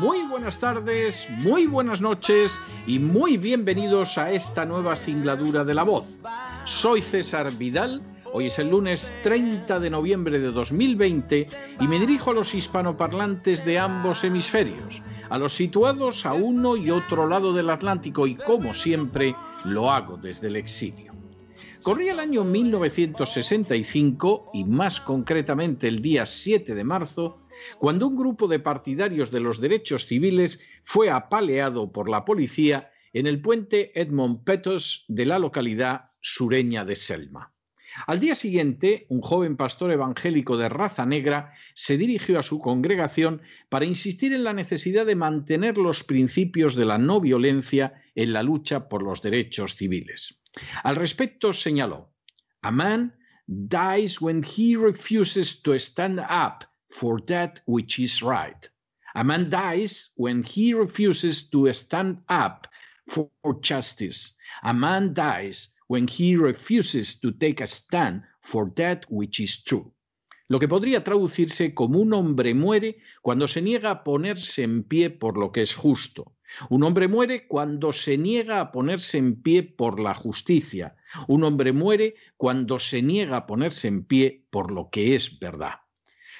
muy buenas tardes, muy buenas noches y muy bienvenidos a esta nueva singladura de la voz. Soy César Vidal, hoy es el lunes 30 de noviembre de 2020 y me dirijo a los hispanoparlantes de ambos hemisferios, a los situados a uno y otro lado del Atlántico y como siempre lo hago desde el exilio. Corría el año 1965 y más concretamente el día 7 de marzo, cuando un grupo de partidarios de los derechos civiles fue apaleado por la policía en el puente Edmond Petos de la localidad sureña de Selma. Al día siguiente, un joven pastor evangélico de raza negra se dirigió a su congregación para insistir en la necesidad de mantener los principios de la no violencia en la lucha por los derechos civiles. Al respecto señaló, A man dies when he refuses to stand up for that which is right. A man dies when he refuses to stand up for justice. A man dies when he refuses to take a stand for that which is true. Lo que podría traducirse como un hombre muere cuando se niega a ponerse en pie por lo que es justo. Un hombre muere cuando se niega a ponerse en pie por la justicia. Un hombre muere cuando se niega a ponerse en pie por lo que es verdad.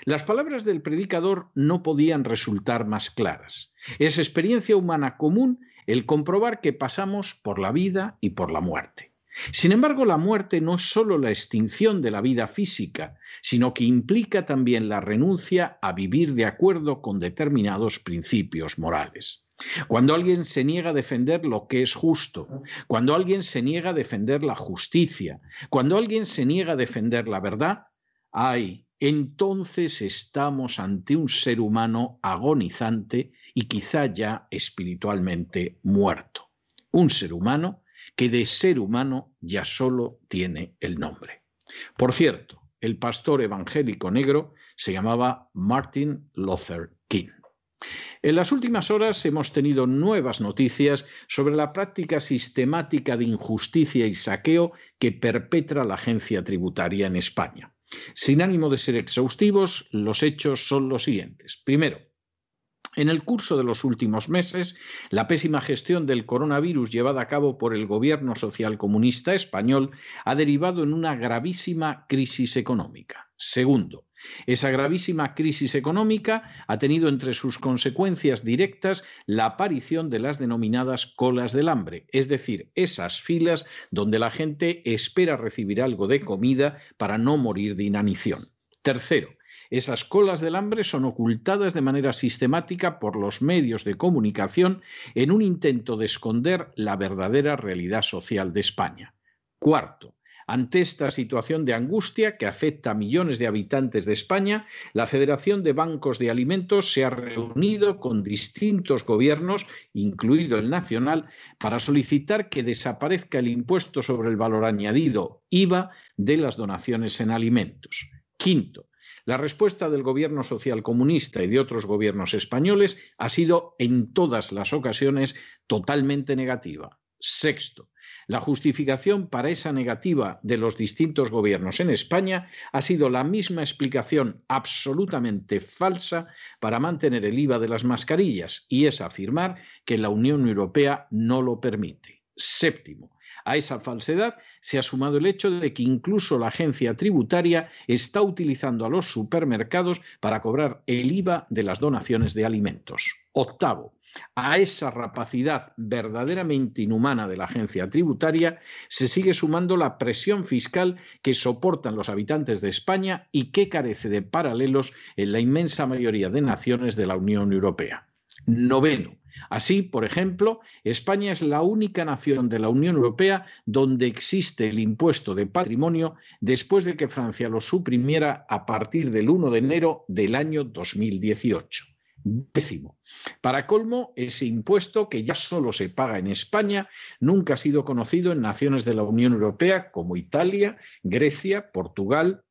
Las palabras del predicador no podían resultar más claras. Es experiencia humana común el comprobar que pasamos por la vida y por la muerte. Sin embargo, la muerte no es sólo la extinción de la vida física, sino que implica también la renuncia a vivir de acuerdo con determinados principios morales. Cuando alguien se niega a defender lo que es justo, cuando alguien se niega a defender la justicia, cuando alguien se niega a defender la verdad, hay entonces estamos ante un ser humano agonizante y quizá ya espiritualmente muerto. Un ser humano que de ser humano ya solo tiene el nombre. Por cierto, el pastor evangélico negro se llamaba Martin Luther King. En las últimas horas hemos tenido nuevas noticias sobre la práctica sistemática de injusticia y saqueo que perpetra la agencia tributaria en España. Sin ánimo de ser exhaustivos, los hechos son los siguientes. Primero, en el curso de los últimos meses, la pésima gestión del coronavirus llevada a cabo por el gobierno socialcomunista español ha derivado en una gravísima crisis económica. Segundo, esa gravísima crisis económica ha tenido entre sus consecuencias directas la aparición de las denominadas colas del hambre, es decir, esas filas donde la gente espera recibir algo de comida para no morir de inanición. Tercero, esas colas del hambre son ocultadas de manera sistemática por los medios de comunicación en un intento de esconder la verdadera realidad social de España. Cuarto, ante esta situación de angustia que afecta a millones de habitantes de España, la Federación de Bancos de Alimentos se ha reunido con distintos gobiernos, incluido el nacional, para solicitar que desaparezca el impuesto sobre el valor añadido, IVA, de las donaciones en alimentos. Quinto, la respuesta del gobierno social comunista y de otros gobiernos españoles ha sido en todas las ocasiones totalmente negativa. Sexto, la justificación para esa negativa de los distintos gobiernos en España ha sido la misma explicación absolutamente falsa para mantener el IVA de las mascarillas y es afirmar que la Unión Europea no lo permite. Séptimo, a esa falsedad se ha sumado el hecho de que incluso la agencia tributaria está utilizando a los supermercados para cobrar el IVA de las donaciones de alimentos. Octavo, A esa rapacidad verdaderamente inhumana de la agencia tributaria se sigue sumando la presión fiscal que soportan los habitantes de España y que carece de paralelos en la inmensa mayoría de naciones de la Unión Europea. Noveno. Así, por ejemplo, España es la única nación de la Unión Europea donde existe el impuesto de patrimonio después de que Francia lo suprimiera a partir del 1 de enero del año 2018. Décimo. Para colmo, ese impuesto, que ya solo se paga en España, nunca ha sido conocido en naciones de la Unión Europea como Italia, Grecia, Portugal,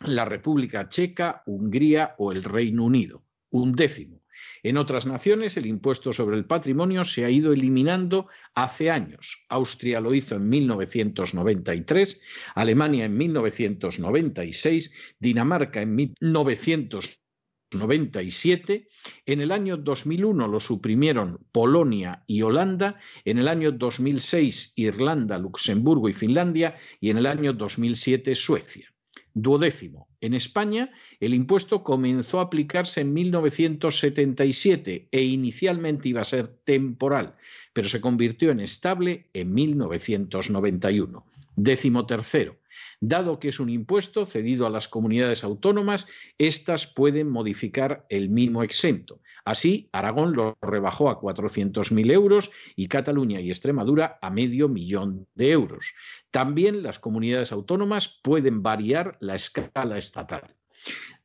la República Checa, Hungría o el Reino Unido. Un décimo. En otras naciones, el impuesto sobre el patrimonio se ha ido eliminando hace años. Austria lo hizo en 1993, Alemania en 1996, Dinamarca en 1996. 97. En el año 2001 lo suprimieron Polonia y Holanda. En el año 2006 Irlanda, Luxemburgo y Finlandia. Y en el año 2007 Suecia. Duodécimo. En España, el impuesto comenzó a aplicarse en 1977 e inicialmente iba a ser temporal, pero se convirtió en estable en 1991. Décimo tercero. Dado que es un impuesto cedido a las comunidades autónomas, éstas pueden modificar el mínimo exento. Así, Aragón lo rebajó a 400.000 euros y Cataluña y Extremadura a medio millón de euros. También las comunidades autónomas pueden variar la escala estatal.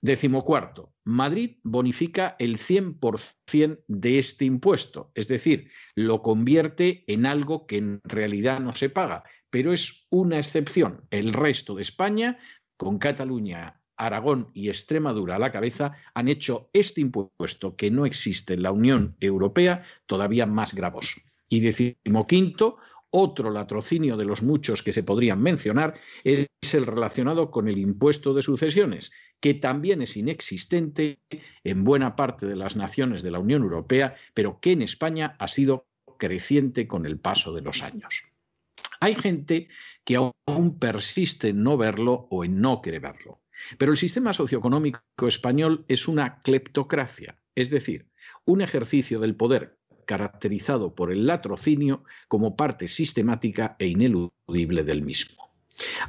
Décimo cuarto, Madrid bonifica el 100% de este impuesto, es decir, lo convierte en algo que en realidad no se paga, pero es una excepción. El resto de España, con Cataluña, Aragón y Extremadura a la cabeza, han hecho este impuesto que no existe en la Unión Europea todavía más gravoso. Y decimoquinto, otro latrocinio de los muchos que se podrían mencionar es el relacionado con el impuesto de sucesiones, que también es inexistente en buena parte de las naciones de la Unión Europea, pero que en España ha sido creciente con el paso de los años. Hay gente que aún persiste en no verlo o en no querer verlo. Pero el sistema socioeconómico español es una cleptocracia, es decir, un ejercicio del poder caracterizado por el latrocinio como parte sistemática e ineludible del mismo.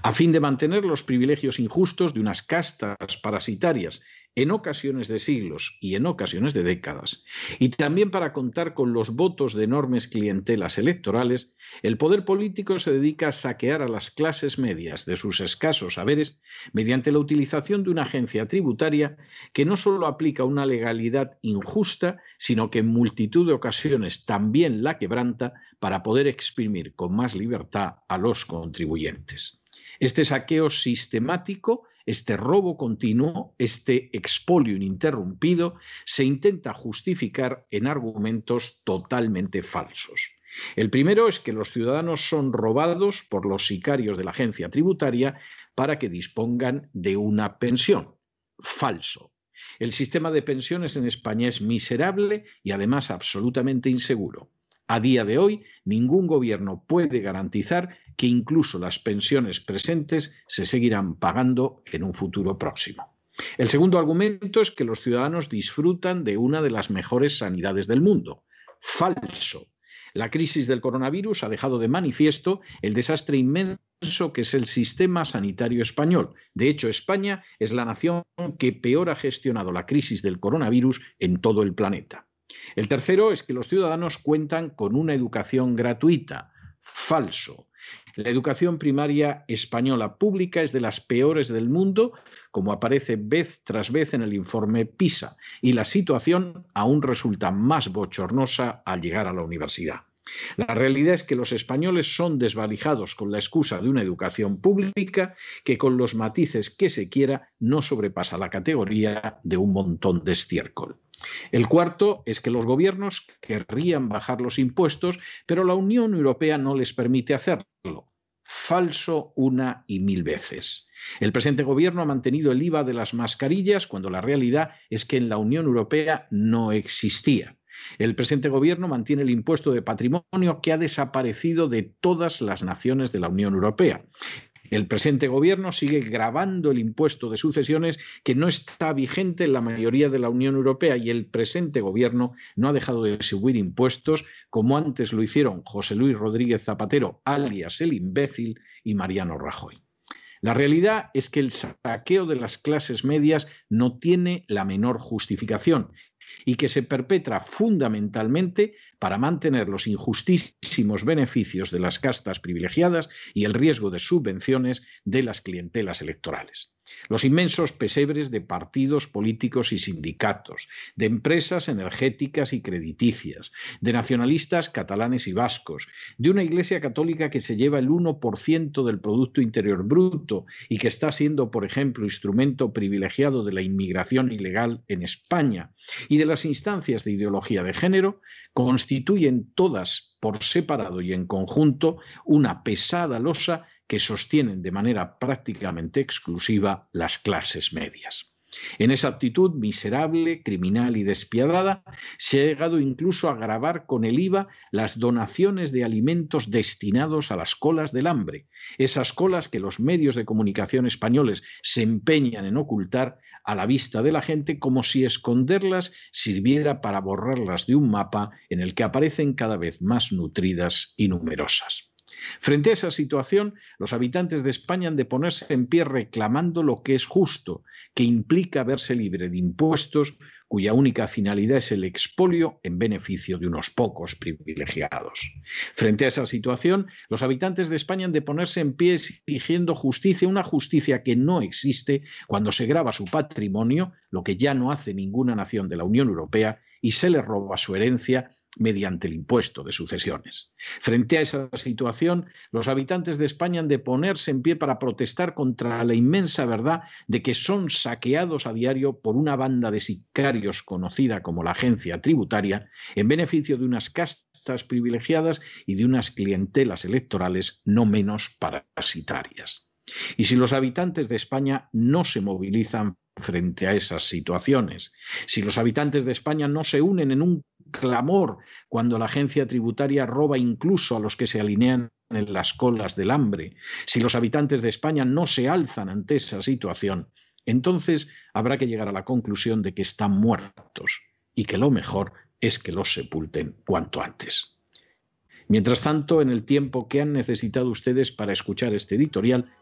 A fin de mantener los privilegios injustos de unas castas parasitarias en ocasiones de siglos y en ocasiones de décadas, y también para contar con los votos de enormes clientelas electorales, el poder político se dedica a saquear a las clases medias de sus escasos saberes mediante la utilización de una agencia tributaria que no solo aplica una legalidad injusta, sino que en multitud de ocasiones también la quebranta para poder exprimir con más libertad a los contribuyentes. Este saqueo sistemático este robo continuo, este expolio ininterrumpido, se intenta justificar en argumentos totalmente falsos. El primero es que los ciudadanos son robados por los sicarios de la agencia tributaria para que dispongan de una pensión. Falso. El sistema de pensiones en España es miserable y además absolutamente inseguro. A día de hoy, ningún gobierno puede garantizar que incluso las pensiones presentes se seguirán pagando en un futuro próximo. El segundo argumento es que los ciudadanos disfrutan de una de las mejores sanidades del mundo. Falso. La crisis del coronavirus ha dejado de manifiesto el desastre inmenso que es el sistema sanitario español. De hecho, España es la nación que peor ha gestionado la crisis del coronavirus en todo el planeta. El tercero es que los ciudadanos cuentan con una educación gratuita. Falso. La educación primaria española pública es de las peores del mundo, como aparece vez tras vez en el informe PISA, y la situación aún resulta más bochornosa al llegar a la universidad. La realidad es que los españoles son desvalijados con la excusa de una educación pública que con los matices que se quiera no sobrepasa la categoría de un montón de estiércol. El cuarto es que los gobiernos querrían bajar los impuestos, pero la Unión Europea no les permite hacerlo. Falso una y mil veces. El presente gobierno ha mantenido el IVA de las mascarillas cuando la realidad es que en la Unión Europea no existía. El presente gobierno mantiene el impuesto de patrimonio que ha desaparecido de todas las naciones de la Unión Europea. El presente gobierno sigue grabando el impuesto de sucesiones que no está vigente en la mayoría de la Unión Europea y el presente gobierno no ha dejado de subir impuestos como antes lo hicieron José Luis Rodríguez Zapatero, alias el imbécil, y Mariano Rajoy. La realidad es que el saqueo de las clases medias no tiene la menor justificación y que se perpetra fundamentalmente para mantener los injustísimos beneficios de las castas privilegiadas y el riesgo de subvenciones de las clientelas electorales. Los inmensos pesebres de partidos políticos y sindicatos, de empresas energéticas y crediticias, de nacionalistas catalanes y vascos, de una Iglesia católica que se lleva el 1% del Producto Interior Bruto y que está siendo, por ejemplo, instrumento privilegiado de la inmigración ilegal en España, y de las instancias de ideología de género, constituyen todas por separado y en conjunto una pesada losa que sostienen de manera prácticamente exclusiva las clases medias. En esa actitud miserable, criminal y despiadada, se ha llegado incluso a grabar con el IVA las donaciones de alimentos destinados a las colas del hambre, esas colas que los medios de comunicación españoles se empeñan en ocultar a la vista de la gente como si esconderlas sirviera para borrarlas de un mapa en el que aparecen cada vez más nutridas y numerosas. Frente a esa situación, los habitantes de España han de ponerse en pie reclamando lo que es justo, que implica verse libre de impuestos cuya única finalidad es el expolio en beneficio de unos pocos privilegiados. Frente a esa situación, los habitantes de España han de ponerse en pie exigiendo justicia, una justicia que no existe cuando se graba su patrimonio, lo que ya no hace ninguna nación de la Unión Europea, y se le roba su herencia mediante el impuesto de sucesiones. Frente a esa situación, los habitantes de España han de ponerse en pie para protestar contra la inmensa verdad de que son saqueados a diario por una banda de sicarios conocida como la agencia tributaria en beneficio de unas castas privilegiadas y de unas clientelas electorales no menos parasitarias. Y si los habitantes de España no se movilizan frente a esas situaciones, si los habitantes de España no se unen en un clamor cuando la agencia tributaria roba incluso a los que se alinean en las colas del hambre, si los habitantes de España no se alzan ante esa situación, entonces habrá que llegar a la conclusión de que están muertos y que lo mejor es que los sepulten cuanto antes. Mientras tanto, en el tiempo que han necesitado ustedes para escuchar este editorial,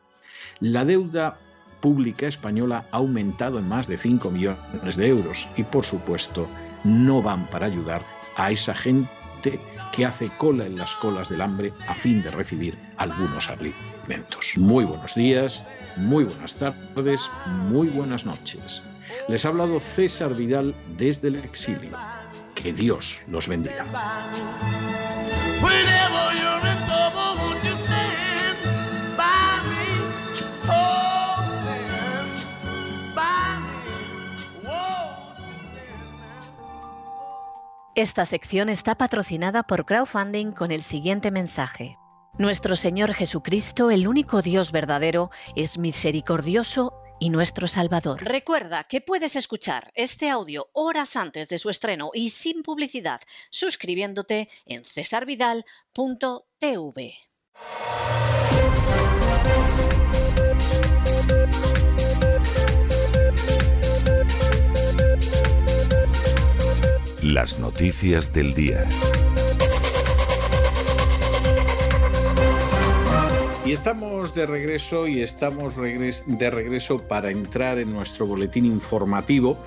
la deuda pública española ha aumentado en más de 5 millones de euros y, por supuesto, no van para ayudar a esa gente que hace cola en las colas del hambre a fin de recibir algunos alimentos. Muy buenos días, muy buenas tardes, muy buenas noches. Les ha hablado César Vidal desde el exilio. Que Dios los bendiga. Esta sección está patrocinada por crowdfunding con el siguiente mensaje. Nuestro Señor Jesucristo, el único Dios verdadero, es misericordioso y nuestro Salvador. Recuerda que puedes escuchar este audio horas antes de su estreno y sin publicidad suscribiéndote en cesarvidal.tv. Las noticias del día. Y estamos de regreso y estamos de regreso para entrar en nuestro boletín informativo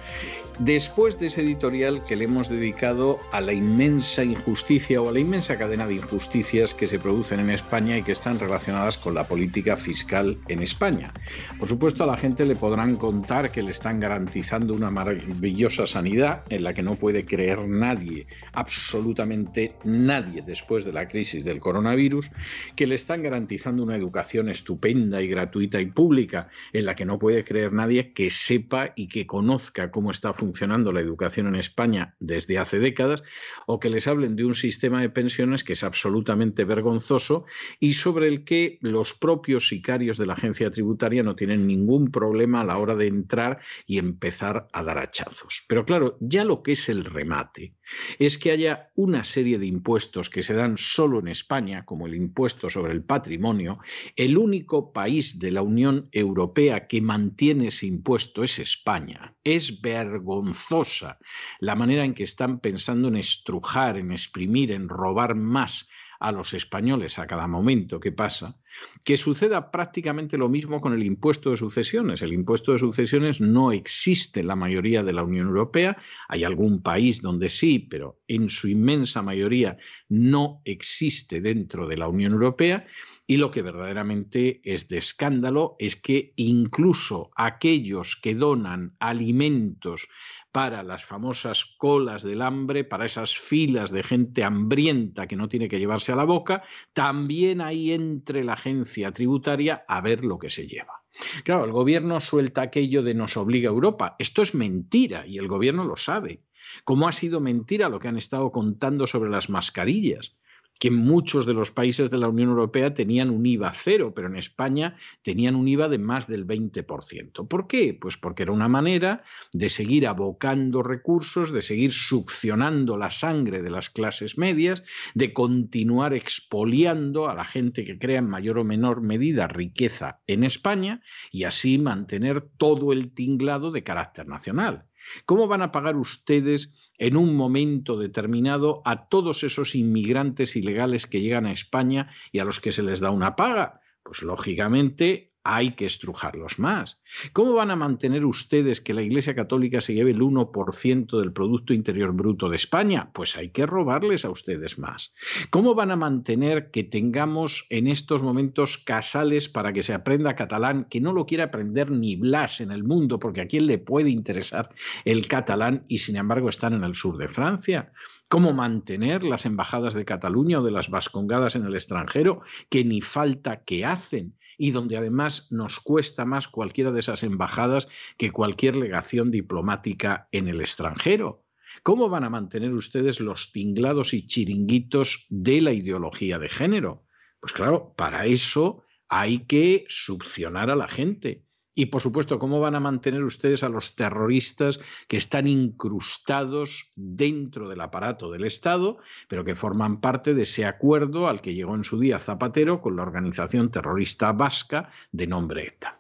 Después de ese editorial que le hemos dedicado a la inmensa injusticia o a la inmensa cadena de injusticias que se producen en España y que están relacionadas con la política fiscal en España. Por supuesto, a la gente le podrán contar que le están garantizando una maravillosa sanidad en la que no puede creer nadie, absolutamente nadie después de la crisis del coronavirus, que le están garantizando una educación estupenda y gratuita y pública en la que no puede creer nadie que sepa y que conozca cómo está funcionando funcionando la educación en España desde hace décadas, o que les hablen de un sistema de pensiones que es absolutamente vergonzoso y sobre el que los propios sicarios de la agencia tributaria no tienen ningún problema a la hora de entrar y empezar a dar hachazos. Pero claro, ya lo que es el remate, es que haya una serie de impuestos que se dan solo en España, como el impuesto sobre el patrimonio. El único país de la Unión Europea que mantiene ese impuesto es España. Es vergonzosa la manera en que están pensando en estrujar, en exprimir, en robar más a los españoles a cada momento que pasa, que suceda prácticamente lo mismo con el impuesto de sucesiones. El impuesto de sucesiones no existe en la mayoría de la Unión Europea, hay algún país donde sí, pero en su inmensa mayoría no existe dentro de la Unión Europea. Y lo que verdaderamente es de escándalo es que incluso aquellos que donan alimentos para las famosas colas del hambre, para esas filas de gente hambrienta que no tiene que llevarse a la boca, también ahí entre la agencia tributaria a ver lo que se lleva. Claro, el gobierno suelta aquello de nos obliga a Europa. Esto es mentira y el gobierno lo sabe. ¿Cómo ha sido mentira lo que han estado contando sobre las mascarillas? Que muchos de los países de la Unión Europea tenían un IVA cero, pero en España tenían un IVA de más del 20%. ¿Por qué? Pues porque era una manera de seguir abocando recursos, de seguir succionando la sangre de las clases medias, de continuar expoliando a la gente que crea en mayor o menor medida riqueza en España y así mantener todo el tinglado de carácter nacional. ¿Cómo van a pagar ustedes en un momento determinado a todos esos inmigrantes ilegales que llegan a España y a los que se les da una paga? Pues lógicamente hay que estrujarlos más. ¿Cómo van a mantener ustedes que la Iglesia Católica se lleve el 1% del Producto Interior Bruto de España? Pues hay que robarles a ustedes más. ¿Cómo van a mantener que tengamos en estos momentos casales para que se aprenda catalán, que no lo quiere aprender ni Blas en el mundo, porque a quién le puede interesar el catalán y sin embargo están en el sur de Francia? cómo mantener las embajadas de Cataluña o de las Vascongadas en el extranjero, que ni falta que hacen y donde además nos cuesta más cualquiera de esas embajadas que cualquier legación diplomática en el extranjero. ¿Cómo van a mantener ustedes los tinglados y chiringuitos de la ideología de género? Pues claro, para eso hay que succionar a la gente. Y por supuesto, ¿cómo van a mantener ustedes a los terroristas que están incrustados dentro del aparato del Estado, pero que forman parte de ese acuerdo al que llegó en su día Zapatero con la organización terrorista vasca de nombre ETA?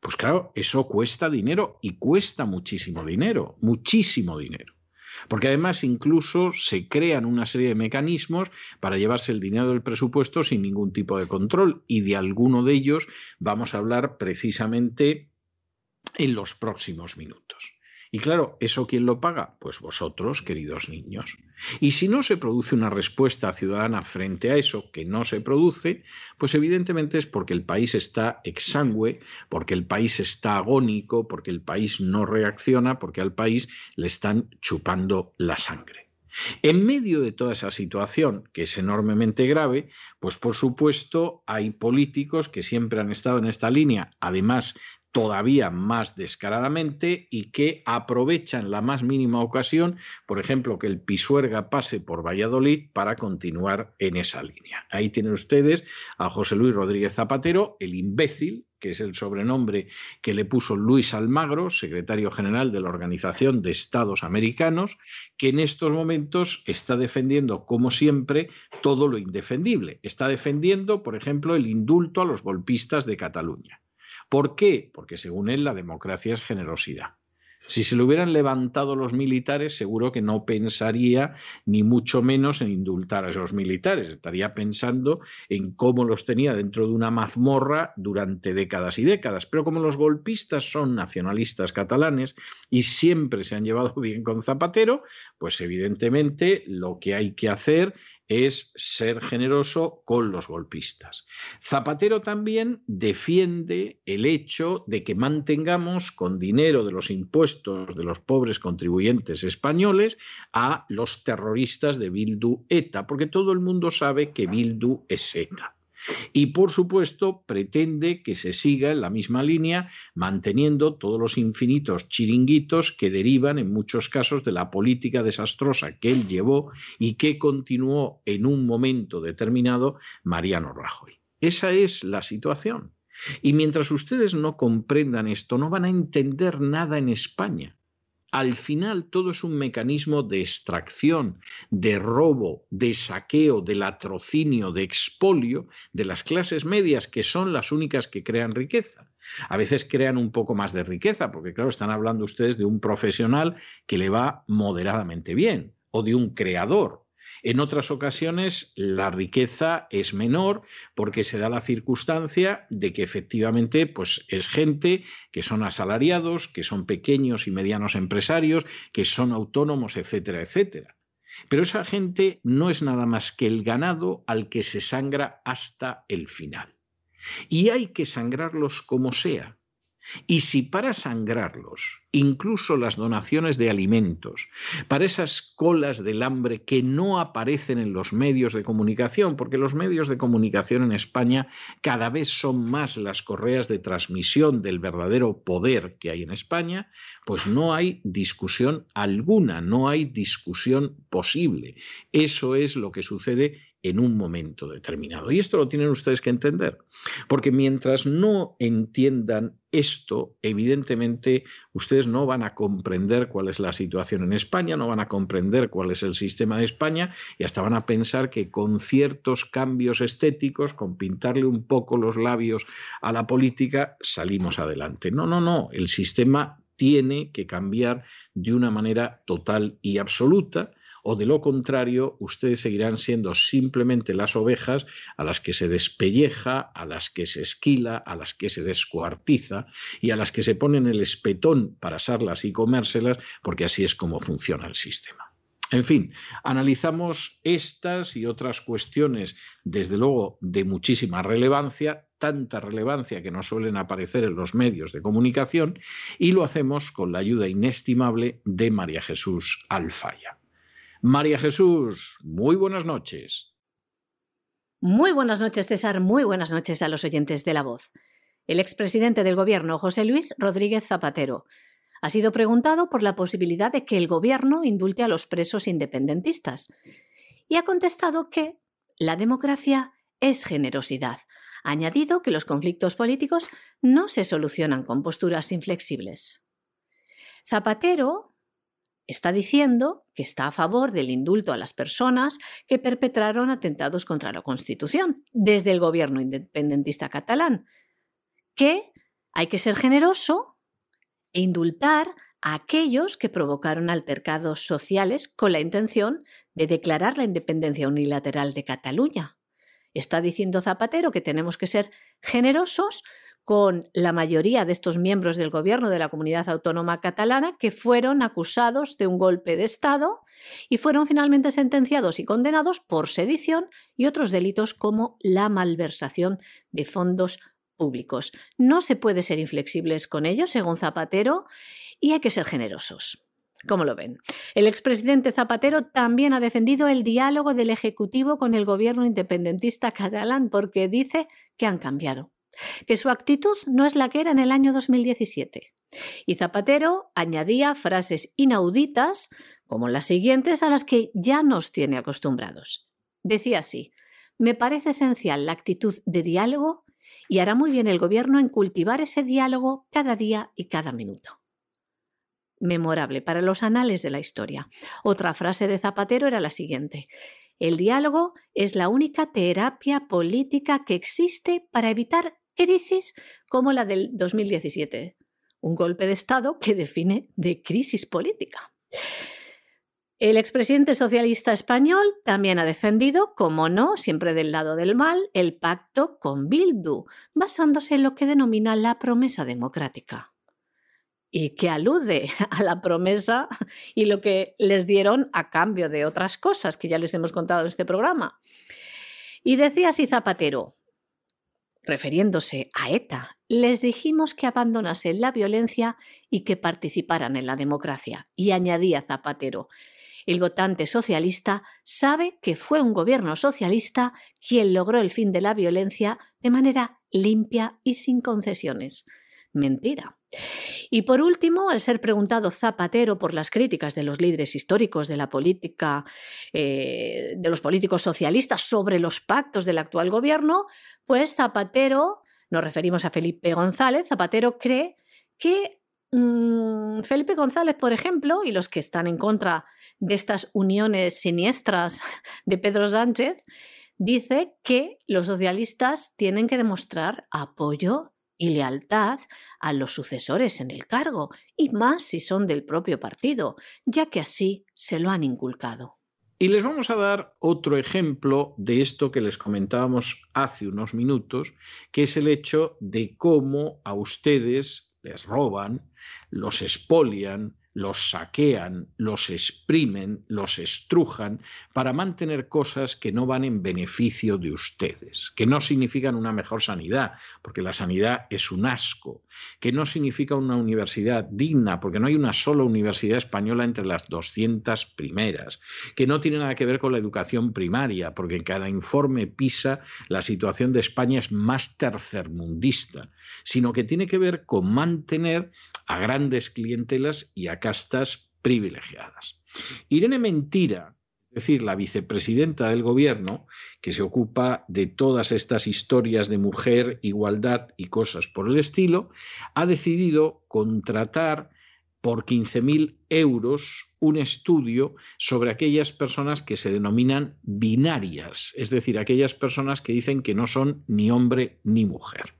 Pues claro, eso cuesta dinero y cuesta muchísimo dinero, muchísimo dinero. Porque además incluso se crean una serie de mecanismos para llevarse el dinero del presupuesto sin ningún tipo de control y de alguno de ellos vamos a hablar precisamente en los próximos minutos. Y claro, ¿eso quién lo paga? Pues vosotros, queridos niños. Y si no se produce una respuesta ciudadana frente a eso que no se produce, pues evidentemente es porque el país está exangüe, porque el país está agónico, porque el país no reacciona, porque al país le están chupando la sangre. En medio de toda esa situación, que es enormemente grave, pues por supuesto hay políticos que siempre han estado en esta línea, además todavía más descaradamente y que aprovechan la más mínima ocasión, por ejemplo, que el Pisuerga pase por Valladolid para continuar en esa línea. Ahí tienen ustedes a José Luis Rodríguez Zapatero, el imbécil, que es el sobrenombre que le puso Luis Almagro, secretario general de la Organización de Estados Americanos, que en estos momentos está defendiendo, como siempre, todo lo indefendible. Está defendiendo, por ejemplo, el indulto a los golpistas de Cataluña ¿Por qué? Porque según él la democracia es generosidad. Si se le hubieran levantado los militares, seguro que no pensaría ni mucho menos en indultar a esos militares. Estaría pensando en cómo los tenía dentro de una mazmorra durante décadas y décadas. Pero como los golpistas son nacionalistas catalanes y siempre se han llevado bien con Zapatero, pues evidentemente lo que hay que hacer es ser generoso con los golpistas. Zapatero también defiende el hecho de que mantengamos con dinero de los impuestos de los pobres contribuyentes españoles a los terroristas de Bildu ETA, porque todo el mundo sabe que Bildu es ETA. Y por supuesto pretende que se siga en la misma línea, manteniendo todos los infinitos chiringuitos que derivan en muchos casos de la política desastrosa que él llevó y que continuó en un momento determinado Mariano Rajoy. Esa es la situación. Y mientras ustedes no comprendan esto, no van a entender nada en España al final todo es un mecanismo de extracción, de robo, de saqueo, de latrocinio, de expolio de las clases medias, que son las únicas que crean riqueza. A veces crean un poco más de riqueza, porque claro, están hablando ustedes de un profesional que le va moderadamente bien, o de un creador, en otras ocasiones la riqueza es menor porque se da la circunstancia de que efectivamente pues, es gente que son asalariados, que son pequeños y medianos empresarios, que son autónomos, etcétera, etcétera. Pero esa gente no es nada más que el ganado al que se sangra hasta el final. Y hay que sangrarlos como sea. Y si para sangrarlos, incluso las donaciones de alimentos, para esas colas del hambre que no aparecen en los medios de comunicación, porque los medios de comunicación en España cada vez son más las correas de transmisión del verdadero poder que hay en España, pues no hay discusión alguna, no hay discusión posible. Eso es lo que sucede en un momento determinado. Y esto lo tienen ustedes que entender, porque mientras no entiendan esto, evidentemente ustedes no van a comprender cuál es la situación en España, no van a comprender cuál es el sistema de España y hasta van a pensar que con ciertos cambios estéticos, con pintarle un poco los labios a la política, salimos adelante. No, no, no, el sistema tiene que cambiar de una manera total y absoluta o de lo contrario, ustedes seguirán siendo simplemente las ovejas a las que se despelleja, a las que se esquila, a las que se descuartiza y a las que se ponen el espetón para asarlas y comérselas, porque así es como funciona el sistema. En fin, analizamos estas y otras cuestiones, desde luego, de muchísima relevancia, tanta relevancia que no suelen aparecer en los medios de comunicación, y lo hacemos con la ayuda inestimable de María Jesús Alfaya. María Jesús, muy buenas noches. Muy buenas noches, César. Muy buenas noches a los oyentes de La Voz. El expresidente del Gobierno, José Luis Rodríguez Zapatero, ha sido preguntado por la posibilidad de que el Gobierno indulte a los presos independentistas y ha contestado que la democracia es generosidad. Añadido que los conflictos políticos no se solucionan con posturas inflexibles. Zapatero está diciendo que está a favor del indulto a las personas que perpetraron atentados contra la Constitución desde el gobierno independentista catalán, que hay que ser generoso e indultar a aquellos que provocaron altercados sociales con la intención de declarar la independencia unilateral de Cataluña. Está diciendo Zapatero que tenemos que ser generosos con la mayoría de estos miembros del gobierno de la comunidad autónoma catalana que fueron acusados de un golpe de Estado y fueron finalmente sentenciados y condenados por sedición y otros delitos como la malversación de fondos públicos. No se puede ser inflexibles con ellos, según Zapatero, y hay que ser generosos. ¿Cómo lo ven? El expresidente Zapatero también ha defendido el diálogo del Ejecutivo con el gobierno independentista catalán porque dice que han cambiado que su actitud no es la que era en el año 2017. Y Zapatero añadía frases inauditas como las siguientes a las que ya nos tiene acostumbrados. Decía así, me parece esencial la actitud de diálogo y hará muy bien el gobierno en cultivar ese diálogo cada día y cada minuto. Memorable para los anales de la historia. Otra frase de Zapatero era la siguiente. El diálogo es la única terapia política que existe para evitar crisis como la del 2017, un golpe de Estado que define de crisis política. El expresidente socialista español también ha defendido, como no, siempre del lado del mal, el pacto con Bildu, basándose en lo que denomina la promesa democrática. Y que alude a la promesa y lo que les dieron a cambio de otras cosas que ya les hemos contado en este programa. Y decía así Zapatero, refiriéndose a ETA, les dijimos que abandonasen la violencia y que participaran en la democracia. Y añadía Zapatero, el votante socialista sabe que fue un gobierno socialista quien logró el fin de la violencia de manera limpia y sin concesiones. Mentira. Y por último, al ser preguntado Zapatero por las críticas de los líderes históricos de la política, eh, de los políticos socialistas sobre los pactos del actual gobierno, pues Zapatero, nos referimos a Felipe González, Zapatero cree que mm, Felipe González, por ejemplo, y los que están en contra de estas uniones siniestras de Pedro Sánchez, dice que los socialistas tienen que demostrar apoyo y lealtad a los sucesores en el cargo, y más si son del propio partido, ya que así se lo han inculcado. Y les vamos a dar otro ejemplo de esto que les comentábamos hace unos minutos, que es el hecho de cómo a ustedes les roban, los expolian, los saquean, los exprimen, los estrujan para mantener cosas que no van en beneficio de ustedes, que no significan una mejor sanidad, porque la sanidad es un asco, que no significa una universidad digna, porque no hay una sola universidad española entre las 200 primeras, que no tiene nada que ver con la educación primaria, porque en cada informe PISA la situación de España es más tercermundista, sino que tiene que ver con mantener a grandes clientelas y a castas privilegiadas. Irene Mentira, es decir, la vicepresidenta del gobierno, que se ocupa de todas estas historias de mujer, igualdad y cosas por el estilo, ha decidido contratar por 15.000 euros un estudio sobre aquellas personas que se denominan binarias, es decir, aquellas personas que dicen que no son ni hombre ni mujer.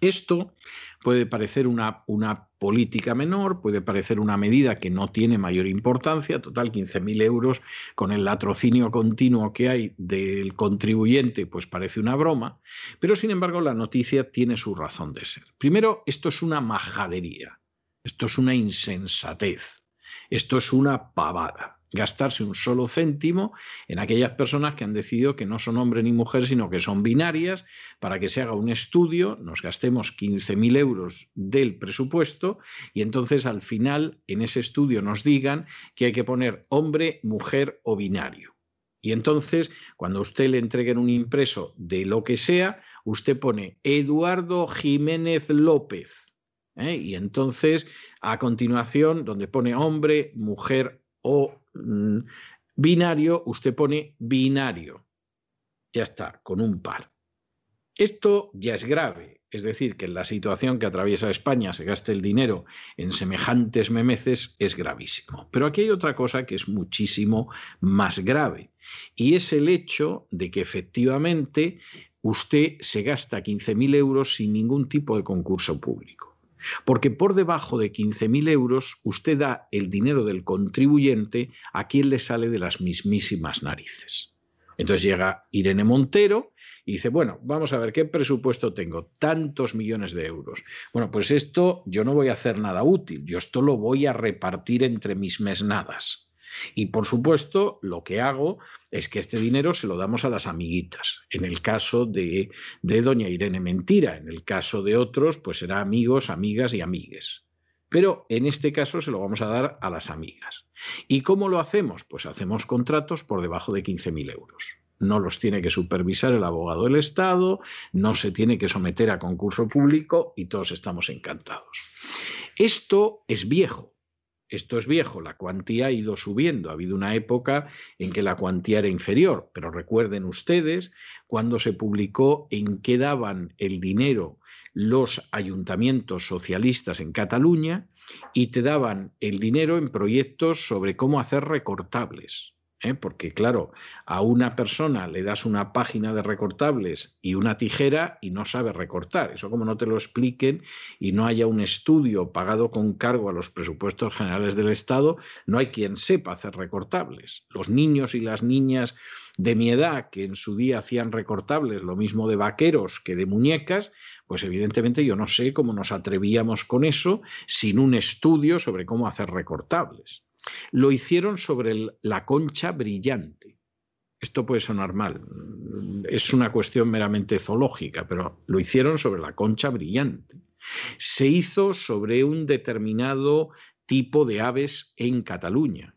Esto puede parecer una, una, política menor, puede parecer una medida que no tiene mayor importancia, total 15.000 euros con el latrocinio continuo que hay del contribuyente, pues parece una broma, pero sin embargo la noticia tiene su razón de ser. Primero, esto es una majadería, esto es una insensatez, esto es una pavada gastarse un solo céntimo en aquellas personas que han decidido que no son hombre ni mujer, sino que son binarias, para que se haga un estudio, nos gastemos 15.000 euros del presupuesto y entonces al final en ese estudio nos digan que hay que poner hombre, mujer o binario. Y entonces, cuando usted le entreguen un impreso de lo que sea, usted pone Eduardo Jiménez López. ¿eh? Y entonces, a continuación, donde pone hombre, mujer o Mm, binario, usted pone binario. Ya está, con un par. Esto ya es grave, es decir, que en la situación que atraviesa España se gaste el dinero en semejantes memeces es gravísimo. Pero aquí hay otra cosa que es muchísimo más grave, y es el hecho de que efectivamente usted se gasta 15.000 euros sin ningún tipo de concurso público. Porque por debajo de 15.000 euros usted da el dinero del contribuyente a quien le sale de las mismísimas narices. Entonces llega Irene Montero y dice, bueno, vamos a ver qué presupuesto tengo, tantos millones de euros. Bueno, pues esto yo no voy a hacer nada útil, yo esto lo voy a repartir entre mis mesnadas. Y por supuesto, lo que hago es que este dinero se lo damos a las amiguitas. En el caso de, doña Irene Mentira, en el caso de otros, pues será amigos, amigas y amigues. Pero en este caso se lo vamos a dar a las amigas. ¿Y cómo lo hacemos? Pues hacemos contratos por debajo de 15.000 euros. No los tiene que supervisar el abogado del Estado, no se tiene que someter a concurso público y todos estamos encantados. Esto es viejo, esto es viejo, la cuantía ha ido subiendo. Ha habido una época en que la cuantía era inferior, pero recuerden ustedes cuando se publicó en qué daban el dinero los ayuntamientos socialistas en Cataluña y te daban el dinero en proyectos sobre cómo hacer recortables. ¿Eh? porque claro, a una persona le das una página de recortables y una tijera y no sabe recortar. Eso como no te lo expliquen y no haya un estudio pagado con cargo a los presupuestos generales del Estado, no hay quien sepa hacer recortables. Los niños y las niñas de mi edad que en su día hacían recortables, lo mismo de vaqueros que de muñecas, pues evidentemente yo no sé cómo nos atrevíamos con eso sin un estudio sobre cómo hacer recortables. Lo hicieron sobre la concha brillante. Esto puede sonar mal, es una cuestión meramente zoológica, pero lo hicieron sobre la concha brillante. Se hizo sobre un determinado tipo de aves en Cataluña,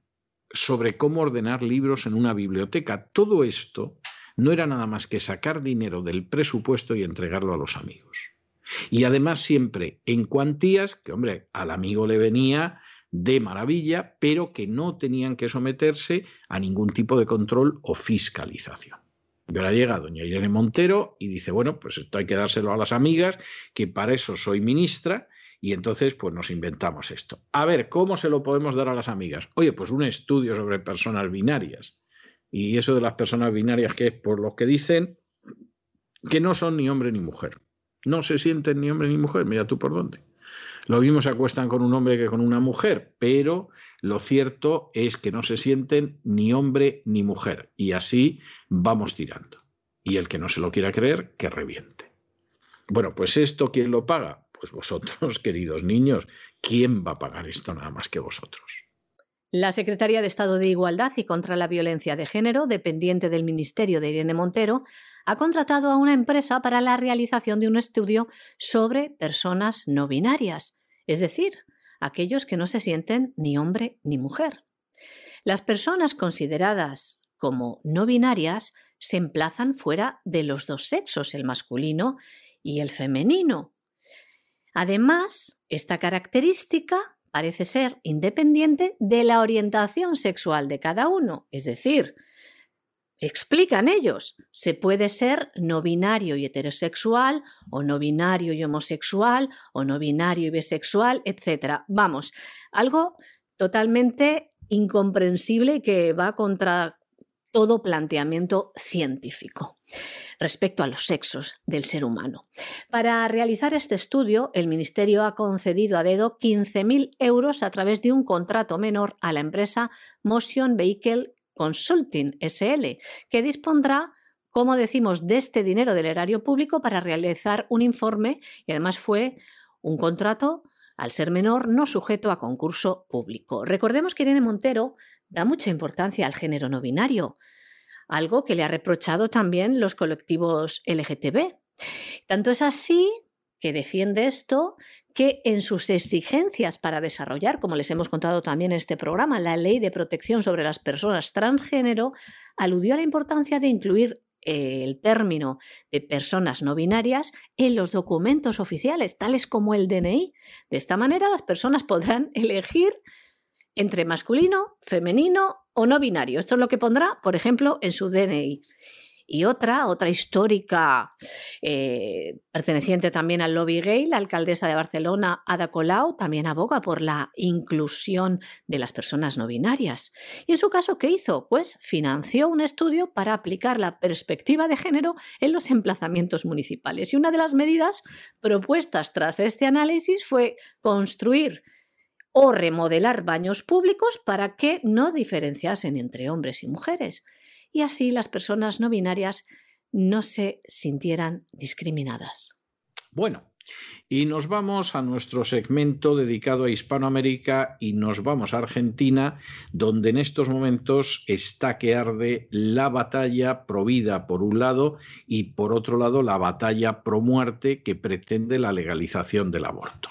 sobre cómo ordenar libros en una biblioteca. Todo esto no era nada más que sacar dinero del presupuesto y entregarlo a los amigos. Y además siempre en cuantías que, hombre, al amigo le venía de maravilla, pero que no tenían que someterse a ningún tipo de control o fiscalización. Y ahora llega doña Irene Montero y dice, bueno, pues esto hay que dárselo a las amigas, que para eso soy ministra, Y entonces, pues nos inventamos esto. A ver, ¿cómo se lo podemos dar a las amigas? Oye, pues un estudio sobre personas binarias. Y eso de las personas binarias, que es por lo que dicen que no son ni hombre ni mujer. No se sienten ni hombre ni mujer, mira tú por dónde. Lo mismo se acuestan con un hombre que con una mujer, pero lo cierto es que no se sienten ni hombre ni mujer. Y así vamos tirando. Y el que no se lo quiera creer, que reviente. Bueno, pues esto, ¿quién lo paga? Pues vosotros, queridos niños. ¿Quién va a pagar esto nada más que vosotros? La Secretaría de Estado de Igualdad y contra la Violencia de Género, dependiente del Ministerio de Irene Montero, ha contratado a una empresa para la realización de un estudio sobre personas no binarias, es decir, aquellos que no se sienten ni hombre ni mujer. Las personas consideradas como no binarias se emplazan fuera de los dos sexos, el masculino y el femenino. Además, esta característica parece ser independiente de la orientación sexual de cada uno, es decir, explican ellos, se puede ser no binario y heterosexual, o no binario y homosexual, o no binario y bisexual, etc. Vamos, algo totalmente incomprensible que va contra todo planteamiento científico respecto a los sexos del ser humano. Para realizar este estudio, el Ministerio ha concedido a dedo 15.000 euros a través de un contrato menor a la empresa Motion Vehicle Consulting SL, que dispondrá como decimos, de este dinero del erario público para realizar un informe y además fue un contrato, al ser menor, no sujeto a concurso público. Recordemos que Irene Montero da mucha importancia al género no binario, algo que le ha reprochado también los colectivos LGTB. Tanto es así que defiende esto que en sus exigencias para desarrollar, como les hemos contado también en este programa, la ley de protección sobre las personas transgénero, aludió a la importancia de incluir eh, el término de personas no binarias en los documentos oficiales, tales como el DNI. De esta manera, las personas podrán elegir entre masculino, femenino o no binario. Esto es lo que pondrá, por ejemplo, en su DNI. Y otra, otra histórica eh, perteneciente también al lobby gay, la alcaldesa de Barcelona, Ada Colau, también aboga por la inclusión de las personas no binarias. ¿Y en su caso qué hizo? Pues financió un estudio para aplicar la perspectiva de género en los emplazamientos municipales. Y una de las medidas propuestas tras este análisis fue construir o remodelar baños públicos para que no diferenciasen entre hombres y mujeres y así las personas no binarias no se sintieran discriminadas. Bueno, y nos vamos a nuestro segmento dedicado a Hispanoamérica y nos vamos a Argentina, donde en estos momentos está que arde la batalla pro vida por un lado y por otro lado la batalla pro muerte que pretende la legalización del aborto.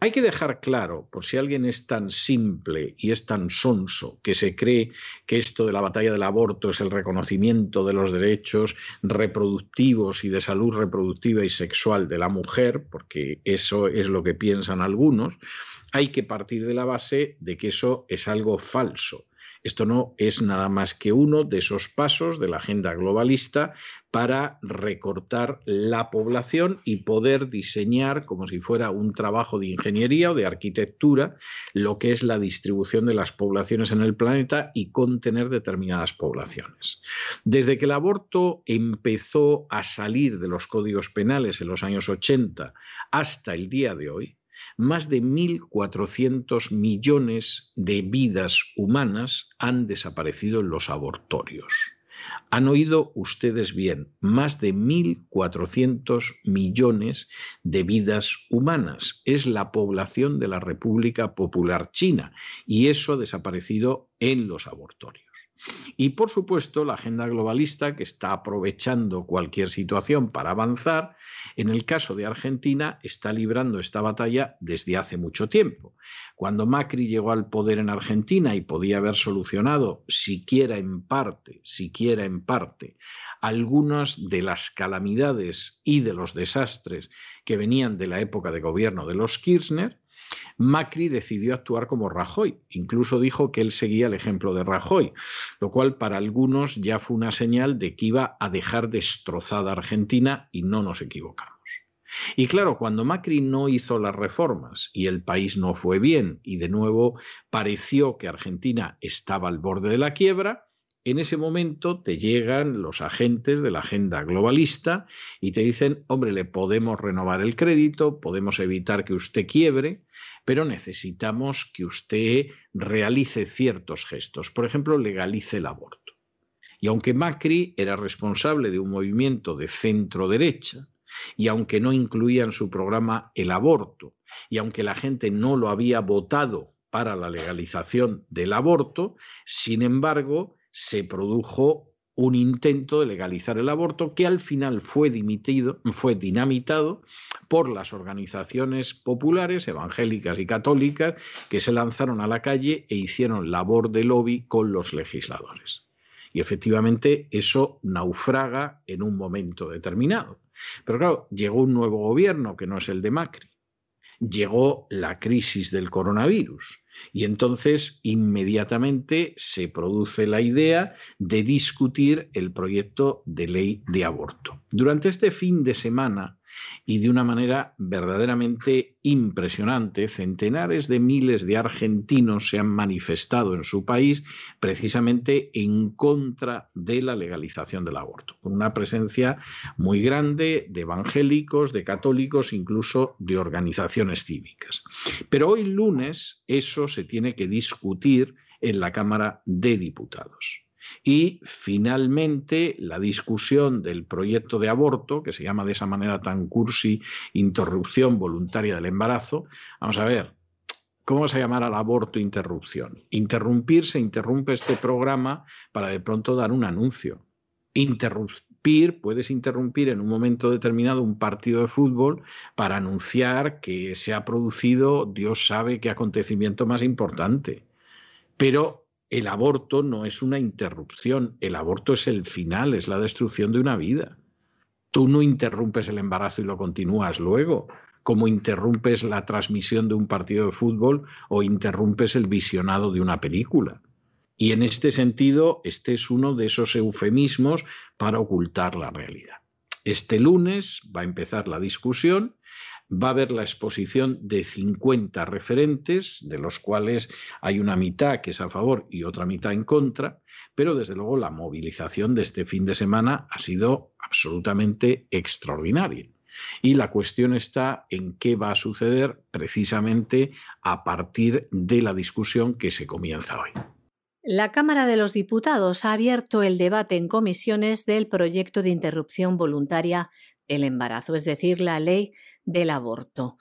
Hay que dejar claro, por si alguien es tan simple y es tan sonso que se cree que esto de la batalla del aborto es el reconocimiento de los derechos reproductivos y de salud reproductiva y sexual de la mujer, porque eso es lo que piensan algunos, hay que partir de la base de que eso es algo falso. Esto no es nada más que uno de esos pasos de la agenda globalista para recortar la población y poder diseñar como si fuera un trabajo de ingeniería o de arquitectura lo que es la distribución de las poblaciones en el planeta y contener determinadas poblaciones. Desde que el aborto empezó a salir de los códigos penales en los años 80 hasta el día de hoy, más de 1.400 millones de vidas humanas han desaparecido en los abortorios. Han oído ustedes bien, más de 1.400 millones de vidas humanas. Es la población de la República Popular China y eso ha desaparecido en los abortorios. Y por supuesto, la agenda globalista que está aprovechando cualquier situación para avanzar, en el caso de Argentina, está librando esta batalla desde hace mucho tiempo. Cuando Macri llegó al poder en Argentina y podía haber solucionado, siquiera en parte, siquiera en parte, algunas de las calamidades y de los desastres que venían de la época de gobierno de los Kirchner, Macri decidió actuar como Rajoy. Incluso dijo que él seguía el ejemplo de Rajoy, lo cual para algunos ya fue una señal de que iba a dejar destrozada Argentina y no nos equivocamos. Y claro, cuando Macri no hizo las reformas y el país no fue bien y de nuevo pareció que Argentina estaba al borde de la quiebra, en ese momento te llegan los agentes de la agenda globalista y te dicen, hombre, le podemos renovar el crédito, podemos evitar que usted quiebre, pero necesitamos que usted realice ciertos gestos. Por ejemplo, legalice el aborto. Y aunque Macri era responsable de un movimiento de centro derecha, y aunque no incluía en su programa el aborto, y aunque la gente no lo había votado para la legalización del aborto, sin embargo, se produjo un intento de legalizar el aborto que al final fue, dimitido, fue dinamitado por las organizaciones populares, evangélicas y católicas, que se lanzaron a la calle e hicieron labor de lobby con los legisladores. Y efectivamente eso naufraga en un momento determinado. Pero claro, llegó un nuevo gobierno que no es el de Macri. Llegó la crisis del coronavirus. Y entonces inmediatamente se produce la idea de discutir el proyecto de ley de aborto. Durante este fin de semana y de una manera verdaderamente impresionante, centenares de miles de argentinos se han manifestado en su país precisamente en contra de la legalización del aborto, con una presencia muy grande de evangélicos, de católicos, incluso de organizaciones cívicas. Pero hoy lunes eso se tiene que discutir en la Cámara de Diputados. Y finalmente la discusión del proyecto de aborto, que se llama de esa manera tan cursi, interrupción voluntaria del embarazo. Vamos a ver, ¿Cómo se llama al aborto interrupción? Interrumpir se interrumpe este programa para de pronto dar un anuncio. Puedes interrumpir en un momento determinado un partido de fútbol para anunciar que se ha producido, Dios sabe qué acontecimiento más importante. Pero el aborto no es una interrupción, el aborto es el final, es la destrucción de una vida. Tú no interrumpes el embarazo y lo continúas luego, como interrumpes la transmisión de un partido de fútbol o interrumpes el visionado de una película. Y en este sentido, este es uno de esos eufemismos para ocultar la realidad. Este lunes va a empezar la discusión va a haber la exposición de 50 referentes, de los cuales hay una mitad que es a favor y otra mitad en contra, pero desde luego la movilización de este fin de semana ha sido absolutamente extraordinaria. Y la cuestión está en qué va a suceder precisamente a partir de la discusión que se comienza hoy. La Cámara de los Diputados ha abierto el debate en comisiones del proyecto de interrupción voluntaria del embarazo, es decir, la ley del aborto.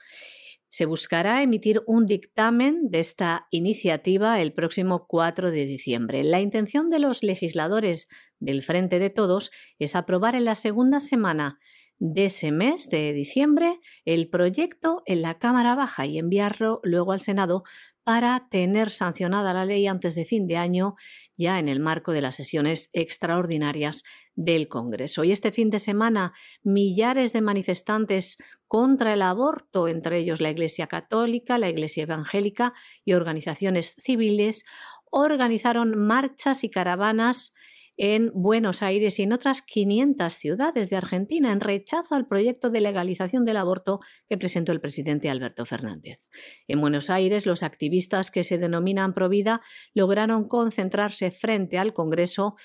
Se buscará emitir un dictamen de esta iniciativa el próximo 4 de diciembre. La intención de los legisladores del Frente de Todos es aprobar en la segunda semana de ese mes de diciembre el proyecto en la Cámara Baja y enviarlo luego al Senado para tener sancionada la ley antes de fin de año, ya en el marco de las sesiones extraordinarias del Congreso. Y este fin de semana, millares de manifestantes contra el aborto, entre ellos la Iglesia Católica, la Iglesia Evangélica y organizaciones civiles, organizaron marchas y caravanas en Buenos Aires y en otras 500 ciudades de Argentina en rechazo al proyecto de legalización del aborto que presentó el presidente Alberto Fernández. En Buenos Aires, los activistas que se denominan Provida lograron concentrarse frente al Congreso,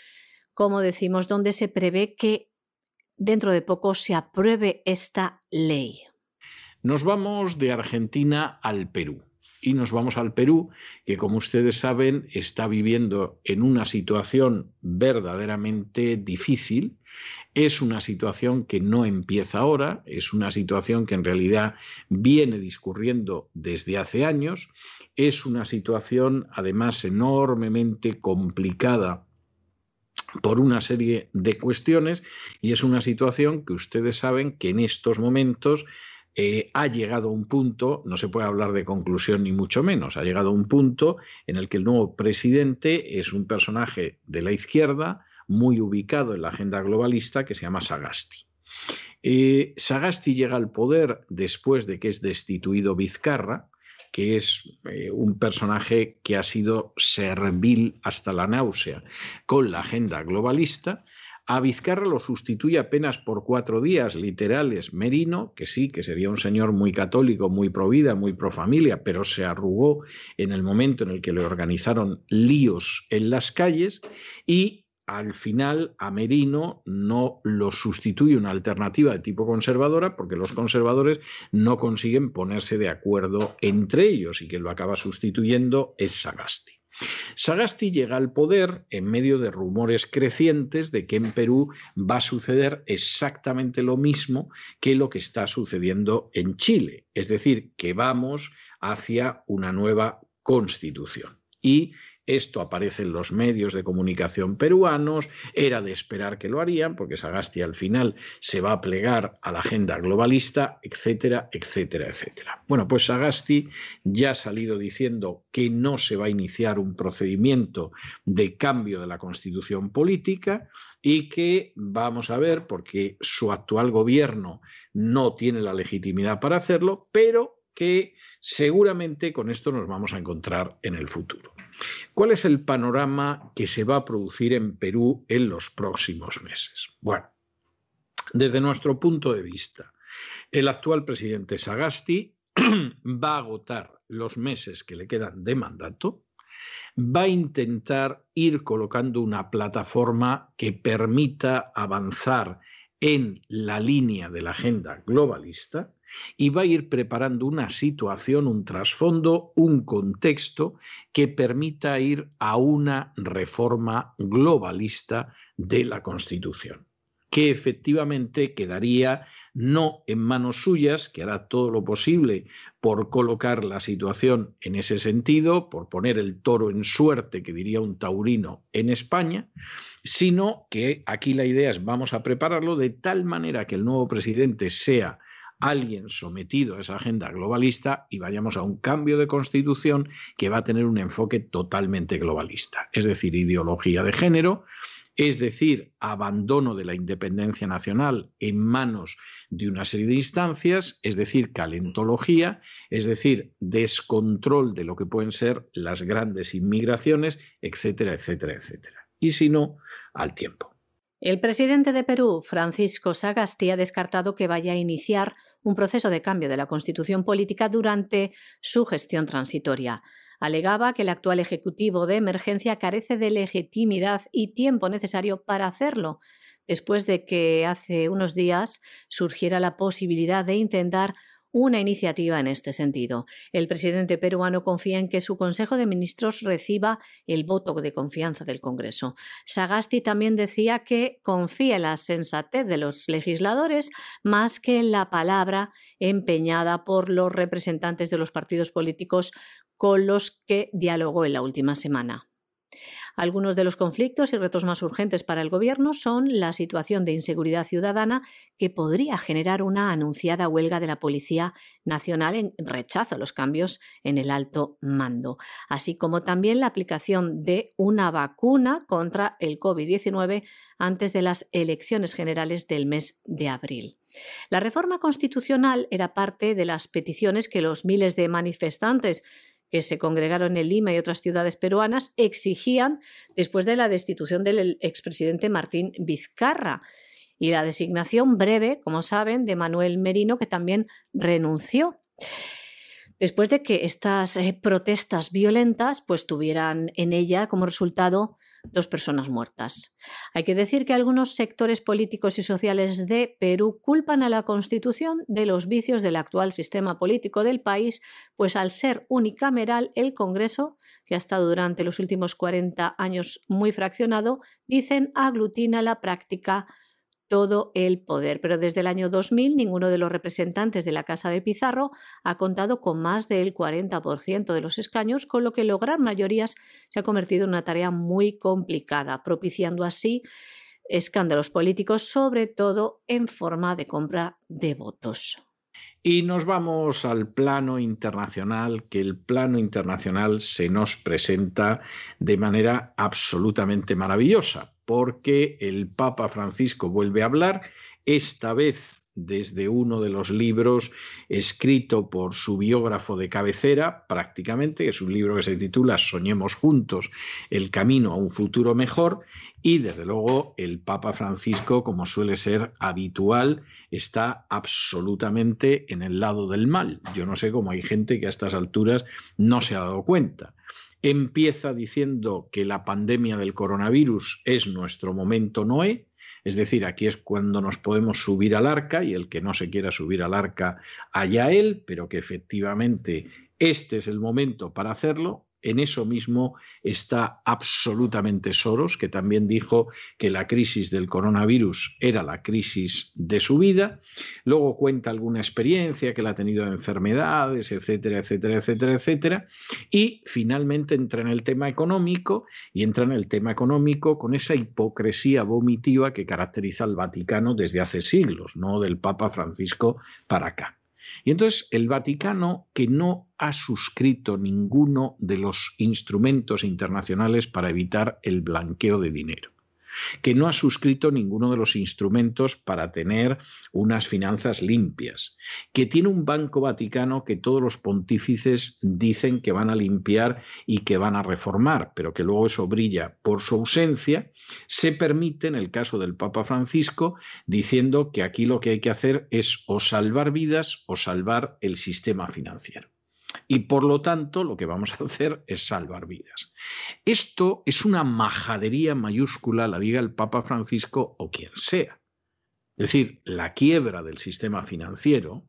como decimos, donde se prevé que dentro de poco se apruebe esta ley. Nos vamos de Argentina al Perú y nos vamos al Perú, que como ustedes saben está viviendo en una situación verdaderamente difícil. Es una situación que no empieza ahora, es una situación que en realidad viene discurriendo desde hace años, es una situación además enormemente complicada por una serie de cuestiones y es una situación que ustedes saben que en estos momentos eh, ha llegado a un punto, no se puede hablar de conclusión ni mucho menos, ha llegado a un punto en el que el nuevo presidente es un personaje de la izquierda muy ubicado en la agenda globalista que se llama Sagasti. Eh, Sagasti llega al poder después de que es destituido Vizcarra, que es eh, un personaje que ha sido servil hasta la náusea con la agenda globalista, A Vizcarra lo sustituye apenas por cuatro días literales Merino, que sí, que sería un señor muy católico, muy pro vida, muy pro familia, pero se arrugó en el momento en el que le organizaron líos en las calles y al final a Merino no lo sustituye una alternativa de tipo conservadora porque los conservadores no consiguen ponerse de acuerdo entre ellos y que lo acaba sustituyendo es Sagasti. Sagasti llega al poder en medio de rumores crecientes de que en Perú va a suceder exactamente lo mismo que lo que está sucediendo en Chile, es decir, que vamos hacia una nueva constitución. Y esto aparece en los medios de comunicación peruanos, era de esperar que lo harían, porque Sagasti al final se va a plegar a la agenda globalista, etcétera, etcétera, etcétera. Bueno, pues Sagasti ya ha salido diciendo que no se va a iniciar un procedimiento de cambio de la constitución política y que vamos a ver, porque su actual gobierno no tiene la legitimidad para hacerlo, pero que seguramente con esto nos vamos a encontrar en el futuro. ¿Cuál es el panorama que se va a producir en Perú en los próximos meses? Bueno, desde nuestro punto de vista, el actual presidente Sagasti va a agotar los meses que le quedan de mandato, va a intentar ir colocando una plataforma que permita avanzar en la línea de la agenda globalista, y va a ir preparando una situación, un trasfondo, un contexto que permita ir a una reforma globalista de la Constitución que efectivamente quedaría no en manos suyas, que hará todo lo posible por colocar la situación en ese sentido, por poner el toro en suerte, que diría un taurino, en España, sino que aquí la idea es vamos a prepararlo de tal manera que el nuevo presidente sea alguien sometido a esa agenda globalista y vayamos a un cambio de constitución que va a tener un enfoque totalmente globalista, es decir, ideología de género, es decir, abandono de la independencia nacional en manos de una serie de instancias, es decir, calentología, es decir, descontrol de lo que pueden ser las grandes inmigraciones, etcétera, etcétera, etcétera. Y si no, al tiempo. El presidente de Perú, Francisco Sagasti, ha descartado que vaya a iniciar un proceso de cambio de la constitución política durante su gestión transitoria. Alegaba que el actual Ejecutivo de Emergencia carece de legitimidad y tiempo necesario para hacerlo, después de que hace unos días surgiera la posibilidad de intentar una iniciativa en este sentido. El presidente peruano confía en que su Consejo de Ministros reciba el voto de confianza del Congreso. Sagasti también decía que confía en la sensatez de los legisladores más que en la palabra empeñada por los representantes de los partidos políticos con los que dialogó en la última semana. Algunos de los conflictos y retos más urgentes para el Gobierno son la situación de inseguridad ciudadana que podría generar una anunciada huelga de la Policía Nacional en rechazo a los cambios en el alto mando, así como también la aplicación de una vacuna contra el COVID-19 antes de las elecciones generales del mes de abril. La reforma constitucional era parte de las peticiones que los miles de manifestantes que se congregaron en Lima y otras ciudades peruanas exigían después de la destitución del expresidente Martín Vizcarra y la designación breve, como saben, de Manuel Merino, que también renunció. Después de que estas eh, protestas violentas pues tuvieran en ella como resultado dos personas muertas. Hay que decir que algunos sectores políticos y sociales de Perú culpan a la Constitución de los vicios del actual sistema político del país, pues al ser unicameral, el Congreso, que ha estado durante los últimos 40 años muy fraccionado, dicen aglutina la práctica todo el poder. Pero desde el año 2000 ninguno de los representantes de la Casa de Pizarro ha contado con más del 40% de los escaños, con lo que lograr mayorías se ha convertido en una tarea muy complicada, propiciando así escándalos políticos, sobre todo en forma de compra de votos. Y nos vamos al plano internacional, que el plano internacional se nos presenta de manera absolutamente maravillosa porque el Papa Francisco vuelve a hablar, esta vez desde uno de los libros escrito por su biógrafo de cabecera, prácticamente, que es un libro que se titula Soñemos juntos, el camino a un futuro mejor, y desde luego el Papa Francisco, como suele ser habitual, está absolutamente en el lado del mal. Yo no sé cómo hay gente que a estas alturas no se ha dado cuenta. Empieza diciendo que la pandemia del coronavirus es nuestro momento Noé, es decir, aquí es cuando nos podemos subir al arca y el que no se quiera subir al arca, allá él, pero que efectivamente este es el momento para hacerlo en eso mismo está absolutamente Soros, que también dijo que la crisis del coronavirus era la crisis de su vida. Luego cuenta alguna experiencia que él ha tenido de enfermedades, etcétera, etcétera, etcétera, etcétera. Y finalmente entra en el tema económico y entra en el tema económico con esa hipocresía vomitiva que caracteriza al Vaticano desde hace siglos, no del Papa Francisco para acá. Y entonces el Vaticano, que no ha suscrito ninguno de los instrumentos internacionales para evitar el blanqueo de dinero, que no ha suscrito ninguno de los instrumentos para tener unas finanzas limpias, que tiene un Banco Vaticano que todos los pontífices dicen que van a limpiar y que van a reformar, pero que luego eso brilla por su ausencia, se permite, en el caso del Papa Francisco, diciendo que aquí lo que hay que hacer es o salvar vidas o salvar el sistema financiero y por lo tanto lo que vamos a hacer es salvar vidas. Esto es una majadería mayúscula, la diga el Papa Francisco o quien sea. Es decir, la quiebra del sistema financiero,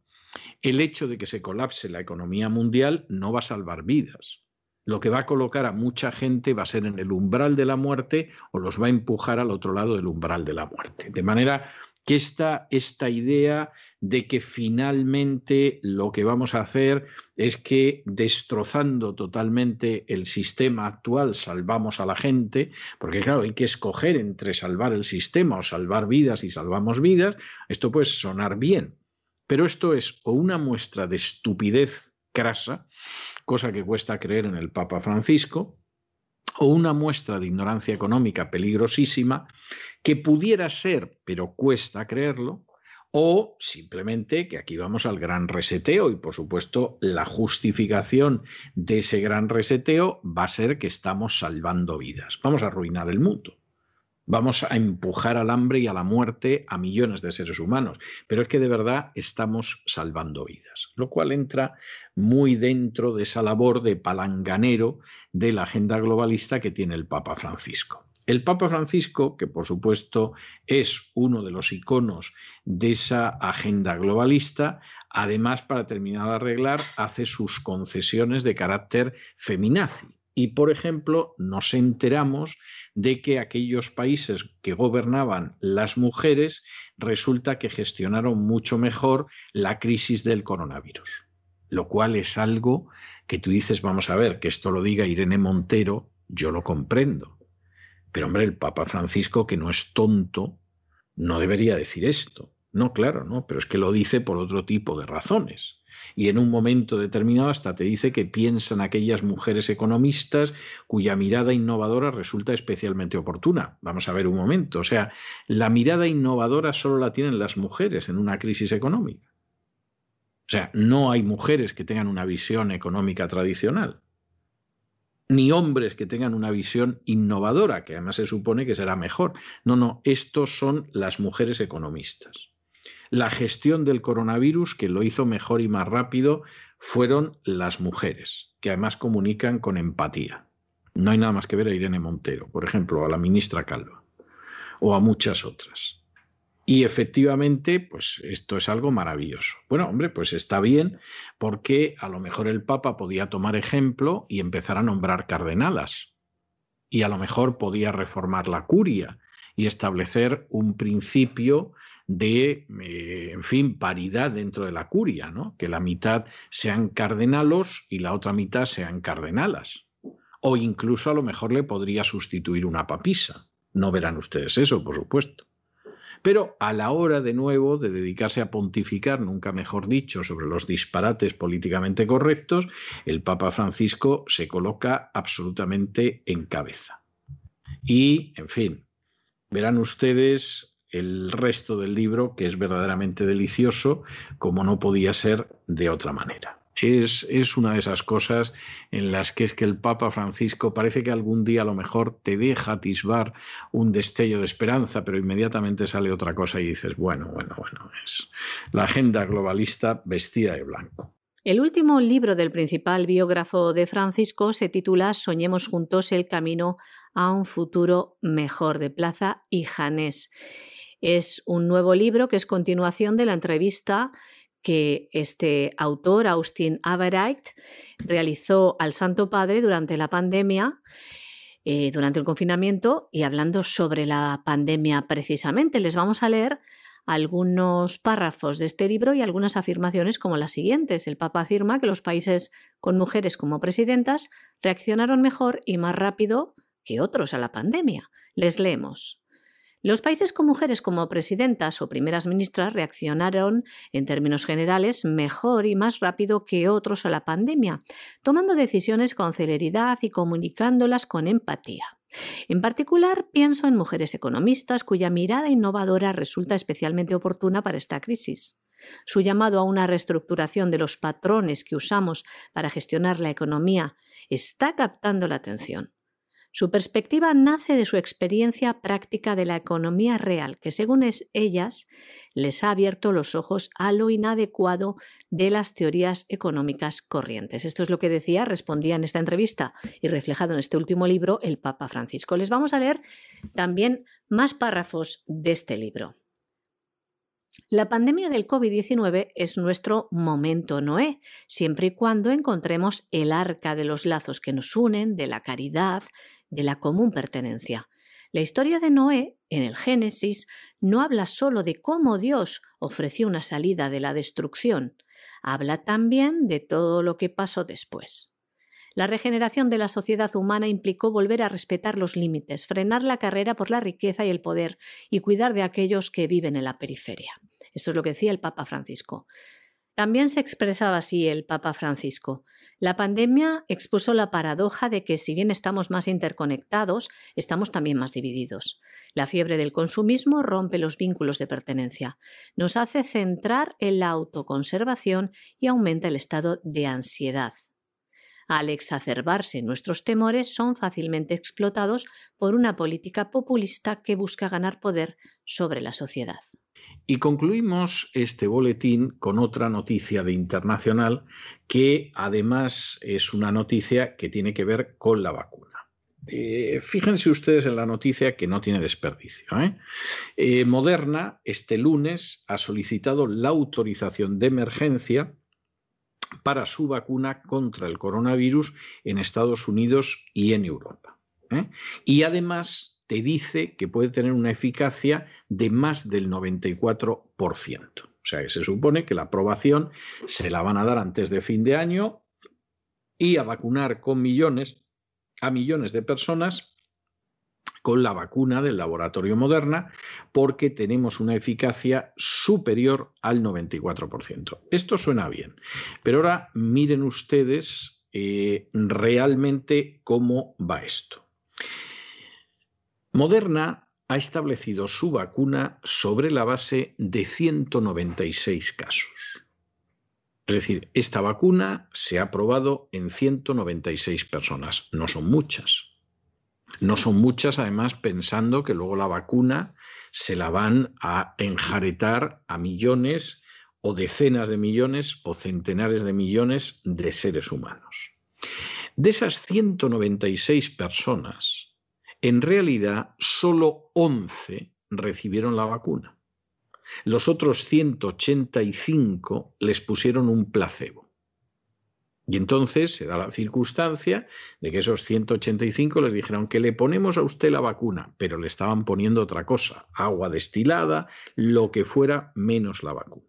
el hecho de que se colapse la economía mundial no va a salvar vidas. Lo que va a colocar a mucha gente va a ser en el umbral de la muerte o los va a empujar al otro lado del umbral de la muerte. De manera que esta, esta idea de que finalmente lo que vamos a hacer es que destrozando totalmente el sistema actual salvamos a la gente, porque claro, hay que escoger entre salvar el sistema o salvar vidas y salvamos vidas, esto puede sonar bien, pero esto es o una muestra de estupidez crasa, cosa que cuesta creer en el Papa Francisco, o una muestra de ignorancia económica peligrosísima que pudiera ser, pero cuesta creerlo, o simplemente que aquí vamos al gran reseteo y por supuesto la justificación de ese gran reseteo va a ser que estamos salvando vidas. Vamos a arruinar el mundo. Vamos a empujar al hambre y a la muerte a millones de seres humanos. Pero es que de verdad estamos salvando vidas, lo cual entra muy dentro de esa labor de palanganero de la agenda globalista que tiene el Papa Francisco. El Papa Francisco, que por supuesto es uno de los iconos de esa agenda globalista, además, para terminar de arreglar, hace sus concesiones de carácter feminazi. Y, por ejemplo, nos enteramos de que aquellos países que gobernaban las mujeres resulta que gestionaron mucho mejor la crisis del coronavirus, lo cual es algo que tú dices, vamos a ver, que esto lo diga Irene Montero, yo lo comprendo. Pero hombre, el Papa Francisco, que no es tonto, no debería decir esto. No, claro, no, pero es que lo dice por otro tipo de razones y en un momento determinado hasta te dice que piensan aquellas mujeres economistas cuya mirada innovadora resulta especialmente oportuna. Vamos a ver un momento, o sea, la mirada innovadora solo la tienen las mujeres en una crisis económica. O sea, no hay mujeres que tengan una visión económica tradicional, ni hombres que tengan una visión innovadora, que además se supone que será mejor. No, no, estos son las mujeres economistas la gestión del coronavirus, que lo hizo mejor y más rápido, fueron las mujeres, que además comunican con empatía. No hay nada más que ver a Irene Montero, por ejemplo, a la ministra Calva, o a muchas otras. Y efectivamente, pues esto es algo maravilloso. Bueno, hombre, pues está bien porque a lo mejor el Papa podía tomar ejemplo y empezar a nombrar cardenalas. Y a lo mejor podía reformar la curia y establecer un principio de, eh, en fin, paridad dentro de la curia, ¿no? que la mitad sean cardenalos y la otra mitad sean cardenalas. O incluso a lo mejor le podría sustituir una papisa. No verán ustedes eso, por supuesto. Pero a la hora de nuevo de dedicarse a pontificar, nunca mejor dicho, sobre los disparates políticamente correctos, el Papa Francisco se coloca absolutamente en cabeza. Y, en fin, verán ustedes el resto del libro, que es verdaderamente delicioso, como no podía ser de otra manera. Es, es, una de esas cosas en las que es que el Papa Francisco parece que algún día a lo mejor te deja atisbar un destello de esperanza, pero inmediatamente sale otra cosa y dices, bueno, bueno, bueno, es la agenda globalista vestida de blanco. El último libro del principal biógrafo de Francisco se titula Soñemos juntos el camino a un futuro mejor de Plaza y Janés. Es un nuevo libro que es continuación de la entrevista que este autor, Austin Avereit, realizó al Santo Padre durante la pandemia, eh, durante el confinamiento, y hablando sobre la pandemia precisamente. Les vamos a leer algunos párrafos de este libro y algunas afirmaciones como las siguientes. El Papa afirma que los países con mujeres como presidentas reaccionaron mejor y más rápido que otros a la pandemia. Les leemos. Los países con mujeres como presidentas o primeras ministras reaccionaron, en términos generales, mejor y más rápido que otros a la pandemia, tomando decisiones con celeridad y comunicándolas con empatía. En particular, pienso en mujeres economistas cuya mirada innovadora resulta especialmente oportuna para esta crisis. Su llamado a una reestructuración de los patrones que usamos para gestionar la economía está captando la atención. Su perspectiva nace de su experiencia práctica de la economía real, que según es ellas les ha abierto los ojos a lo inadecuado de las teorías económicas corrientes. Esto es lo que decía, respondía en esta entrevista y reflejado en este último libro el Papa Francisco. Les vamos a leer también más párrafos de este libro. La pandemia del COVID-19 es nuestro momento Noé, siempre y cuando encontremos el arca de los lazos que nos unen, de la caridad, de la común pertenencia. La historia de Noé, en el Génesis, no habla solo de cómo Dios ofreció una salida de la destrucción, habla también de todo lo que pasó después. La regeneración de la sociedad humana implicó volver a respetar los límites, frenar la carrera por la riqueza y el poder y cuidar de aquellos que viven en la periferia. Esto es lo que decía el Papa Francisco. También se expresaba así el Papa Francisco. La pandemia expuso la paradoja de que si bien estamos más interconectados, estamos también más divididos. La fiebre del consumismo rompe los vínculos de pertenencia, nos hace centrar en la autoconservación y aumenta el estado de ansiedad. Al exacerbarse nuestros temores, son fácilmente explotados por una política populista que busca ganar poder sobre la sociedad. Y concluimos este boletín con otra noticia de internacional que además es una noticia que tiene que ver con la vacuna. Eh, fíjense ustedes en la noticia que no tiene desperdicio. ¿eh? Eh, Moderna este lunes ha solicitado la autorización de emergencia para su vacuna contra el coronavirus en Estados Unidos y en Europa. Y además te dice que puede tener una eficacia de más del 94%. O sea que se supone que la aprobación se la van a dar antes de fin de año y a vacunar con millones a millones de personas con la vacuna del laboratorio Moderna porque tenemos una eficacia superior al 94%. Esto suena bien, pero ahora miren ustedes eh, realmente cómo va esto. Moderna ha establecido su vacuna sobre la base de 196 casos. Es decir, esta vacuna se ha probado en 196 personas. No son muchas. No son muchas, además, pensando que luego la vacuna se la van a enjaretar a millones o decenas de millones o centenares de millones de seres humanos. De esas 196 personas, en realidad, solo 11 recibieron la vacuna. Los otros 185 les pusieron un placebo. Y entonces se da la circunstancia de que esos 185 les dijeron que le ponemos a usted la vacuna, pero le estaban poniendo otra cosa, agua destilada, lo que fuera menos la vacuna.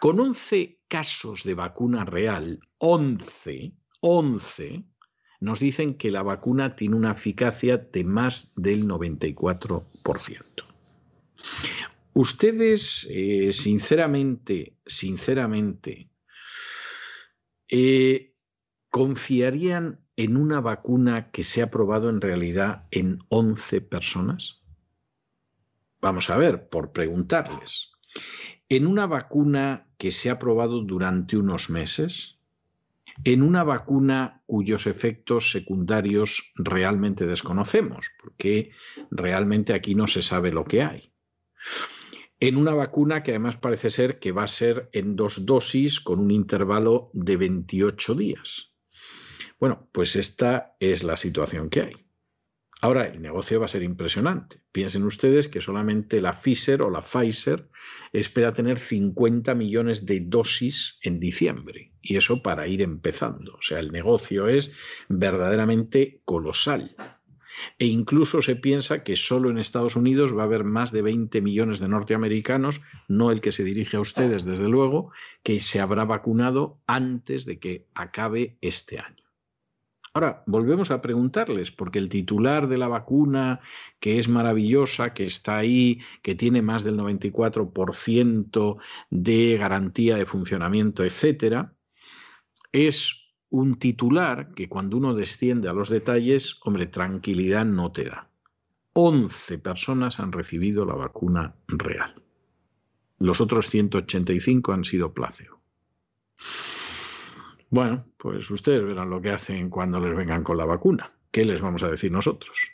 Con 11 casos de vacuna real, 11, 11, nos dicen que la vacuna tiene una eficacia de más del 94%. Ustedes, eh, sinceramente, sinceramente, eh, ¿confiarían en una vacuna que se ha probado en realidad en 11 personas? Vamos a ver, por preguntarles. En una vacuna que se ha probado durante unos meses, en una vacuna cuyos efectos secundarios realmente desconocemos, porque realmente aquí no se sabe lo que hay. En una vacuna que además parece ser que va a ser en dos dosis con un intervalo de 28 días. Bueno, pues esta es la situación que hay. Ahora, el negocio va a ser impresionante. Piensen ustedes que solamente la Pfizer o la Pfizer espera tener 50 millones de dosis en diciembre. Y eso para ir empezando. O sea, el negocio es verdaderamente colosal. E incluso se piensa que solo en Estados Unidos va a haber más de 20 millones de norteamericanos, no el que se dirige a ustedes, desde luego, que se habrá vacunado antes de que acabe este año. Ahora, volvemos a preguntarles, porque el titular de la vacuna, que es maravillosa, que está ahí, que tiene más del 94% de garantía de funcionamiento, etcétera, es un titular que cuando uno desciende a los detalles, hombre, tranquilidad no te da. 11 personas han recibido la vacuna real. Los otros 185 han sido placebo. Bueno, pues ustedes verán lo que hacen cuando les vengan con la vacuna. ¿Qué les vamos a decir nosotros?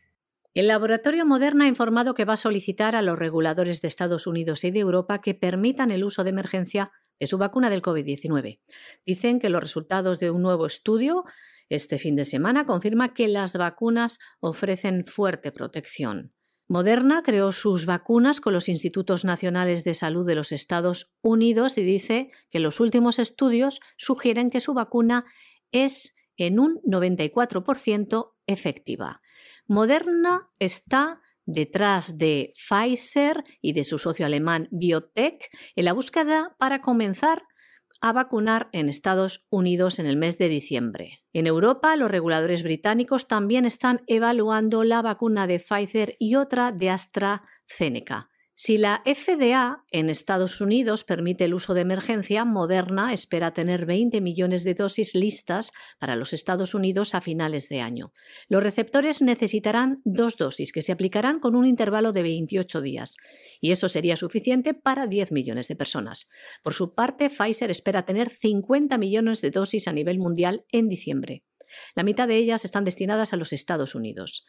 El laboratorio Moderna ha informado que va a solicitar a los reguladores de Estados Unidos y de Europa que permitan el uso de emergencia de su vacuna del COVID-19. Dicen que los resultados de un nuevo estudio este fin de semana confirma que las vacunas ofrecen fuerte protección. Moderna creó sus vacunas con los Institutos Nacionales de Salud de los Estados Unidos y dice que los últimos estudios sugieren que su vacuna es en un 94% efectiva. Moderna está detrás de Pfizer y de su socio alemán BioTech en la búsqueda para comenzar a vacunar en Estados Unidos en el mes de diciembre. En Europa, los reguladores británicos también están evaluando la vacuna de Pfizer y otra de AstraZeneca. Si la FDA en Estados Unidos permite el uso de emergencia, Moderna espera tener 20 millones de dosis listas para los Estados Unidos a finales de año. Los receptores necesitarán dos dosis que se aplicarán con un intervalo de 28 días, y eso sería suficiente para 10 millones de personas. Por su parte, Pfizer espera tener 50 millones de dosis a nivel mundial en diciembre. La mitad de ellas están destinadas a los Estados Unidos.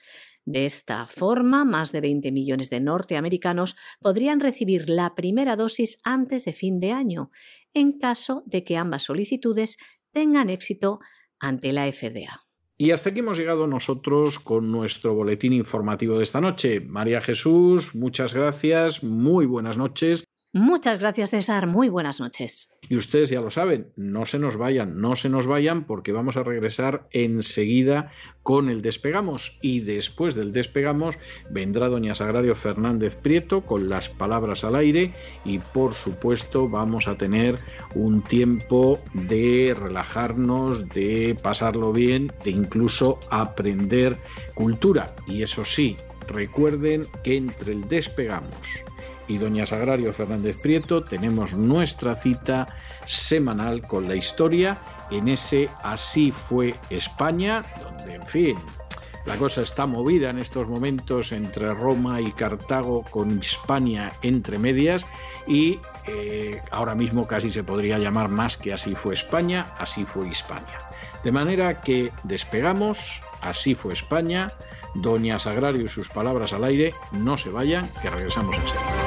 De esta forma, más de 20 millones de norteamericanos podrían recibir la primera dosis antes de fin de año, en caso de que ambas solicitudes tengan éxito ante la FDA. Y hasta aquí hemos llegado nosotros con nuestro boletín informativo de esta noche. María Jesús, muchas gracias, muy buenas noches Muchas gracias, César. Muy buenas noches. Y ustedes ya lo saben, no se nos vayan, no se nos vayan porque vamos a regresar enseguida con el despegamos y después del despegamos vendrá doña Sagrario Fernández Prieto con las palabras al aire y por supuesto vamos a tener un tiempo de relajarnos, de pasarlo bien, de incluso aprender cultura. Y eso sí, recuerden que entre el despegamos y doña Sagrario Fernández Prieto tenemos nuestra cita semanal con la historia en ese Así fue España, donde en fin, la cosa está movida en estos momentos entre Roma y Cartago con Hispania entre medias y eh, ahora mismo casi se podría llamar más que Así fue España, Así fue Hispania. De manera que despegamos, Así fue España, Doña Sagrario y sus palabras al aire, no se vayan, que regresamos enseguida.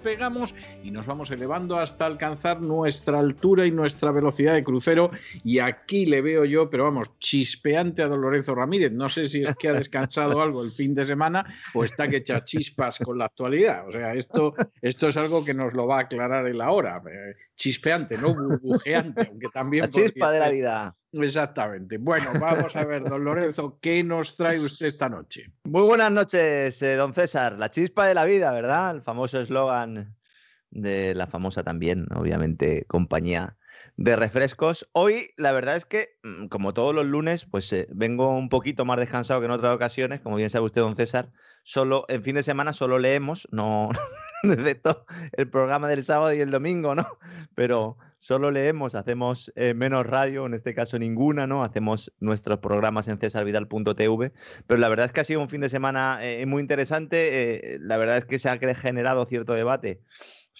despegamos y nos vamos elevando hasta alcanzar nuestra altura y nuestra velocidad de crucero. Y aquí le veo yo, pero vamos, chispeante a Don Lorenzo Ramírez. No sé si es que ha descansado algo el fin de semana o está que echa chispas con la actualidad. O sea, esto, esto es algo que nos lo va a aclarar él ahora. Eh, chispeante, no burbujeante, aunque también. La chispa de la vida. Exactamente. Bueno, vamos a ver, don Lorenzo, ¿qué nos trae usted esta noche? Muy buenas noches, eh, don César. La chispa de la vida, ¿verdad? El famoso eslogan de la famosa también, obviamente, compañía de refrescos. Hoy, la verdad es que, mm, como todos los lunes, pues eh, vengo un poquito más descansado que en otras ocasiones, como bien sabe usted, don César. Solo, en fin de semana solo leemos, no, excepto el programa del sábado y el domingo, ¿no? Pero solo leemos, hacemos eh, menos radio, en este caso ninguna, ¿no? Hacemos nuestros programas en cesarvidal.tv, pero la verdad es que ha sido un fin de semana eh, muy interesante, eh, la verdad es que se ha generado cierto debate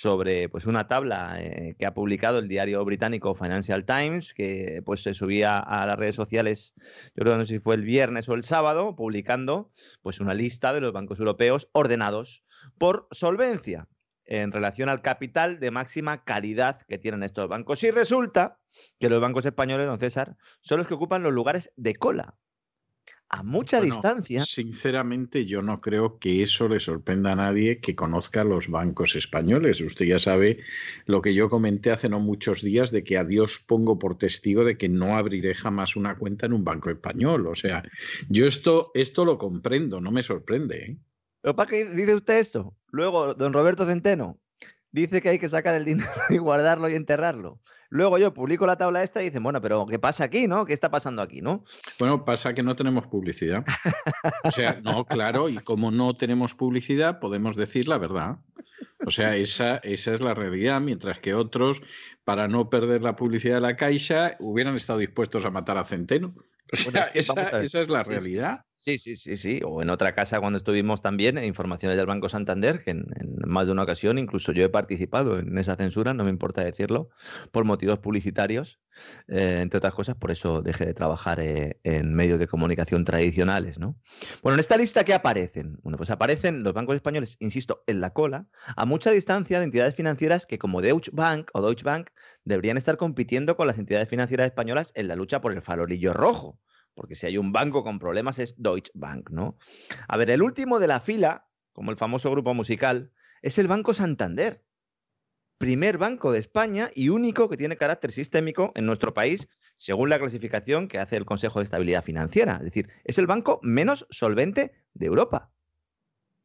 sobre pues una tabla que ha publicado el diario británico Financial Times, que pues se subía a las redes sociales, yo creo no sé si fue el viernes o el sábado, publicando pues una lista de los bancos europeos ordenados por solvencia en relación al capital de máxima calidad que tienen estos bancos. Y resulta que los bancos españoles, don César, son los que ocupan los lugares de cola. A mucha distancia. Sinceramente, yo no creo que eso le sorprenda a nadie que conozca los bancos españoles. Usted ya sabe lo que yo comenté hace no muchos días de que a Dios pongo por testigo de que no abriré jamás una cuenta en un banco español. O sea, yo esto, esto lo comprendo, no me sorprende. ¿eh? ¿Pero para qué dice usted esto? Luego, don Roberto Centeno dice que hay que sacar el dinero y guardarlo y enterrarlo. Luego yo publico la tabla esta y dicen, bueno, pero ¿qué pasa aquí, no? ¿Qué está pasando aquí, no? Bueno, pasa que no tenemos publicidad. O sea, no, claro, y como no tenemos publicidad, podemos decir la verdad. O sea, esa, esa es la realidad, mientras que otros, para no perder la publicidad de la Caixa, hubieran estado dispuestos a matar a Centeno. O sea, esa, esa, es la realidad. Sí, sí, sí, sí. O en otra casa cuando estuvimos también, en informaciones del Banco Santander, que en, más de una ocasión incluso yo he participado en esa censura, no me importa decirlo, por motivos publicitarios, eh, entre otras cosas, por eso dejé de trabajar eh, en medios de comunicación tradicionales, ¿no? Bueno, en esta lista, ¿qué aparecen? Bueno, pues aparecen los bancos españoles, insisto, en la cola, a mucha distancia de entidades financieras que como Deutsche Bank o Deutsche Bank deberían estar compitiendo con las entidades financieras españolas en la lucha por el farolillo rojo porque si hay un banco con problemas es Deutsche Bank, ¿no? A ver, el último de la fila, como el famoso grupo musical, es el Banco Santander. Primer banco de España y único que tiene carácter sistémico en nuestro país, según la clasificación que hace el Consejo de Estabilidad Financiera. Es decir, es el banco menos solvente de Europa.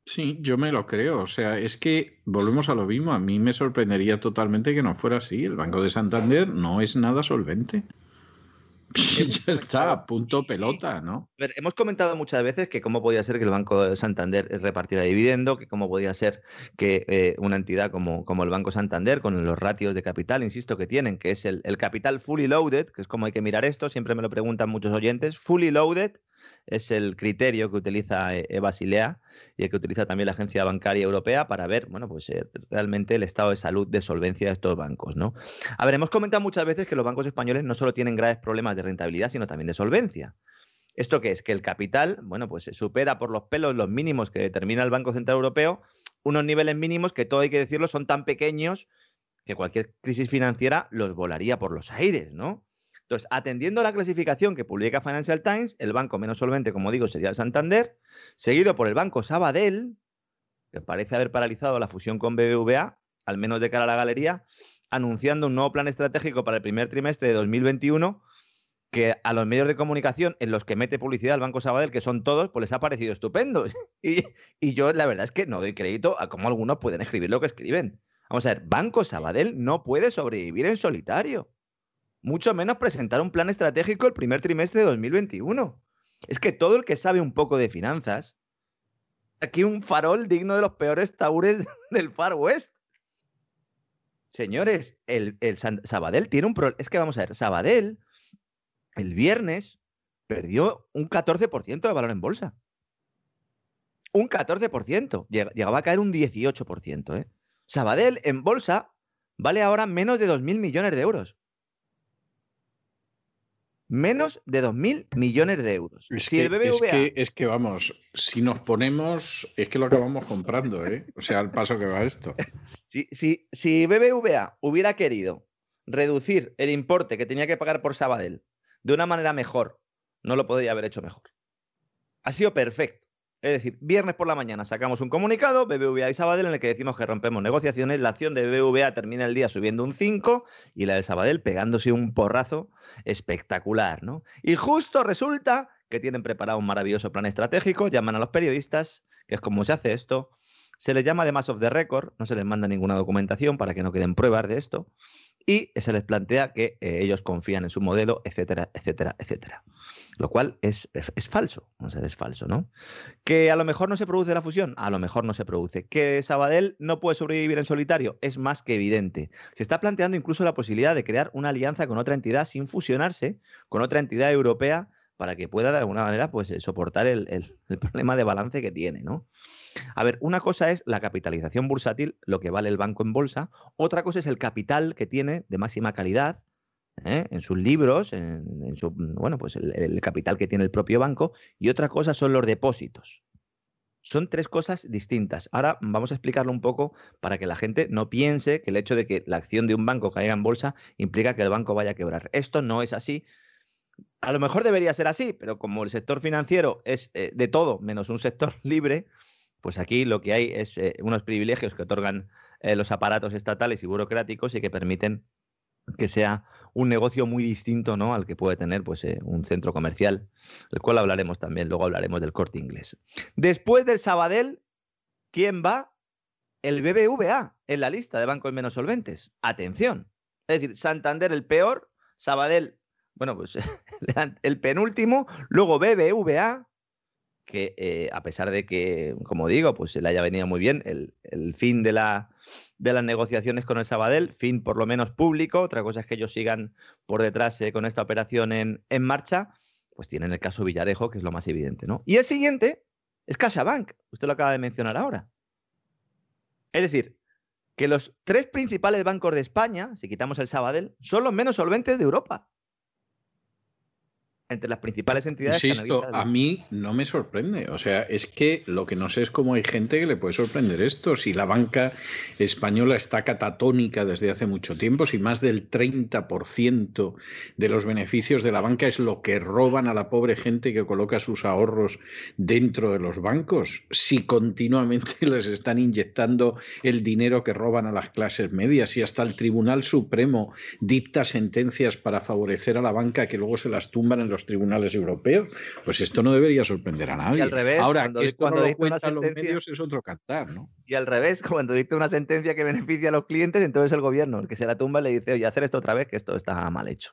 Sí, yo me lo creo. O sea, es que volvemos a lo mismo. A mí me sorprendería totalmente que no fuera así. El Banco de Santander no es nada solvente. ya está, punto pelota, ¿no? hemos comentado muchas veces que cómo podía ser que el Banco de Santander repartiera dividendo, que cómo podía ser que eh, una entidad como, como el Banco Santander, con los ratios de capital, insisto, que tienen, que es el, el capital fully loaded, que es como hay que mirar esto, siempre me lo preguntan muchos oyentes, fully loaded es el criterio que utiliza eh, Basilea y el que utiliza también la Agencia Bancaria Europea para ver, bueno, pues eh, realmente el estado de salud de solvencia de estos bancos, ¿no? A ver, hemos comentado muchas veces que los bancos españoles no solo tienen graves problemas de rentabilidad, sino también de solvencia. ¿Esto qué es? Que el capital, bueno, pues supera por los pelos los mínimos que determina el Banco Central Europeo, unos niveles mínimos que todo hay que decirlo son tan pequeños que cualquier crisis financiera los volaría por los aires, ¿no? Entonces, atendiendo a la clasificación que publica Financial Times, el banco menos solvente, como digo, sería el Santander, seguido por el banco Sabadell, que parece haber paralizado la fusión con BBVA, al menos de cara a la galería, anunciando un nuevo plan estratégico para el primer trimestre de 2021 que a los medios de comunicación en los que mete publicidad el Banco Sabadell, que son todos, pues les ha parecido estupendo. Y, y, yo la verdad es que no doy crédito a cómo algunos pueden escribir lo que escriben. Vamos a ver, Banco Sabadell no puede sobrevivir en solitario mucho menos presentar un plan estratégico el primer trimestre de 2021. Es que todo el que sabe un poco de finanzas, aquí un farol digno de los peores taures del Far West. Señores, el, Sabadell tiene un problema. Es que vamos a ver, Sabadell, el viernes, perdió un 14% de valor en bolsa. Un 14%. Llegaba a caer un 18%. ¿eh? Sabadell en bolsa vale ahora menos de 2.000 millones de euros. Menos de 2.000 millones de euros. Es, que, es, que, vamos, si nos ponemos, es que lo acabamos comprando, ¿eh? O sea, al paso que va esto. si, si, si BBVA hubiera querido reducir el importe que tenía que pagar por Sabadell de una manera mejor, no lo podría haber hecho mejor. Ha sido perfecto. Es decir, viernes por la mañana sacamos un comunicado, BBVA y Sabadell, en el que decimos que rompemos negociaciones. La acción de BBVA termina el día subiendo un 5 y la de Sabadell pegándose un porrazo espectacular, ¿no? Y justo resulta que tienen preparado un maravilloso plan estratégico, llaman a los periodistas, que es como se hace esto, se les llama además of the record, no se les manda ninguna documentación para que no queden pruebas de esto, y se les plantea que eh, ellos confían en su modelo, etcétera, etcétera, etcétera. Lo cual es, es, falso, o sea, es falso, ¿no? Que a lo mejor no se produce la fusión, a lo mejor no se produce. Que Sabadell no puede sobrevivir en solitario, es más que evidente. Se está planteando incluso la posibilidad de crear una alianza con otra entidad sin fusionarse con otra entidad europea para que pueda de alguna manera pues, eh, soportar el, el problema de balance que tiene, ¿no? A ver, una cosa es la capitalización bursátil, lo que vale el banco en bolsa, otra cosa es el capital que tiene de máxima calidad ¿eh? en sus libros, en, su, bueno, pues el, capital que tiene el propio banco, y otra cosa son los depósitos. Son tres cosas distintas. Ahora vamos a explicarlo un poco para que la gente no piense que el hecho de que la acción de un banco caiga en bolsa implica que el banco vaya a quebrar. Esto no es así. A lo mejor debería ser así, pero como el sector financiero es eh, de todo menos un sector libre, pues aquí lo que hay es eh, unos privilegios que otorgan eh, los aparatos estatales y burocráticos y que permiten que sea un negocio muy distinto ¿no? al que puede tener pues, un centro comercial, del cual hablaremos también, luego hablaremos del corte inglés. Después del Sabadell, ¿quién va? El BBVA en la lista de bancos menos solventes. Atención. Es decir, Santander el peor, Sabadell, bueno, pues el penúltimo, luego BBVA, que eh, a pesar de que, como digo, pues le haya venido muy bien el, fin de, la, de, las negociaciones con el Sabadell, fin por lo menos público, otra cosa es que ellos sigan por detrás eh, con esta operación en, en, marcha, pues tienen el caso Villarejo, que es lo más evidente, ¿no? Y el siguiente es CaixaBank, usted lo acaba de mencionar ahora. Es decir, que los tres principales bancos de España, si quitamos el Sabadell, son los menos solventes de Europa entre las principales entidades. Insisto, a mí no me sorprende. O sea, es que lo que no sé es cómo hay gente que le puede sorprender esto. Si la banca española está catatónica desde hace mucho tiempo, si más del 30% de los beneficios de la banca es lo que roban a la pobre gente que coloca sus ahorros dentro de los bancos, si continuamente les están inyectando el dinero que roban a las clases medias, y hasta el Tribunal Supremo dicta sentencias para favorecer a la banca que luego se las tumban en los los tribunales europeos, pues esto no debería sorprender a nadie. al revés, Ahora, cuando, esto cuando no lo los medios es otro cantar, ¿no? Y al revés, cuando dicta una sentencia que beneficia a los clientes, entonces el gobierno, el que se la tumba, le dice, oye, hacer esto otra vez, que esto está mal hecho.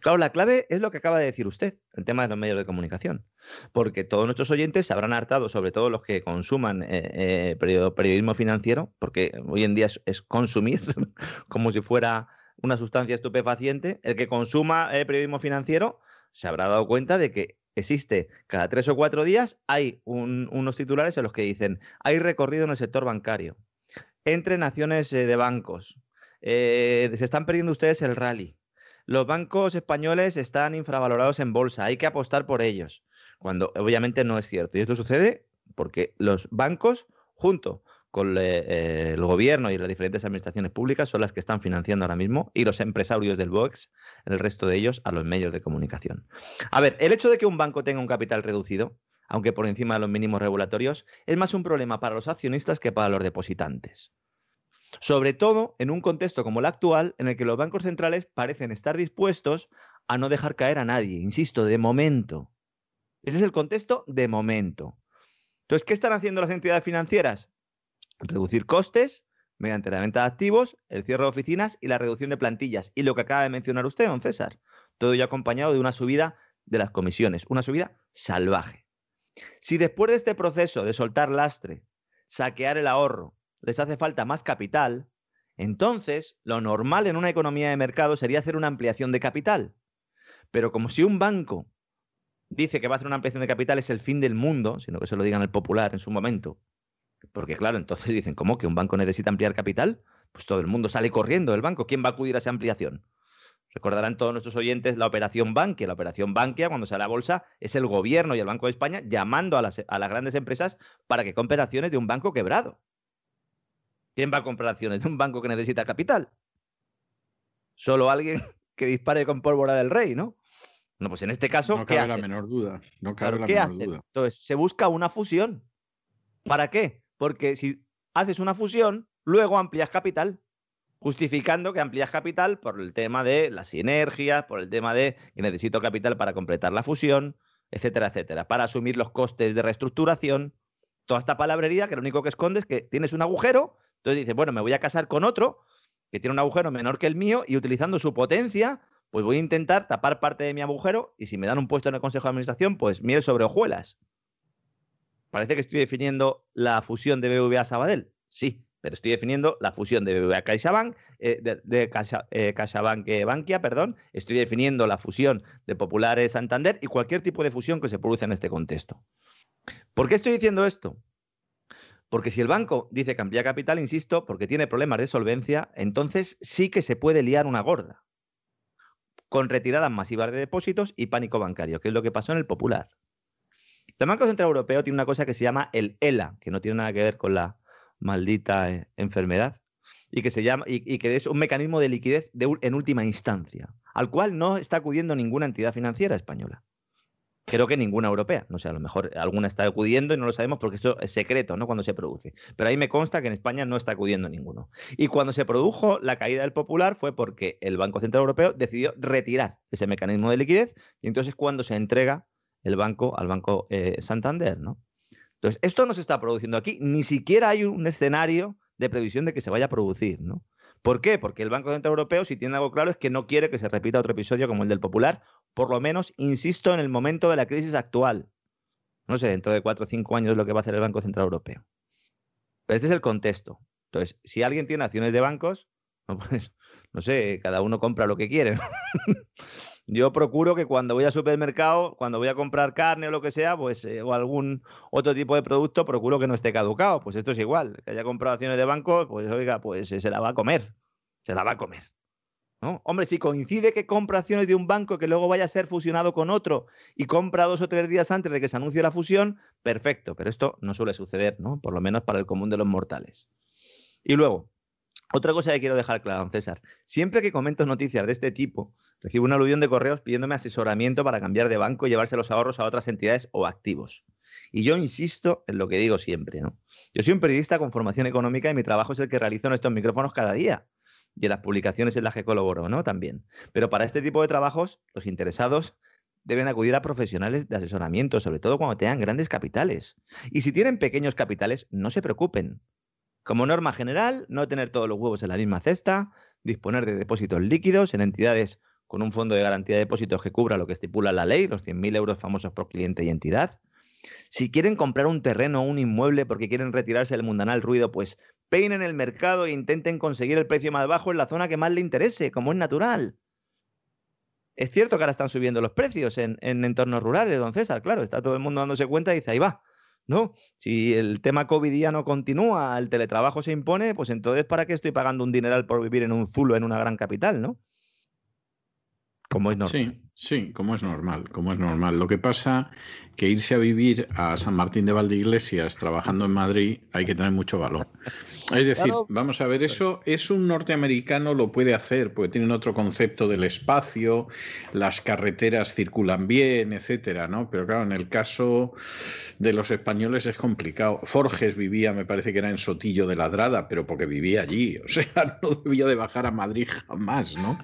Claro, la clave es lo que acaba de decir usted, el tema de los medios de comunicación, porque todos nuestros oyentes se habrán hartado, sobre todo los que consuman eh, eh, periodismo financiero, porque hoy en día es, consumir como si fuera una sustancia estupefaciente. El que consuma eh, periodismo financiero se habrá dado cuenta de que existe cada tres o cuatro días, hay unos titulares en los que dicen, hay recorrido en el sector bancario, entre naciones eh, de bancos, eh, se están perdiendo ustedes el rally, los bancos españoles están infravalorados en bolsa, hay que apostar por ellos, cuando obviamente no es cierto. Y esto sucede porque los bancos, junto con eh, el gobierno y las diferentes administraciones públicas son las que están financiando ahora mismo y los empresarios del BOEX, el resto de ellos, a los medios de comunicación. A ver, el hecho de que un banco tenga un capital reducido, aunque por encima de los mínimos regulatorios, es más un problema para los accionistas que para los depositantes. Sobre todo en un contexto como el actual, en el que los bancos centrales parecen estar dispuestos a no dejar caer a nadie, insisto, de momento. Ese es el contexto de momento. Entonces, ¿qué están haciendo las entidades financieras? Reducir costes mediante la venta de activos, el cierre de oficinas y la reducción de plantillas. Y lo que acaba de mencionar usted, don César, todo ello acompañado de una subida de las comisiones, una subida salvaje. Si después de este proceso de soltar lastre, saquear el ahorro, les hace falta más capital, entonces lo normal en una economía de mercado sería hacer una ampliación de capital. Pero como si un banco dice que va a hacer una ampliación de capital es el fin del mundo, sino que se lo digan el popular en su momento. Porque claro, entonces dicen, ¿cómo que un banco necesita ampliar capital? Pues todo el mundo sale corriendo del banco. ¿Quién va a acudir a esa ampliación? Recordarán todos nuestros oyentes la operación Bankia. La operación Bankia, cuando sale a bolsa, es el gobierno y el Banco de España llamando a las, a las grandes empresas para que compren acciones de un banco quebrado. ¿Quién va a comprar acciones de un banco que necesita capital? Solo alguien que dispare con pólvora del rey, ¿no? No, pues en este caso. No cabe la menor duda. No cabe la ¿qué menor hacen? duda. Entonces, se busca una fusión. ¿Para qué? Porque si haces una fusión, luego amplías capital, justificando que amplías capital por el tema de las sinergias, por el tema de que necesito capital para completar la fusión, etcétera, etcétera, para asumir los costes de reestructuración. Toda esta palabrería que lo único que esconde es que tienes un agujero, entonces dices, bueno, me voy a casar con otro que tiene un agujero menor que el mío y utilizando su potencia, pues voy a intentar tapar parte de mi agujero y si me dan un puesto en el Consejo de Administración, pues miel sobre hojuelas. Parece que estoy definiendo la fusión de BBVA Sabadell. Sí, pero estoy definiendo la fusión de BBVA CaixaBank, eh, de, de Caixa- eh, CaixaBank eh, Bankia, perdón. Estoy definiendo la fusión de Populares Santander y cualquier tipo de fusión que se produce en este contexto. ¿Por qué estoy diciendo esto? Porque si el banco dice que amplía capital, insisto, porque tiene problemas de solvencia, entonces sí que se puede liar una gorda. Con retiradas masivas de depósitos y pánico bancario, que es lo que pasó en el Popular. El Banco Central Europeo tiene una cosa que se llama el ELA, que no tiene nada que ver con la maldita eh, enfermedad, y que, se llama, y, que es un mecanismo de liquidez en última instancia, al cual no está acudiendo ninguna entidad financiera española. Creo que ninguna europea. No sé, a lo mejor alguna está acudiendo y no lo sabemos porque esto es secreto, ¿no? Cuando se produce. Pero ahí me consta que en España no está acudiendo ninguno. Y cuando se produjo la caída del Popular fue porque el Banco Central Europeo decidió retirar ese mecanismo de liquidez y entonces cuando se entrega el banco al Banco eh, Santander, ¿no? Entonces, esto no se está produciendo aquí, ni siquiera hay un escenario de previsión de que se vaya a producir, ¿no? ¿Por qué? Porque el Banco Central Europeo, si tiene algo claro, es que no quiere que se repita otro episodio como el del Popular, por lo menos, insisto, en el momento de la crisis actual. No sé, dentro de cuatro o cinco años lo que va a hacer el Banco Central Europeo. Pero este es el contexto. Entonces, si alguien tiene acciones de bancos, pues, no sé, cada uno compra lo que quiere. Yo procuro que cuando voy al supermercado, cuando voy a comprar carne o lo que sea, pues, eh, o algún otro tipo de producto, procuro que no esté caducado. Pues esto es igual. Que haya comprado acciones de banco, pues oiga, pues eh, se la va a comer. Se la va a comer. ¿no? Hombre, si coincide que compra acciones de un banco que luego vaya a ser fusionado con otro y compra dos o tres días antes de que se anuncie la fusión, perfecto. Pero esto no suele suceder, ¿no? Por lo menos para el común de los mortales. Y luego, otra cosa que quiero dejar clara, César. Siempre que comento noticias de este tipo, recibo un aluvión de correos pidiéndome asesoramiento para cambiar de banco y llevarse los ahorros a otras entidades o activos. Y yo insisto en lo que digo siempre, ¿no? Yo soy un periodista con formación económica y mi trabajo es el que realizo en estos micrófonos cada día. Y en las publicaciones en las que colaboro, ¿no? También. Pero para este tipo de trabajos, los interesados deben acudir a profesionales de asesoramiento, sobre todo cuando tengan grandes capitales. Y si tienen pequeños capitales, no se preocupen. Como norma general, no tener todos los huevos en la misma cesta, disponer de depósitos líquidos en entidades con un fondo de garantía de depósitos que cubra lo que estipula la ley, los 100.000 euros famosos por cliente y entidad. Si quieren comprar un terreno o un inmueble porque quieren retirarse del mundanal ruido, pues peinen el mercado e intenten conseguir el precio más bajo en la zona que más le interese, como es natural. Es cierto que ahora están subiendo los precios en, en entornos rurales, don César, claro, está todo el mundo dándose cuenta y dice, ahí va, ¿no? Si el tema COVID ya no continúa, el teletrabajo se impone, pues entonces ¿para qué estoy pagando un dineral por vivir en un zulo en una gran capital, ¿no? Como es normal. Sí, sí, como es normal, como es normal. Lo que pasa que irse a vivir a San Martín de Valdeiglesias trabajando en Madrid hay que tener mucho valor. Es decir, Claro. vamos a ver, eso es un norteamericano lo puede hacer, porque tienen otro concepto del espacio, las carreteras circulan bien, etcétera, ¿no? Pero claro, en el caso de los españoles es complicado. Forges vivía, me parece que era en Sotillo de Ladrada, pero porque vivía allí, o sea, no debía de bajar a Madrid jamás, ¿no?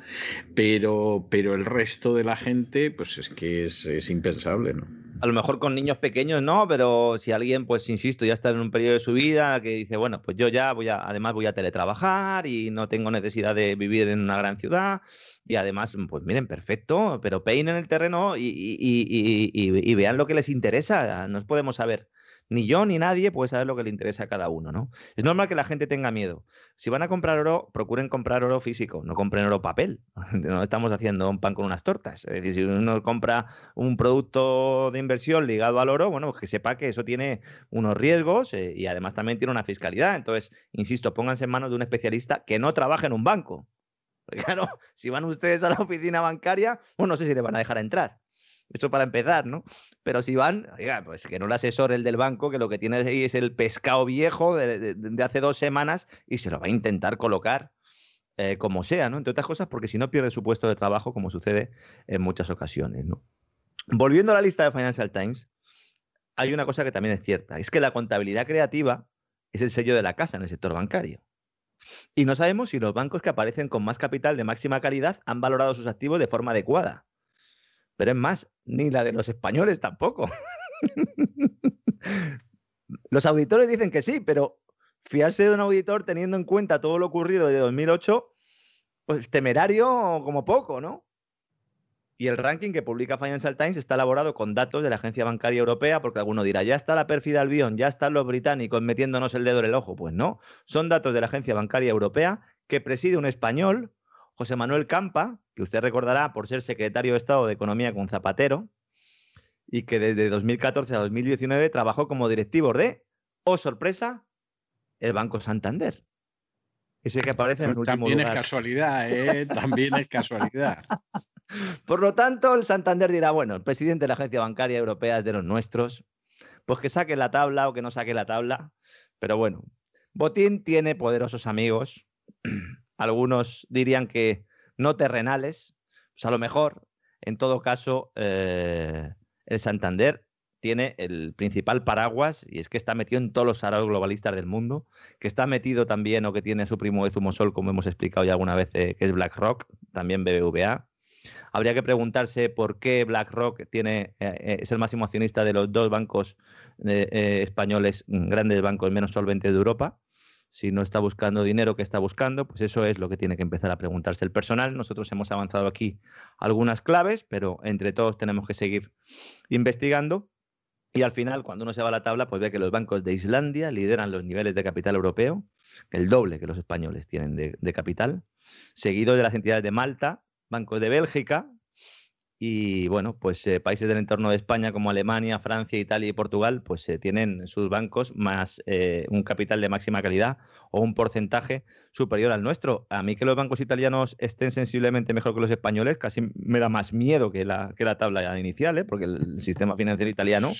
Pero, pero el resto de la gente, pues es que es, es impensable, ¿no? A lo mejor con niños pequeños no, pero si alguien, pues insisto, ya está en un periodo de su vida que dice, bueno, pues yo ya voy a, además voy a teletrabajar y no tengo necesidad de vivir en una gran ciudad. Y además, pues miren, perfecto, pero peinen el terreno y, y- y- y- vean lo que les interesa. No podemos saber ni yo ni nadie puede saber lo que le interesa a cada uno, ¿no? Es normal que la gente tenga miedo. Si van a comprar oro, procuren comprar oro físico, no compren oro papel. No estamos haciendo un pan con unas tortas. Es decir, si uno compra un producto de inversión ligado al oro, bueno, pues que sepa que eso tiene unos riesgos eh, y además también tiene una fiscalidad. Entonces, insisto, pónganse en manos de un especialista que no trabaje en un banco. Porque claro, si van ustedes a la oficina bancaria, bueno, no sé si le van a dejar entrar. Esto para empezar, ¿no? Pero si van, oiga, pues que no le asesore el del banco, que lo que tiene ahí es el pescado viejo de, hace dos semanas y se lo va a intentar colocar eh, como sea, ¿no? Entre otras cosas, porque si no pierde su puesto de trabajo, como sucede en muchas ocasiones, ¿no? Volviendo a la lista de Financial Times, hay una cosa que también es cierta, es que la contabilidad creativa es el sello de la casa en el sector bancario. Y no sabemos si los bancos que aparecen con más capital de máxima calidad han valorado sus activos de forma adecuada. Pero es más, ni la de los españoles tampoco. los auditores dicen que sí, pero fiarse de un auditor teniendo en cuenta todo lo ocurrido desde 2008, pues temerario como poco, ¿no? Y el ranking que publica Financial Times está elaborado con datos de la Agencia Bancaria Europea, porque alguno dirá, ya está la pérfida Albion, ya están los británicos metiéndonos el dedo en el ojo. Pues no, son datos de la Agencia Bancaria Europea que preside un español José Manuel Campa, que usted recordará por ser secretario de Estado de Economía con Zapatero, y que desde 2014 a 2019 trabajó como directivo de, oh sorpresa, el Banco Santander. Ese que aparece en el último También es casualidad, ¿eh? También es casualidad. Por lo tanto, el Santander dirá, bueno, el presidente de la Agencia Bancaria Europea es de los nuestros, pues que saque la tabla o que no saque la tabla. Pero bueno, Botín tiene poderosos amigos algunos dirían que no terrenales, pues a lo mejor, en todo caso, eh, el Santander tiene el principal paraguas y es que está metido en todos los araos globalistas del mundo, que está metido también o que tiene su primo de Zumosol, como hemos explicado ya alguna vez, eh, que es BlackRock, también BBVA. Habría que preguntarse por qué BlackRock tiene, eh, es el máximo accionista de los dos bancos españoles, grandes bancos menos solventes de Europa si no está buscando dinero, ¿qué está buscando? Pues eso es lo que tiene que empezar a preguntarse el personal. Nosotros hemos avanzado aquí algunas claves, pero entre todos tenemos que seguir investigando. Y al final, cuando uno se va a la tabla, pues ve que los bancos de Islandia lideran los niveles de capital europeo, el doble que los españoles tienen de, de capital, seguido de las entidades de Malta, bancos de Bélgica, y bueno, pues eh, países del entorno de España como Alemania, Francia, Italia y Portugal, pues eh, tienen sus bancos más eh, un capital de máxima calidad o un porcentaje superior al nuestro. A mí que los bancos italianos estén sensiblemente mejor que los españoles, casi me da más miedo que la, que la tabla inicial, porque el sistema financiero italiano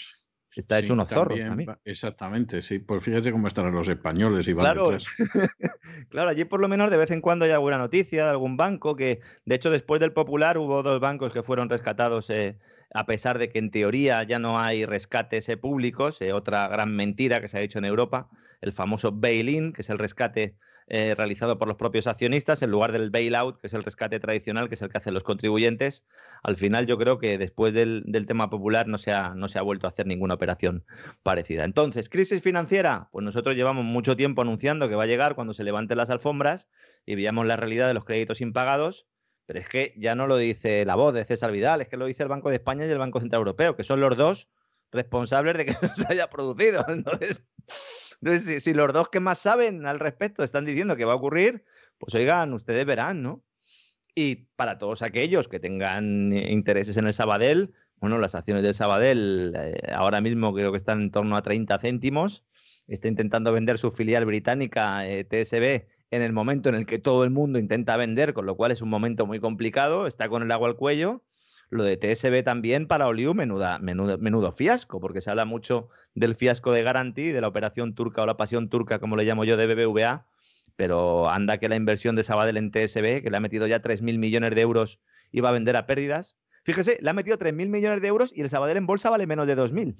Está hecho unos zorros. Exactamente, sí. Pues fíjate cómo estarán los españoles y claro, claro, allí por lo menos de vez en cuando hay alguna noticia de algún banco que, de hecho, después del Popular hubo dos bancos que fueron rescatados. Eh, a pesar de que en teoría ya no hay rescates eh, públicos, eh, otra gran mentira que se ha hecho en Europa, el famoso bail-in, que es el rescate eh, realizado por los propios accionistas en lugar del bailout, que es el rescate tradicional, que es el que hacen los contribuyentes. Al final yo creo que después del, tema popular no se, ha, no se ha vuelto a hacer ninguna operación parecida. Entonces, crisis financiera, pues nosotros llevamos mucho tiempo anunciando que va a llegar cuando se levanten las alfombras y veamos la realidad de los créditos impagados. Pero es que ya no lo dice la voz de César Vidal, es que lo dice el Banco de España y el Banco Central Europeo, que son los dos responsables de que se haya producido. Entonces, entonces, si, los dos que más saben al respecto están diciendo que va a ocurrir, pues oigan, ustedes verán, ¿no? Y para todos aquellos que tengan intereses en el Sabadell, bueno, las acciones del Sabadell eh, ahora mismo creo que están en torno a 30 céntimos. Está intentando vender su filial británica eh, TSB en el momento en el que todo el mundo intenta vender, con lo cual es un momento muy complicado, está con el agua al cuello lo de TSB también para Oliu, menuda, menudo, menudo fiasco, porque se habla mucho del fiasco de Garanti, de la operación turca o la pasión turca, como le llamo yo, de BBVA, pero anda que la inversión de Sabadell en TSB, que le ha metido ya 3.000 millones de euros, iba a vender a pérdidas. Fíjese, le ha metido 3.000 millones de euros y el Sabadell en bolsa vale menos de 2.000.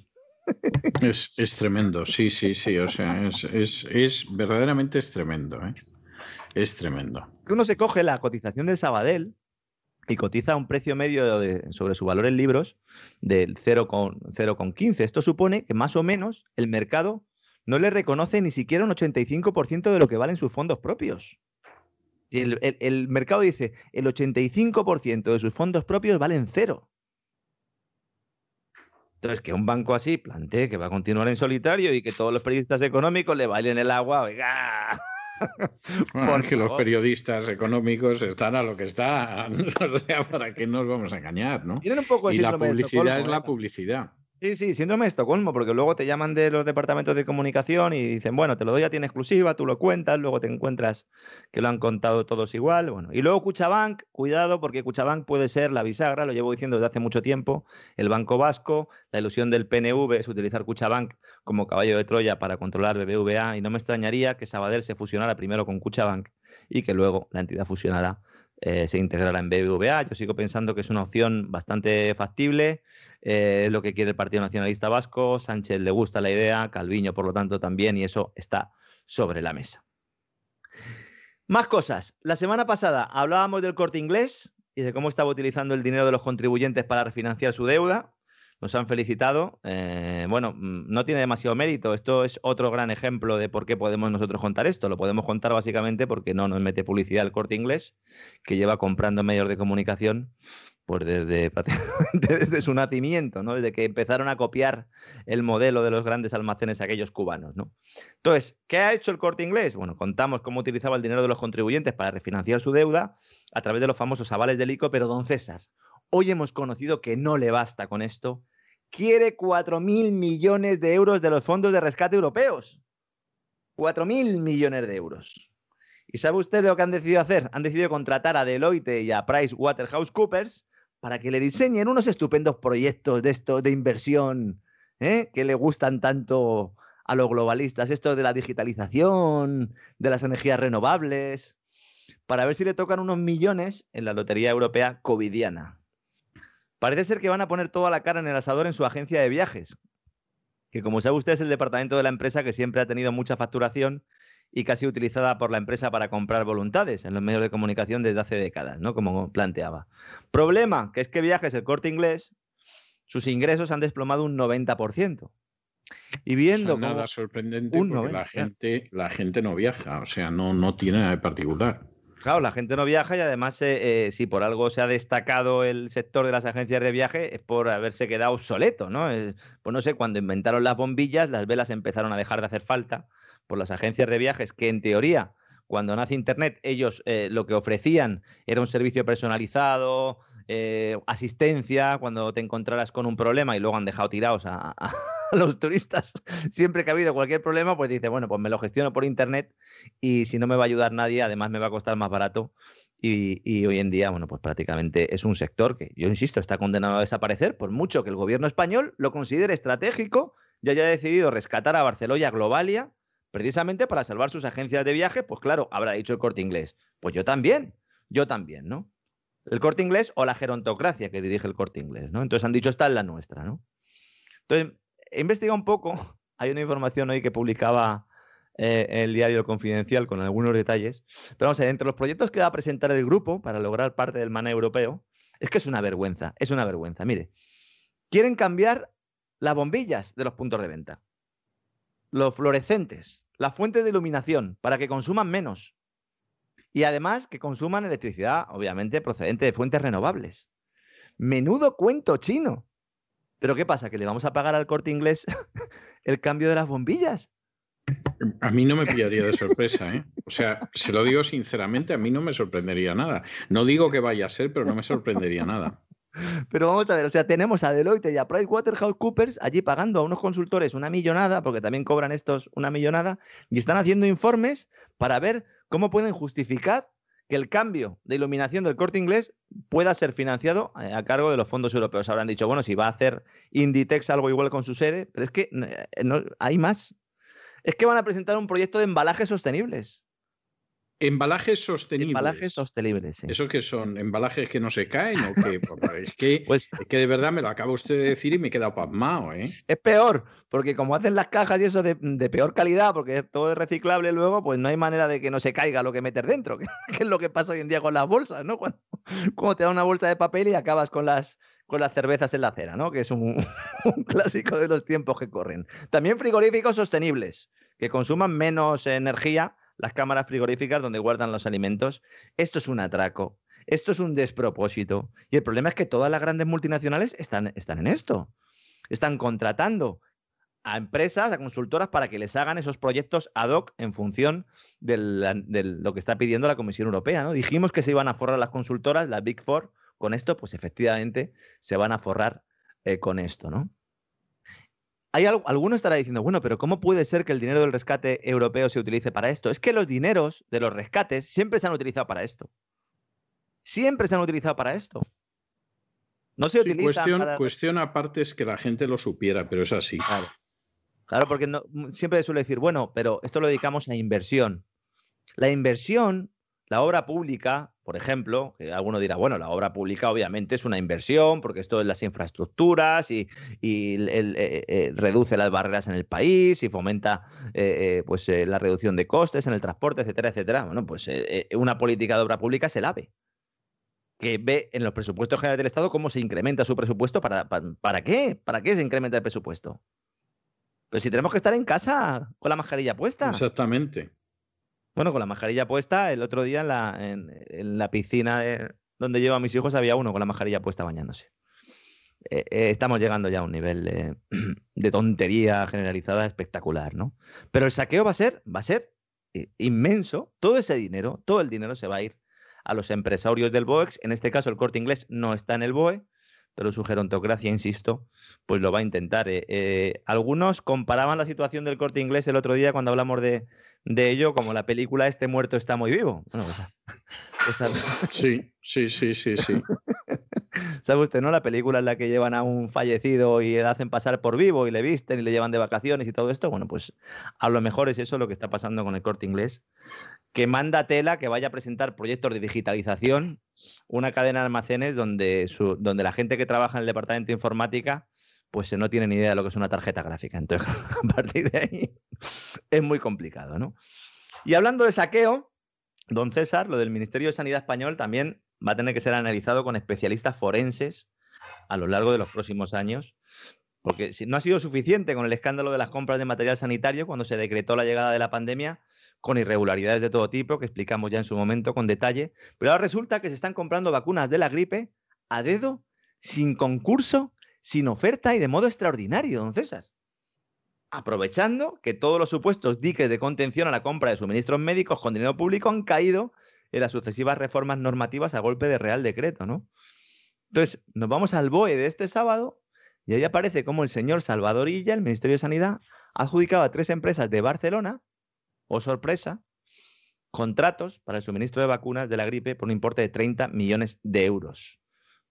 Es, es tremendo, sí, sí, sí, o sea, es, es, es verdaderamente es tremendo, ¿eh? Es tremendo. Uno se coge la cotización del Sabadell y cotiza un precio medio sobre su valor en libros del 0,15. Esto supone que más o menos el mercado no le reconoce ni siquiera un 85% de lo que valen sus fondos propios. El, el, mercado dice, el 85% de sus fondos propios valen cero. Entonces, que un banco así plantee que va a continuar en solitario y que todos los periodistas económicos le bailen el agua, oiga. Porque los periodistas económicos están a lo que están. O sea, ¿para qué nos vamos a engañar, no? Tienen un poco y la publicidad es la publicidad. Sí, sí, síndrome de Estocolmo, porque luego te llaman de los departamentos de comunicación y dicen, bueno, te lo doy a ti en exclusiva, tú lo cuentas, luego te encuentras que lo han contado todos igual. Bueno, y luego Cuchabank, cuidado, porque Cuchabank puede ser la bisagra, lo llevo diciendo desde hace mucho tiempo, el Banco Vasco, la ilusión del PNV es utilizar Cuchabank como caballo de Troya para controlar BBVA, y no me extrañaría que Sabadell se fusionara primero con Cuchabank y que luego la entidad fusionara eh, se integrará en BBVA. Yo sigo pensando que es una opción bastante factible. Eh, es lo que quiere el Partido Nacionalista Vasco. Sánchez le gusta la idea, Calviño, por lo tanto, también, y eso está sobre la mesa. Más cosas. La semana pasada hablábamos del corte inglés y de cómo estaba utilizando el dinero de los contribuyentes para refinanciar su deuda nos han felicitado. Eh, bueno, mm, no tiene demasiado mérito. Esto es otro gran ejemplo de por qué podemos nosotros contar esto. Lo podemos contar básicamente porque no nos mete publicidad el corte inglés, que lleva comprando medios de comunicación pues desde, desde su nacimiento, ¿no? desde que empezaron a copiar el modelo de los grandes almacenes aquellos cubanos. ¿no? Entonces, ¿qué ha hecho el corte inglés? Bueno, contamos cómo utilizaba el dinero de los contribuyentes para refinanciar su deuda a través de los famosos avales del ICO, pero don César, hoy hemos conocido que no le basta con esto quiere 4.000 millones de euros de los fondos de rescate europeos. 4.000 millones de euros. ¿Y sabe usted lo que han decidido hacer? Han decidido contratar a Deloitte y a PricewaterhouseCoopers para que le diseñen unos estupendos proyectos de esto de inversión ¿eh? que le gustan tanto a los globalistas, esto de la digitalización, de las energías renovables, para ver si le tocan unos millones en la Lotería Europea Covidiana. Parece ser que van a poner toda la cara en el asador en su agencia de viajes, que como sabe usted es el departamento de la empresa que siempre ha tenido mucha facturación y casi utilizada por la empresa para comprar voluntades en los medios de comunicación desde hace décadas, ¿no? Como planteaba. Problema, que es que viajes el corte inglés, sus ingresos han desplomado un 90%. Y viendo nada sorprendente porque la gente, la gente no viaja, o sea, no, no tiene nada de particular. Claro, la gente no viaja y además, eh, eh, si por algo se ha destacado el sector de las agencias de viaje, es por haberse quedado obsoleto, ¿no? pues no sé, cuando inventaron las bombillas, las velas empezaron a dejar de hacer falta por las agencias de viajes, que en teoría, cuando nace Internet, ellos eh, lo que ofrecían era un servicio personalizado, asistencia, cuando te encontraras con un problema y luego han dejado tirados a los turistas, siempre que ha habido cualquier problema, pues dice, bueno, pues me lo gestiono por internet y si no me va a ayudar nadie, además me va a costar más barato. Y, hoy en día, bueno, pues prácticamente es un sector que, yo insisto, está condenado a desaparecer, por mucho que el gobierno español lo considere estratégico y haya decidido rescatar a Barcelona Globalia precisamente para salvar sus agencias de viaje, pues claro, habrá dicho el corte inglés. Pues yo también, yo también, ¿no? El corte inglés o la gerontocracia que dirige el corte inglés, ¿no? Entonces han dicho, esta es la nuestra, ¿no? Entonces, he investigado un poco. Hay una información hoy que publicaba eh, el diario Confidencial con algunos detalles. Pero vamos a ver, entre los proyectos que va a presentar el grupo para lograr parte del maná europeo, es que es una vergüenza, es una vergüenza. Mire, quieren cambiar las bombillas de los puntos de venta, los fluorescentes, las fuentes de iluminación, para que consuman menos. Y además que consuman electricidad, obviamente, procedente de fuentes renovables. Menudo cuento chino. Pero ¿qué pasa? ¿Que le vamos a pagar al corte inglés el cambio de las bombillas? A mí no me pillaría de sorpresa, ¿eh? O sea, se lo digo sinceramente, a mí no me sorprendería nada. No digo que vaya a ser, pero no me sorprendería nada. Pero vamos a ver, o sea, tenemos a Deloitte y a PricewaterhouseCoopers allí pagando a unos consultores una millonada, porque también cobran estos una millonada, y están haciendo informes para ver cómo pueden justificar que el cambio de iluminación del corte inglés pueda ser financiado eh, a cargo de los fondos europeos. Habrán dicho, bueno, si va a hacer Inditex algo igual con su sede, pero es que eh, no, hay más. Es que van a presentar un proyecto de embalajes sostenibles. Embalajes sostenibles. Embalajes sostenibles, sí. ¿Eso qué son? ¿Embalajes que no se caen o qué? es, que, pues, es que de verdad me lo acaba usted de decir y me he quedado pasmado, ¿eh? Es peor, porque como hacen las cajas y eso de, peor calidad, porque todo es reciclable luego, pues no hay manera de que no se caiga lo que metes dentro, que, es lo que pasa hoy en día con las bolsas, ¿no? Cuando, te da una bolsa de papel y acabas con las, con las cervezas en la acera, ¿no? Que es un, un clásico de los tiempos que corren. También frigoríficos sostenibles, que consuman menos energía las cámaras frigoríficas donde guardan los alimentos. Esto es un atraco, esto es un despropósito. Y el problema es que todas las grandes multinacionales están, están en esto. están contratando a empresas, a consultoras para que les hagan esos proyectos ad hoc en función de lo que está pidiendo la Comisión Europea. ¿no? Dijimos que se iban a forrar las consultoras, las Big Four, con esto, pues efectivamente se van a forrar eh, con esto, ¿no? Hay alguno estará diciendo, bueno, pero ¿cómo puede ser que el dinero del rescate europeo se utilice para esto? Es que los dineros de los rescates siempre se han utilizado para esto. Siempre se han utilizado para esto. No se sí, cuestión, cuestión aparte es que la gente lo supiera, pero es así. Claro. Claro, porque no, siempre suele decir, bueno, pero esto lo dedicamos a inversión. La inversión, la obra pública, por ejemplo, que alguno dirá, bueno, la obra pública obviamente es una inversión porque esto es las infraestructuras y, eh, eh, reduce las barreras en el país y fomenta eh, pues, la reducción de costes en el transporte, etcétera, etcétera. Bueno, pues una política de obra pública se la ve. Que ve en los presupuestos generales del Estado cómo se incrementa su presupuesto. ¿Para, para qué? ¿Para qué se incrementa el presupuesto? Pero si tenemos que estar en casa con la mascarilla puesta. Exactamente. Bueno, con la mascarilla puesta, el otro día en la, en, la piscina donde llevo a mis hijos había uno con la mascarilla puesta bañándose. Eh, eh, estamos llegando ya a un nivel de, tontería generalizada espectacular, ¿no? Pero el saqueo va a ser, va a ser eh, inmenso. Todo ese dinero, todo el dinero se va a ir a los empresarios del BOEX. En este caso, el corte inglés no está en el BOE, pero su gerontocracia, insisto, pues lo va a intentar. algunos comparaban la situación del corte inglés el otro día cuando hablamos de, de ello como la película Este muerto está muy vivo. Bueno, Sí, sí, sí, sí, sí. ¿Sabe usted, no? La película en la que llevan a un fallecido y le hacen pasar por vivo y le visten y le llevan de vacaciones y todo esto. Bueno, pues a lo mejor es eso lo que está pasando con el corte inglés, que manda tela que vaya a presentar proyectos de digitalización, una cadena de almacenes donde, su, donde la gente que trabaja en el departamento de informática pues no tiene ni idea de lo que es una tarjeta gráfica. Entonces, a partir de ahí es muy complicado, ¿no? Y hablando de saqueo, don César, lo del Ministerio de Sanidad español también va a tener que ser analizado con especialistas forenses a lo largo de los próximos años, porque no ha sido suficiente con el escándalo de las compras de material sanitario cuando se decretó la llegada de la pandemia, con irregularidades de todo tipo, que explicamos ya en su momento con detalle, pero ahora resulta que se están comprando vacunas de la gripe a dedo, sin concurso sin oferta y de modo extraordinario, don César. Aprovechando que todos los supuestos diques de contención a la compra de suministros médicos con dinero público han caído en las sucesivas reformas normativas a golpe de Real Decreto, ¿no? Entonces, nos vamos al BOE de este sábado y ahí aparece como el señor Salvador Illa, el Ministerio de Sanidad, ha adjudicado a tres empresas de Barcelona, o oh sorpresa, contratos para el suministro de vacunas de la gripe por un importe de 30 millones de euros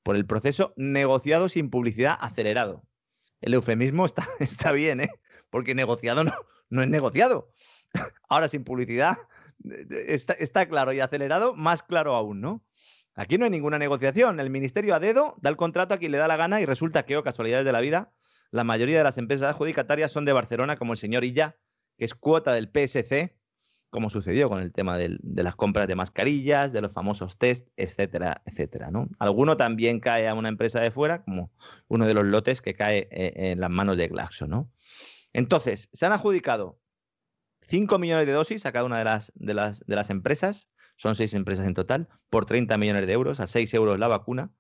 por el proceso negociado sin publicidad acelerado. El eufemismo está, está bien, ¿eh? Porque negociado no, no es negociado. Ahora sin publicidad está, está claro y acelerado, más claro aún, ¿no? Aquí no hay ninguna negociación. El ministerio a dedo da el contrato a quien le da la gana y resulta que, o oh, casualidades de la vida, la mayoría de las empresas adjudicatarias son de Barcelona, como el señor Illa, que es cuota del PSC, como sucedió con el tema de las compras de mascarillas, de los famosos test, etcétera, etcétera. ¿no? Alguno también cae a una empresa de fuera, como uno de los lotes que cae eh, en las manos de Glaxo. ¿no? Entonces, se han adjudicado 5 millones de dosis a cada una de las, de las, de las empresas, son seis empresas en total, por 30 millones de euros, a 6 euros la vacuna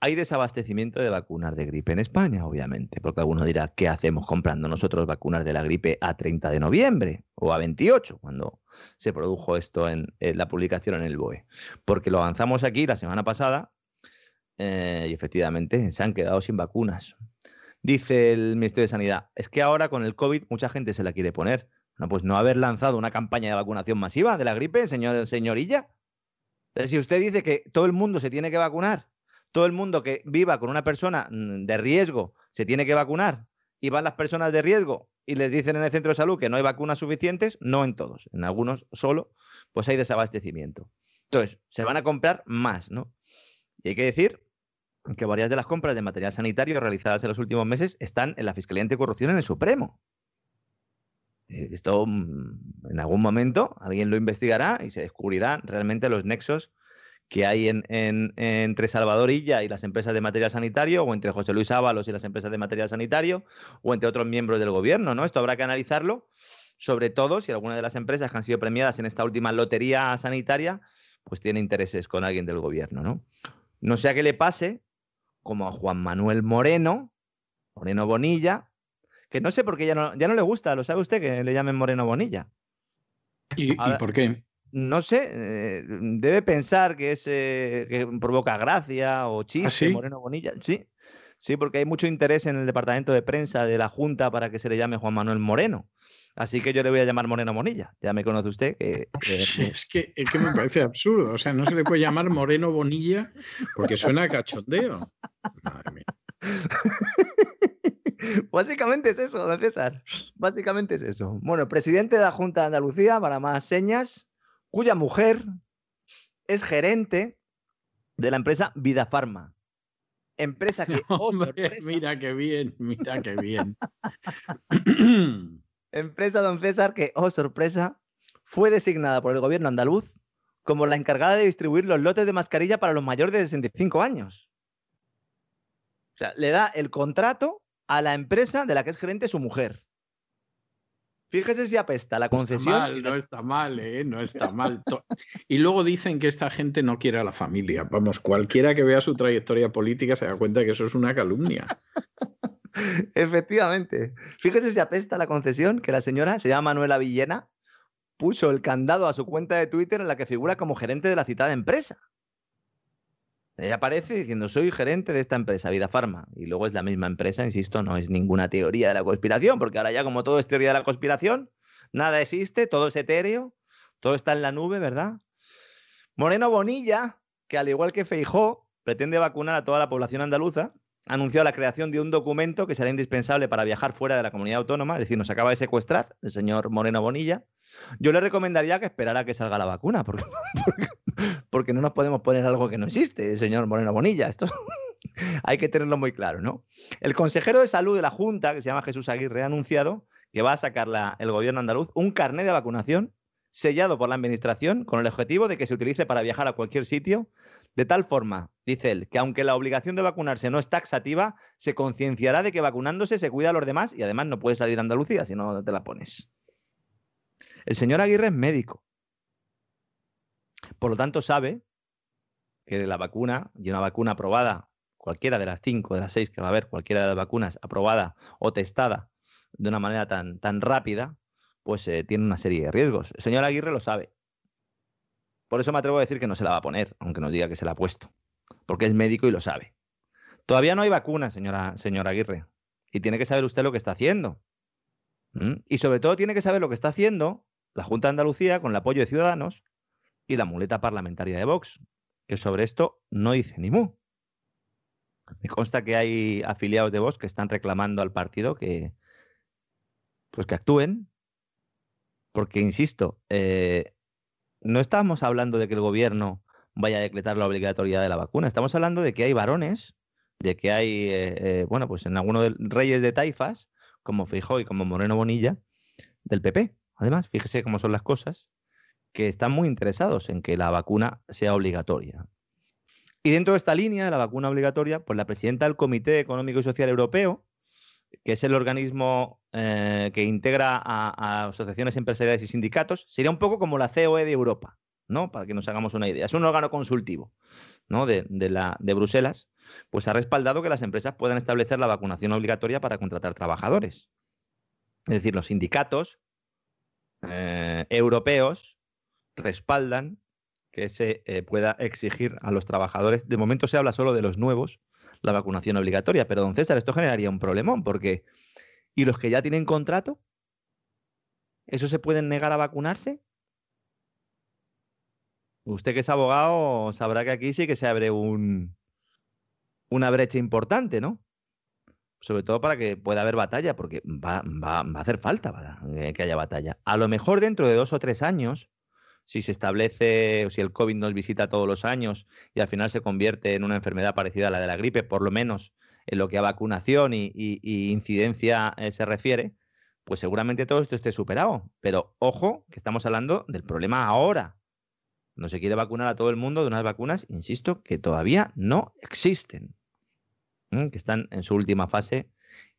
hay desabastecimiento de vacunas de gripe en España, obviamente, porque alguno dirá, ¿qué hacemos comprando nosotros vacunas de la gripe a 30 de noviembre o a 28, cuando se produjo esto en, la publicación en el BOE? Porque lo avanzamos aquí la semana pasada eh, y efectivamente se han quedado sin vacunas. Dice el Ministerio de Sanidad, es que ahora con el COVID mucha gente se la quiere poner. No, pues no haber lanzado una campaña de vacunación masiva de la gripe, señor, señorilla. si usted dice que todo el mundo se tiene que vacunar todo el mundo que viva con una persona mm, de riesgo se tiene que vacunar y van las personas de riesgo y les dicen en el centro de salud que no hay vacunas suficientes, no en todos, en algunos solo, pues hay desabastecimiento. Entonces, se van a comprar más, ¿no? Y hay que decir que varias de las compras de material sanitario realizadas en los últimos meses están en la Fiscalía Anticorrupción en el Supremo. Eh, esto mm, en algún momento alguien lo investigará y se descubrirán realmente los nexos que hay en, entre Salvador Illa y las empresas de material sanitario, o entre José Luis Ábalos y las empresas de material sanitario, o entre otros miembros del gobierno, ¿no? Esto habrá que analizarlo, sobre todo si alguna de las empresas que han sido premiadas en esta última lotería sanitaria, pues tiene intereses con alguien del gobierno, ¿no? No sea que le pase, como a Juan Manuel Moreno, Moreno Bonilla, que no sé por qué ya no, ya no le gusta, ¿lo sabe usted que le llamen Moreno Bonilla? ¿Y, por qué? No sé, eh, debe pensar que es eh, que provoca gracia o ¿Ah, chiste, Moreno Bonilla. Sí, sí, porque hay mucho interés en el departamento de prensa de la Junta para que se le llame Juan Manuel Moreno. Así que yo le voy a llamar Moreno Bonilla. Ya me conoce usted que, Es, que, es que me parece absurdo. O sea, no se le puede llamar Moreno Bonilla porque suena a cachondeo. Madre mía. Básicamente es eso, don César. Básicamente es eso. Bueno, presidente de la Junta de Andalucía, para más señas, cuya mujer es gerente de la empresa Vida Farma. Empresa que. Oh, mira qué bien, mira qué bien. Empresa, don César, que, oh sorpresa, fue designada por el gobierno andaluz como la encargada de distribuir los lotes de mascarilla para los mayores de 65 años. O sea, le da el contrato a la empresa de la que es gerente su mujer. Fíjese si apesta la concesión. No está mal, ¿eh? No está mal. y luego dicen que esta gente no quiere a la familia. Vamos, cualquiera que vea su trayectoria política se da cuenta que eso es una calumnia. Efectivamente. Fíjese si apesta la concesión que la señora, se llama Manuela Villena, puso el candado a su cuenta de Twitter en la que figura como gerente de la citada empresa. Ella aparece diciendo, soy gerente de esta empresa, Vida Pharma. Y luego es la misma empresa, insisto, no es ninguna teoría de la conspiración, porque ahora ya como todo es teoría de la conspiración, nada existe, todo es etéreo, todo está en la nube, ¿verdad? Moreno Bonilla, que al igual que Feijó, pretende vacunar a toda la población andaluza, anunció la creación de un documento que será indispensable para viajar fuera de la comunidad autónoma, es decir, nos acaba de secuestrar el señor Moreno Bonilla. Yo le recomendaría que esperara que salga la vacuna, porque, no nos podemos poner algo que no existe, señor Moreno Bonilla. Esto hay que tenerlo muy claro, ¿no? El consejero de salud de la Junta, que se llama Jesús Aguirre, ha anunciado que va a sacar el gobierno andaluz un carnet de vacunación sellado por la administración con el objetivo de que se utilice para viajar a cualquier sitio de tal forma, dice él, que aunque la obligación de vacunarse no es taxativa, se concienciará de que vacunándose se cuida a los demás y además no puedes salir de Andalucía si no te la pones. El señor Aguirre es médico. Por lo tanto, sabe que la vacuna, y una vacuna aprobada, cualquiera de las cinco, de las seis que va a haber, cualquiera de las vacunas aprobada o testada de una manera tan, tan rápida, pues eh, tiene una serie de riesgos. El señor Aguirre lo sabe. Por eso me atrevo a decir que no se la va a poner, aunque nos diga que se la ha puesto, porque es médico y lo sabe. Todavía no hay vacuna, señora, señora Aguirre, y tiene que saber usted lo que está haciendo. Y sobre todo tiene que saber lo que está haciendo la Junta de Andalucía con el apoyo de Ciudadanos y la muleta parlamentaria de Vox, que sobre esto no dice ni mu. Me consta que hay afiliados de Vox que están reclamando al partido que, pues que actúen, porque, insisto, eh, no estamos hablando de que el gobierno vaya a decretar la obligatoriedad de la vacuna, estamos hablando de que hay varones, de que hay, eh, eh, bueno, pues en algunos de reyes de taifas, como Feijóo y como Moreno Bonilla, del PP. Además, fíjese cómo son las cosas, que están muy interesados en que la vacuna sea obligatoria. Y dentro de esta línea de la vacuna obligatoria, pues la presidenta del Comité Económico y Social Europeo, que es el organismo eh, que integra a, asociaciones empresariales y sindicatos, sería un poco como la COE de Europa, ¿no? Para que nos hagamos una idea. Es un órgano consultivo, ¿no? De, de Bruselas, pues ha respaldado que las empresas puedan establecer la vacunación obligatoria para contratar trabajadores. Es decir, los sindicatos eh, europeos respaldan que se eh, pueda exigir a los trabajadores. De momento se habla solo de los nuevos, la vacunación obligatoria. Pero, don César, esto generaría un problemón, porque ¿y los que ya tienen contrato? ¿Eso se pueden negar a vacunarse? Usted que es abogado sabrá que aquí sí que se abre un, una brecha importante, ¿no? Sobre todo para que pueda haber batalla, porque va, va a hacer falta que haya batalla. A lo mejor dentro de dos o tres años, si se establece o si el COVID nos visita todos los años y al final se convierte en una enfermedad parecida a la de la gripe, por lo menos en lo que a vacunación y, incidencia eh, se refiere, pues seguramente todo esto esté superado. Pero ojo, que estamos hablando del problema ahora. No se quiere vacunar a todo el mundo de unas vacunas, insisto, que todavía no existen, que están en su última fase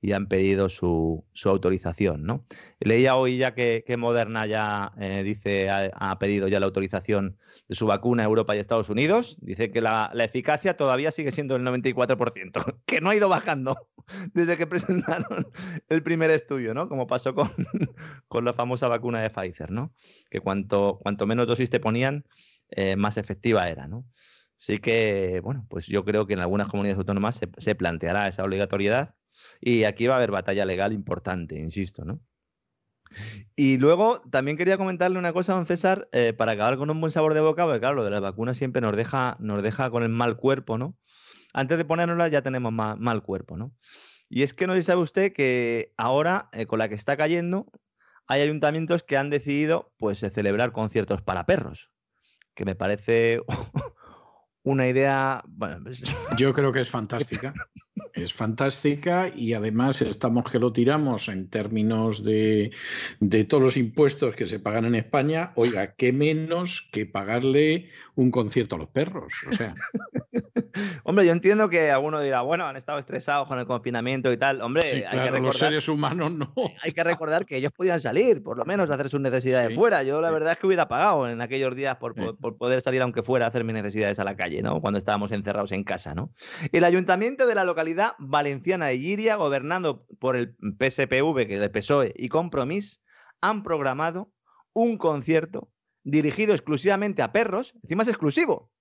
y han pedido su, autorización. ¿no? Leía hoy ya que, Moderna ya eh, dice, ha, pedido ya la autorización de su vacuna a Europa y Estados Unidos. Dice que la, eficacia todavía sigue siendo el 94%, que no ha ido bajando desde que presentaron el primer estudio, ¿no? Como pasó con, con la famosa vacuna de Pfizer, ¿no? Que cuanto, cuanto menos dosis te ponían, eh, más efectiva era, ¿no? Así que, bueno, pues yo creo que en algunas comunidades autónomas se planteará esa obligatoriedad y aquí va a haber batalla legal importante, insisto, ¿no? Y luego también quería comentarle una cosa a don César, eh, para acabar con un buen sabor de boca, porque claro, lo de las vacunas siempre nos deja, nos deja con el mal cuerpo, ¿no? Antes de ponérnoslas ya tenemos mal, cuerpo, ¿no? Y es que no sé si sabe usted que ahora, eh, con la que está cayendo, hay ayuntamientos que han decidido pues celebrar conciertos para perros, que me parece una idea. Bueno, pues, Yo creo que es fantástica. Es fantástica y además estamos que lo tiramos en términos de, de, todos los impuestos que se pagan en España. Oiga, qué menos que pagarle un concierto a los perros. O sea. Hombre, yo entiendo que alguno dirá, bueno, han estado estresados con el confinamiento y tal. Hombre, hay que recordar, los seres humanos no. Hay que recordar que ellos podían salir, por lo menos, a hacer sus necesidades fuera. Yo la verdad es que hubiera pagado en aquellos días por, por poder salir, aunque fuera a hacer mis necesidades a la calle. Cuando estábamos encerrados en casa, ¿no? El ayuntamiento de la localidad valenciana de Giria, gobernando por el PSPV, que es el PSOE, y Compromís, han programado un concierto dirigido exclusivamente a perros, encima es exclusivo.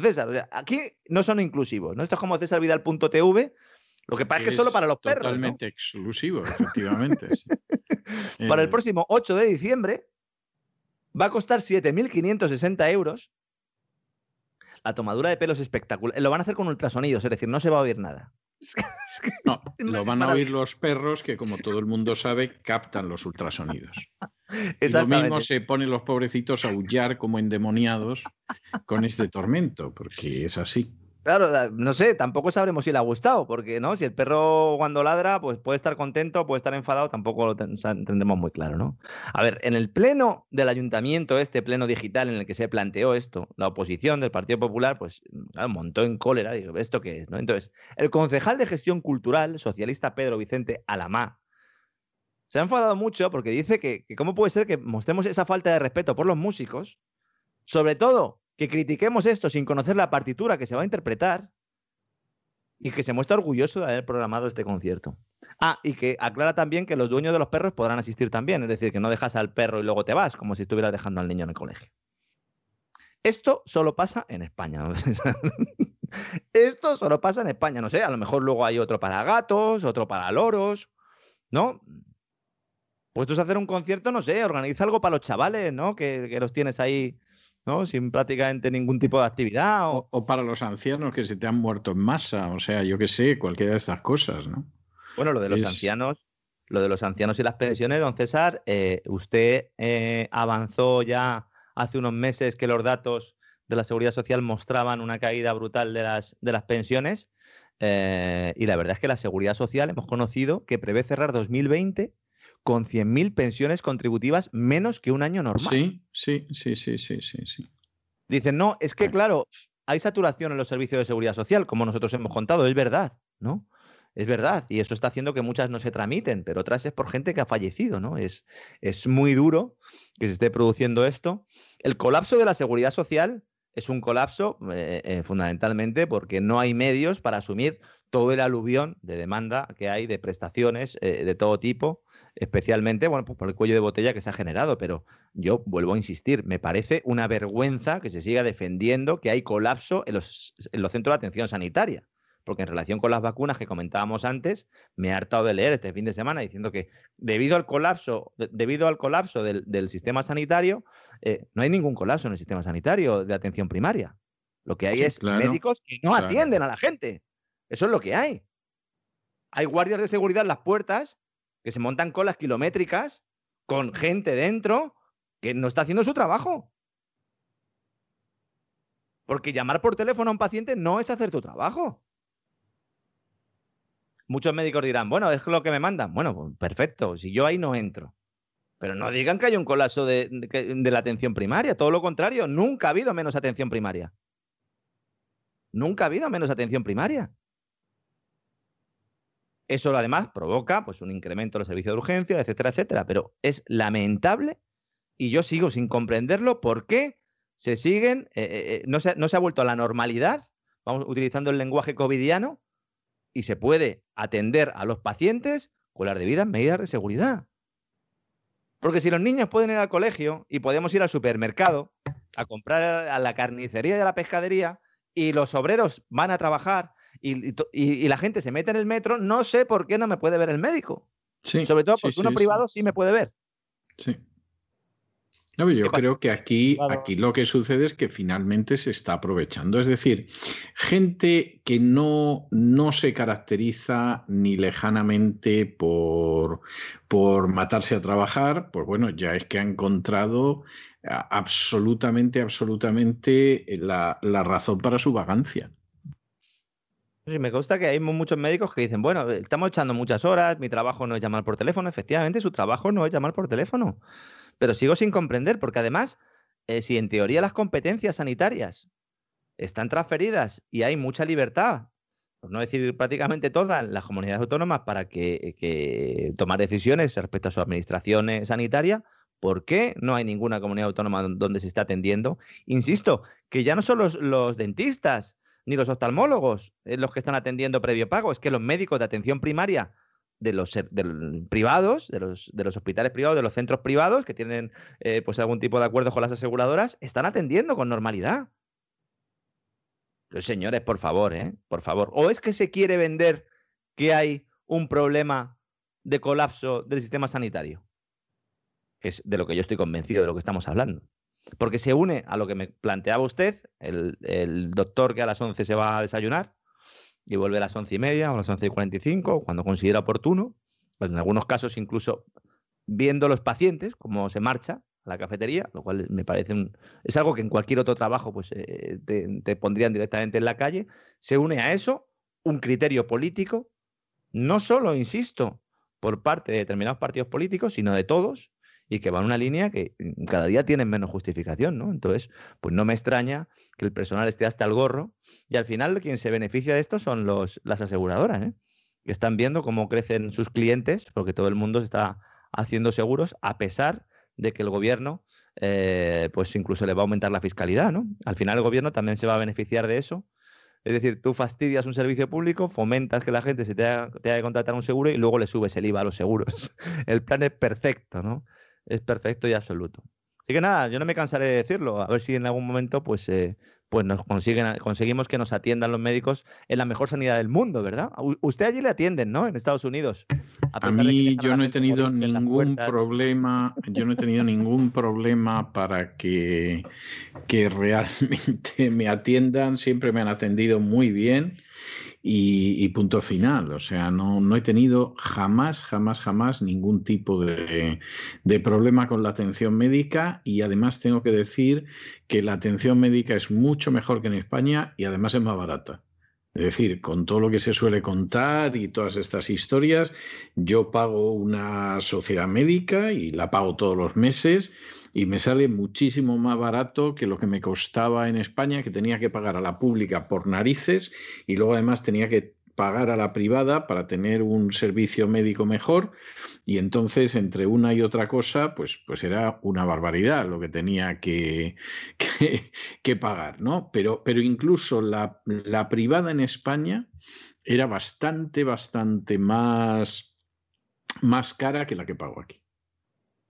César, aquí no son inclusivos, ¿no? Esto es como Césarvidal.tv, lo que pasa es que es solo para los perros. Totalmente exclusivo, efectivamente. para el próximo 8 de diciembre va a costar 7.560 euros la tomadura de pelo es espectacular. Lo van a hacer con ultrasonidos, es decir, no se va a oír nada. No, lo van a oír los perros que, como todo el mundo sabe, captan los ultrasonidos. Y lo mismo se ponen los pobrecitos a aullar como endemoniados con este tormento, porque es así. Claro, no sé, tampoco sabremos si le ha gustado, porque no, si el perro cuando ladra, pues puede estar contento, puede estar enfadado, tampoco lo tendremos muy claro, ¿no? A ver, en el pleno del ayuntamiento, este pleno digital en el que se planteó esto, la oposición del Partido Popular, pues montó en cólera, digo, ¿esto qué es? ¿no? Entonces, el concejal de gestión cultural, socialista Pedro Vicente Alamá, se ha enfadado mucho porque dice que cómo puede ser que mostremos esa falta de respeto por los músicos, sobre todo que critiquemos esto sin conocer la partitura que se va a interpretar y que se muestra orgulloso de haber programado este concierto. Ah, y que aclara también que los dueños de los perros podrán asistir también, es decir, que no dejas al perro y luego te vas, como si estuvieras dejando al niño en el colegio. Esto solo pasa en España. Esto solo pasa en España, no sé, a lo mejor luego hay otro para gatos, otro para loros, ¿no? Puestos a hacer un concierto, no sé, organiza algo para los chavales, ¿no? Que los tienes ahí ¿no? Sin prácticamente ningún tipo de actividad. O... para los ancianos que se te han muerto en masa, o sea, yo qué sé, cualquiera de estas cosas, ¿no? Bueno, lo de los ancianos, lo de los ancianos y las pensiones, don César, eh, usted eh, avanzó ya hace unos meses que los datos de la seguridad social mostraban una caída brutal de las, de las pensiones. Eh, y la verdad es que la seguridad social hemos conocido que prevé cerrar 2020 con 100.000 pensiones contributivas menos que un año normal. Sí, sí, sí, sí, sí, sí. sí. Dicen, no, es que claro, hay saturación en los servicios de seguridad social, como nosotros hemos contado, es verdad, ¿no? Es verdad, y eso está haciendo que muchas no se tramiten, pero otras es por gente que ha fallecido, ¿no? Es, es muy duro que se esté produciendo esto. El colapso de la seguridad social es un colapso eh, eh, fundamentalmente porque no hay medios para asumir todo el aluvión de demanda que hay de prestaciones eh, de todo tipo especialmente, bueno, pues por el cuello de botella que se ha generado, pero yo vuelvo a insistir, me parece una vergüenza que se siga defendiendo que hay colapso en los, centros de atención sanitaria porque en relación con las vacunas que comentábamos antes, me he hartado de leer este fin de semana diciendo que debido al colapso, debido al colapso del, sistema sanitario, eh, no hay ningún colapso en el sistema sanitario de atención primaria. Lo que hay es médicos que no atienden a la gente. Eso es lo que hay. Hay guardias de seguridad en las puertas que se montan colas kilométricas con gente dentro que no está haciendo su trabajo. Porque llamar por teléfono a un paciente no es hacer tu trabajo. Muchos médicos dirán, bueno, es lo que me mandan. Bueno, pues perfecto, si yo ahí no entro. Pero no digan que hay un colapso de, de, la atención primaria, todo lo contrario, nunca ha habido menos atención primaria. Nunca ha habido menos atención primaria. Eso además provoca pues, un incremento de los servicios de urgencia, etcétera, etcétera. Pero es lamentable y yo sigo sin comprenderlo por qué se siguen, eh, eh, eh, no, se, no se ha vuelto a la normalidad, vamos utilizando el lenguaje covidiano, y se puede atender a los pacientes con las debidas medidas de seguridad. Porque si los niños pueden ir al colegio y podemos ir al supermercado a comprar a la carnicería y a la pescadería y los obreros van a trabajar y, la gente se mete en el metro, no sé por qué no me puede ver el médico. Sobre todo porque uno privado sí me puede ver. Sí. No, yo creo que aquí, aquí lo que sucede es que finalmente se está aprovechando. Es decir, gente que no, no se caracteriza ni lejanamente por, por matarse a trabajar, pues bueno, ya es que ha encontrado absolutamente, absolutamente la, la razón para su vagancia. Sí, me consta que hay muchos médicos que dicen, bueno, estamos echando muchas horas, mi trabajo no es llamar por teléfono. Efectivamente, su trabajo no es llamar por teléfono. Pero sigo sin comprender, porque además, eh, si en teoría las competencias sanitarias están transferidas y hay mucha libertad, por no decir prácticamente todas las comunidades autónomas para que, tomar decisiones respecto a su administración sanitaria, ¿por qué no hay ninguna comunidad autónoma donde se está atendiendo? Insisto, que ya no son los, dentistas ni los oftalmólogos eh, los que están atendiendo previo pago, es que los médicos de atención primaria de los, privados, de los, de los, hospitales privados, de los centros privados que tienen eh, pues algún tipo de acuerdo con las aseguradoras, están atendiendo con normalidad. Los señores, por favor, ¿eh? Por favor. ¿O es que se quiere vender que hay un problema de colapso del sistema sanitario? es de lo que yo estoy convencido de lo que estamos hablando. Porque se une a lo que me planteaba usted, el, doctor que a las 11 se va a desayunar, y vuelve a las once y media o a las once y cuarenta y cinco, cuando considera oportuno, pues en algunos casos incluso viendo los pacientes cómo se marcha a la cafetería, lo cual me parece un, es algo que en cualquier otro trabajo pues eh, te, pondrían directamente en la calle, se une a eso un criterio político, no solo, insisto, por parte de determinados partidos políticos, sino de todos, y que va en una línea que cada día tienen menos justificación, ¿no? Entonces, pues no me extraña que el personal esté hasta el gorro y al final quien se beneficia de esto son los, las aseguradoras, ¿eh? que están viendo cómo crecen sus clientes, porque todo el mundo está haciendo seguros a pesar de que el gobierno eh, pues incluso le va a aumentar la fiscalidad, ¿no? Al final el gobierno también se va a beneficiar de eso. Es decir, tú fastidias un servicio público, fomentas que la gente se te haga, te que contratar un seguro y luego le subes el IVA a los seguros. el plan es perfecto, ¿no? Es perfecto y absoluto. Así que nada, yo no me cansaré de decirlo. A ver si en algún momento pues, eh, pues nos consiguen, conseguimos que nos atiendan los médicos en la mejor sanidad del mundo, ¿verdad? usted allí le atienden, ¿no? En Estados Unidos. A, mí yo no he tenido ningún problema, yo no he tenido ningún problema para que, que realmente me atiendan. Siempre me han atendido muy bien y, punto final. O sea, no, no, he tenido jamás, jamás, jamás ningún tipo de, de, problema con la atención médica y además tengo que decir que la atención médica es mucho mejor que en España y además es más barata. Es decir, con todo lo que se suele contar y todas estas historias, yo pago una sociedad médica y la pago todos los meses y me sale muchísimo más barato que lo que me costaba en España, que tenía que pagar a la pública por narices y luego además tenía que pagar a la privada para tener un servicio médico mejor y entonces entre una y otra cosa pues, pues era una barbaridad lo que tenía que, que, pagar, ¿no? Pero, pero incluso la, la privada en España era bastante, bastante más, más cara que la que pago aquí.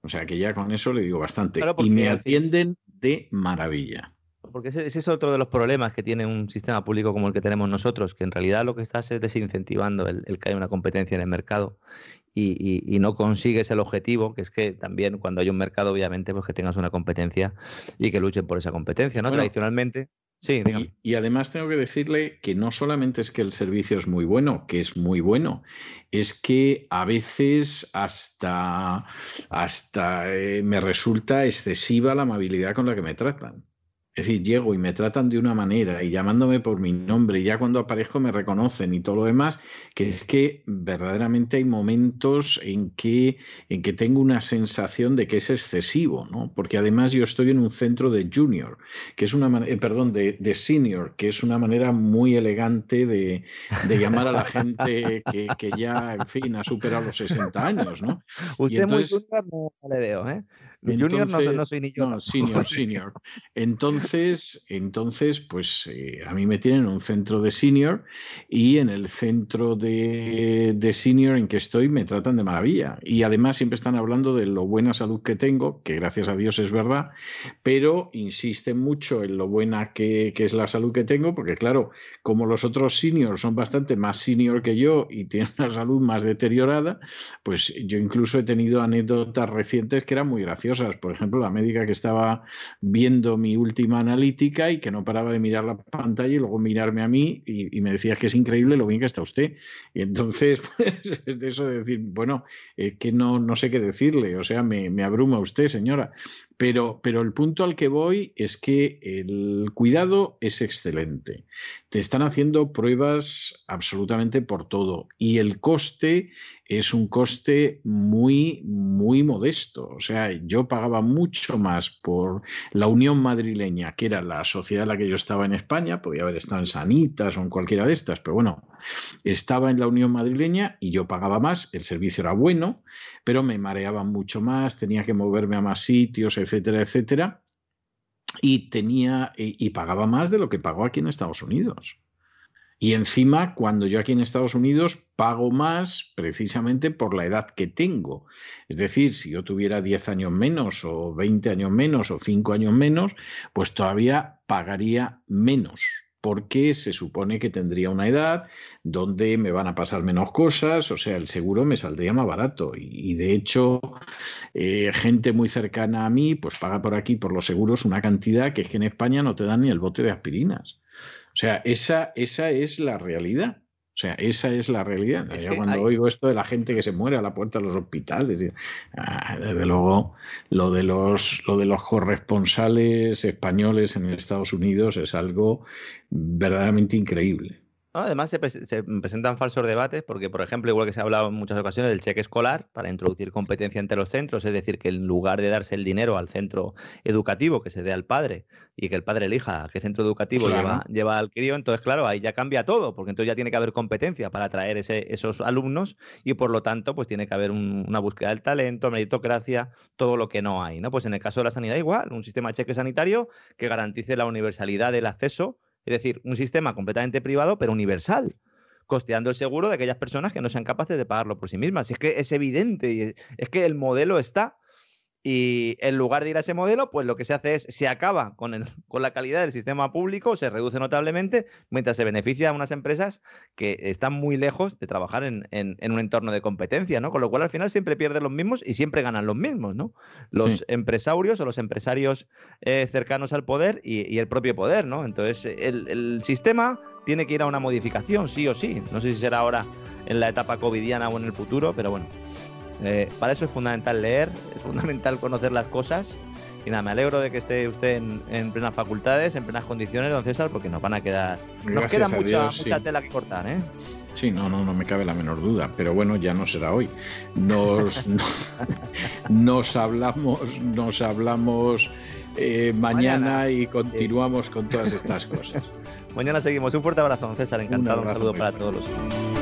O sea que ya con eso le digo bastante. y me atienden de maravilla. Porque ese, es otro de los problemas que tiene un sistema público como el que tenemos nosotros, que en realidad lo que estás es desincentivando el, que haya una competencia en el mercado y, no consigues el objetivo, que es que también cuando hay un mercado, obviamente, pues que tengas una competencia y que luchen por esa competencia, ¿no? Tradicionalmente. Sí, y, además tengo que decirle que no solamente es que el servicio es muy bueno, que es muy bueno, es que a veces hasta, hasta eh, me resulta excesiva la amabilidad con la que me tratan. Es decir, llego y me tratan de una manera y llamándome por mi nombre y ya cuando aparezco me reconocen y todo lo demás, que es que verdaderamente hay momentos en que, en que tengo una sensación de que es excesivo, ¿no? Porque además yo estoy en un centro de junior, que es una manera, eh, perdón, de, de, senior, que es una manera muy elegante de, de llamar a la gente que, que, ya, en fin, ha superado los 60 años, ¿no? Usted entonces, muy no le veo, ¿eh? Junior no, no, soy ni yo. No, senior, senior. Entonces, entonces pues eh, a mí me tienen en un centro de senior y en el centro de, de, senior en que estoy me tratan de maravilla. Y además siempre están hablando de lo buena salud que tengo, que gracias a Dios es verdad, pero insisten mucho en lo buena que, que es la salud que tengo, porque claro, como los otros seniors son bastante más senior que yo y tienen una salud más deteriorada, pues yo incluso he tenido anécdotas recientes que eran muy graciosas por ejemplo, la médica que estaba viendo mi última analítica y que no paraba de mirar la pantalla y luego mirarme a mí y, me decía que es increíble lo bien que está usted. Y entonces, pues, es de eso de decir, bueno, eh, que no, no sé qué decirle, o sea, me, me abruma usted, señora. Pero, pero, el punto al que voy es que el cuidado es excelente. Te están haciendo pruebas absolutamente por todo y el coste es un coste muy, muy modesto. O sea, yo pagaba mucho más por la Unión Madrileña, que era la sociedad en la que yo estaba en España, podía haber estado en Sanitas o en cualquiera de estas, pero bueno, estaba en la Unión Madrileña y yo pagaba más, el servicio era bueno, pero me mareaba mucho más, tenía que moverme a más sitios, etcétera, etcétera. Y tenía y pagaba más de lo que pagó aquí en Estados Unidos. Y encima, cuando yo aquí en Estados Unidos pago más precisamente por la edad que tengo. Es decir, si yo tuviera 10 años menos o 20 años menos o 5 años menos, pues todavía pagaría menos porque se supone que tendría una edad donde me van a pasar menos cosas, o sea, el seguro me saldría más barato. Y, de hecho, eh, gente muy cercana a mí, pues paga por aquí, por los seguros, una cantidad que es que en España no te dan ni el bote de aspirinas. O sea, esa, esa es la realidad. O sea, esa es la realidad. Yo cuando oigo esto de la gente que se muere a la puerta de los hospitales, ah, desde luego lo de los lo de los corresponsales españoles en Estados Unidos es algo verdaderamente increíble. Además, se, presentan falsos debates porque, por ejemplo, igual que se ha hablado en muchas ocasiones del cheque escolar para introducir competencia entre los centros, es decir, que en lugar de darse el dinero al centro educativo, que se dé al padre y que el padre elija a qué centro educativo lleva, lleva, al crío, entonces, claro, ahí ya cambia todo, porque entonces ya tiene que haber competencia para atraer ese, esos alumnos y, por lo tanto, pues tiene que haber una búsqueda del talento, meritocracia, todo lo que no hay. ¿no? Pues en el caso de la sanidad, igual, un sistema de cheque sanitario que garantice la universalidad del acceso es decir, un sistema completamente privado, pero universal, costeando el seguro de aquellas personas que no sean capaces de pagarlo por sí mismas. Es que es evidente, y es que el modelo está. Y en lugar de ir a ese modelo, pues lo que se hace es, se acaba con, el, con la calidad del sistema público, se reduce notablemente, mientras se beneficia a unas empresas que están muy lejos de trabajar en, un entorno de competencia, ¿no? Con lo cual al final siempre pierden los mismos y siempre ganan los mismos, ¿no? Los empresarios o los empresarios eh, cercanos al poder y, el propio poder, ¿no? Entonces el, el sistema tiene que ir a una modificación, sí o sí. No sé si será ahora en la etapa covidiana o en el futuro, pero bueno. Eh, para eso es fundamental leer, es fundamental conocer las cosas. Y nada, me alegro de que esté usted en, plenas facultades, en plenas condiciones, don César, porque nos van a quedar. nos queda mucha, tela que cortar, ¿eh? Sí, no, no, no me cabe la menor duda, pero bueno, ya no será hoy. Nos, nos hablamos, nos hablamos eh, mañana, y continuamos con todas estas cosas. mañana seguimos. Un fuerte abrazo, don César, encantado. Un, un saludo para todos los.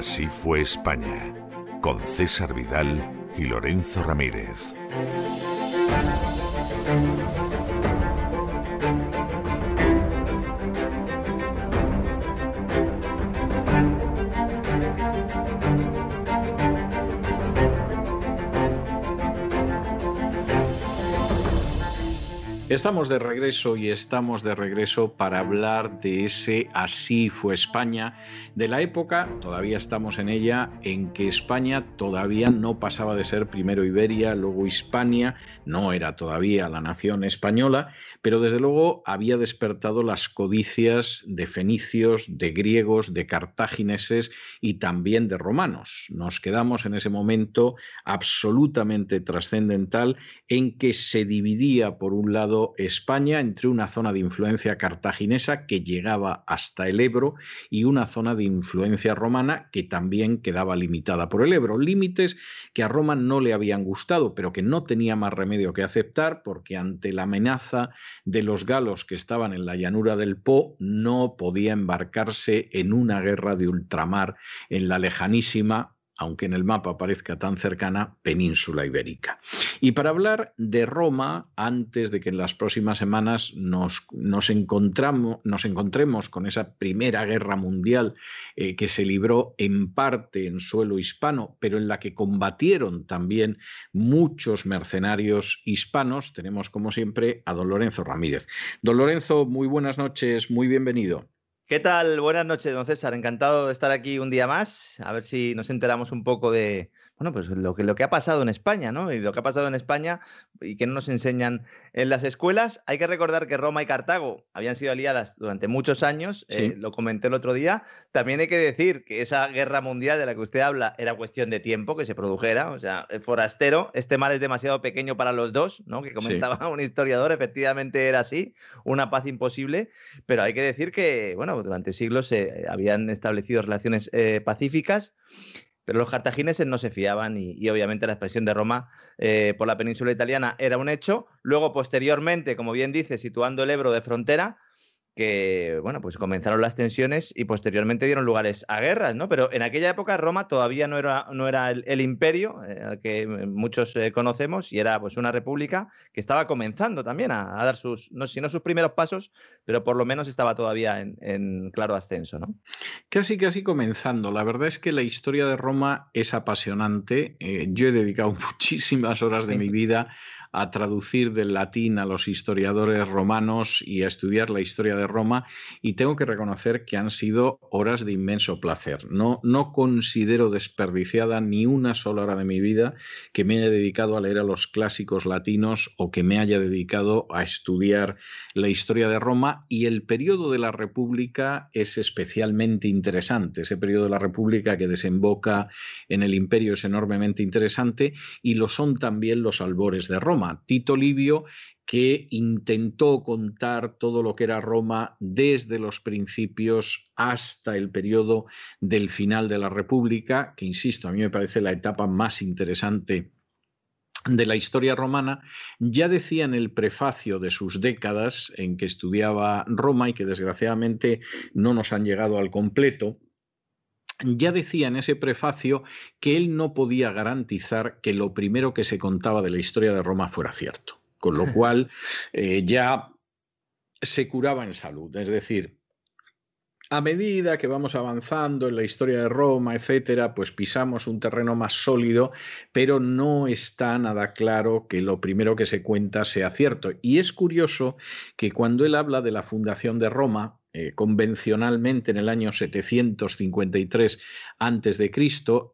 Así fue España. con César Vidal y Lorenzo Ramírez. Estamos de regreso y estamos de regreso para hablar de ese Así fue España, de la época, todavía estamos en ella, en que España todavía no pasaba de ser primero Iberia, luego Hispania, no era todavía la nación española, pero desde luego había despertado las codicias de fenicios, de griegos, de cartagineses y también de romanos. Nos quedamos en ese momento absolutamente trascendental en que se dividía por un lado España entre una zona de influencia cartaginesa que llegaba hasta el Ebro y una zona de influencia romana que también quedaba limitada por el Ebro. Límites que a Roma no le habían gustado, pero que no tenía más remedio que aceptar porque ante la amenaza de los galos que estaban en la llanura del Po no podía embarcarse en una guerra de ultramar en la lejanísima aunque en el mapa parezca tan cercana, península ibérica. Y para hablar de Roma, antes de que en las próximas semanas nos, nos, encontremos con esa primera guerra mundial eh, que se libró en parte en suelo hispano, pero en la que combatieron también muchos mercenarios hispanos, tenemos como siempre a don Lorenzo Ramírez. Don Lorenzo, muy buenas noches, muy bienvenido. ¿Qué tal? Buenas noches, don César. Encantado de estar aquí un día más. A ver si nos enteramos un poco de, bueno, pues lo que, lo que ha pasado en España, ¿no? Y lo que ha pasado en España y que no nos enseñan en las escuelas. Hay que recordar que Roma y Cartago habían sido aliadas durante muchos años, eh, lo comenté el otro día. También hay que decir que esa guerra mundial de la que usted habla era cuestión de tiempo que se produjera, o sea, el forastero, este mar es demasiado pequeño para los dos, ¿no? Que comentaba un historiador, efectivamente era así, una paz imposible, pero hay que decir que, bueno, durante siglos se habían establecido relaciones eh, pacíficas. Pero los cartagineses no se fiaban y, obviamente la expresión de Roma eh, por la península italiana era un hecho. Luego, posteriormente, como bien dice, situando el Ebro de frontera, que, bueno, pues comenzaron las tensiones y posteriormente dieron lugares a guerras, ¿no? Pero en aquella época Roma todavía no era, no era el, imperio eh, al que muchos eh, conocemos y era pues una república que estaba comenzando también a, dar sus, no si no sus primeros pasos, pero por lo menos estaba todavía en, claro ascenso, ¿no? Casi, casi comenzando. La verdad es que la historia de Roma es apasionante. Eh, yo he dedicado muchísimas horas de mi vida a traducir del latín a los historiadores romanos y a estudiar la historia de Roma y tengo que reconocer que han sido horas de inmenso placer. No, no considero desperdiciada ni una sola hora de mi vida que me haya dedicado a leer a los clásicos latinos o que me haya dedicado a estudiar la historia de Roma y el periodo de la República es especialmente interesante. Ese periodo de la República que desemboca en el imperio es enormemente interesante y lo son también los albores de Roma. Tito Livio, que intentó contar todo lo que era Roma desde los principios hasta el periodo del final de la República, que insisto, a mí me parece la etapa más interesante de la historia romana, ya decía en el prefacio de sus décadas en que estudiaba Roma y que desgraciadamente no nos han llegado al completo, ya decía en ese prefacio que él no podía garantizar que lo primero que se contaba de la historia de Roma fuera cierto, con lo cual eh, ya se curaba en salud. Es decir, a medida que vamos avanzando en la historia de Roma, etcétera, pues pisamos un terreno más sólido, pero no está nada claro que lo primero que se cuenta sea cierto. Y es curioso que cuando él habla de la fundación de Roma, eh, convencionalmente en el año 753 a.C.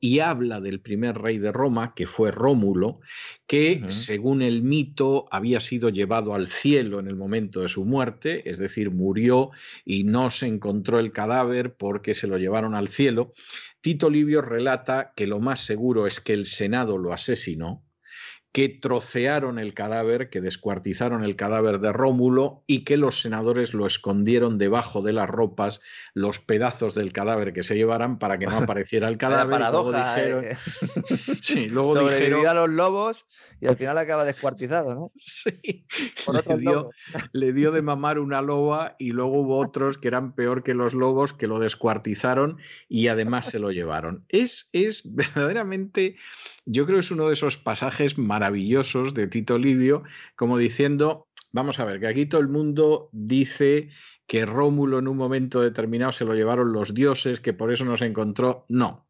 y habla del primer rey de Roma, que fue Rómulo, que según el mito había sido llevado al cielo en el momento de su muerte, es decir, murió y no se encontró el cadáver porque se lo llevaron al cielo. Tito Livio relata que lo más seguro es que el Senado lo asesinó que trocearon el cadáver, que descuartizaron el cadáver de Rómulo y que los senadores lo escondieron debajo de las ropas, los pedazos del cadáver que se llevaran para que no apareciera el cadáver. paradoja. Luego dijeron, ¿eh? sí, luego dijeron, a los lobos y al final acaba descuartizado, ¿no? Sí. le, dio, le dio de mamar una loba y luego hubo otros que eran peor que los lobos que lo descuartizaron y además se lo llevaron. Es, es verdaderamente, yo creo que es uno de esos pasajes maravillosos de Tito Livio, como diciendo, vamos a ver, que aquí todo el mundo dice que Rómulo en un momento determinado se lo llevaron los dioses, que por eso no se encontró. No,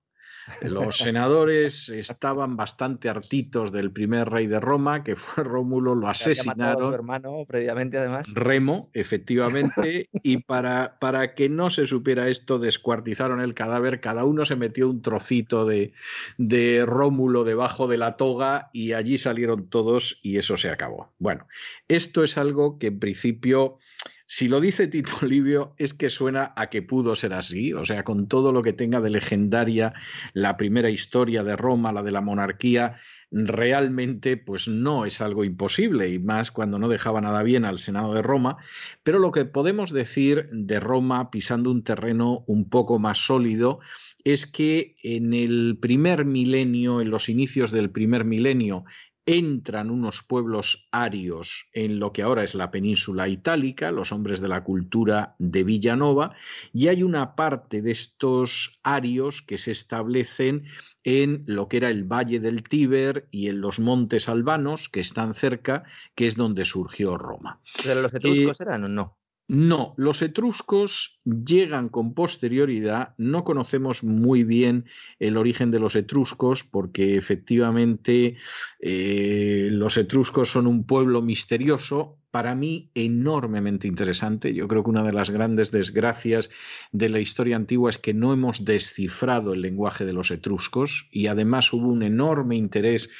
los senadores estaban bastante hartitos del primer rey de Roma, que fue Rómulo, lo asesinaron. hermano previamente, además. Remo, efectivamente, y para, para que no se supiera esto, descuartizaron el cadáver, cada uno se metió un trocito de, de Rómulo debajo de la toga y allí salieron todos y eso se acabó. Bueno, esto es algo que en principio si lo dice Tito Livio es que suena a que pudo ser así, o sea, con todo lo que tenga de legendaria la primera historia de Roma, la de la monarquía, realmente pues no es algo imposible y más cuando no dejaba nada bien al Senado de Roma, pero lo que podemos decir de Roma pisando un terreno un poco más sólido es que en el primer milenio, en los inicios del primer milenio, entran unos pueblos arios en lo que ahora es la península itálica, los hombres de la cultura de Villanova, y hay una parte de estos arios que se establecen en lo que era el Valle del Tíber y en los montes albanos que están cerca, que es donde surgió Roma. ¿Pero los etruscos eh, eran o no? No, los etruscos llegan con posterioridad, no conocemos muy bien el origen de los etruscos porque efectivamente eh, los etruscos son un pueblo misterioso, para mí enormemente interesante. Yo creo que una de las grandes desgracias de la historia antigua es que no hemos descifrado el lenguaje de los etruscos y además hubo un enorme interés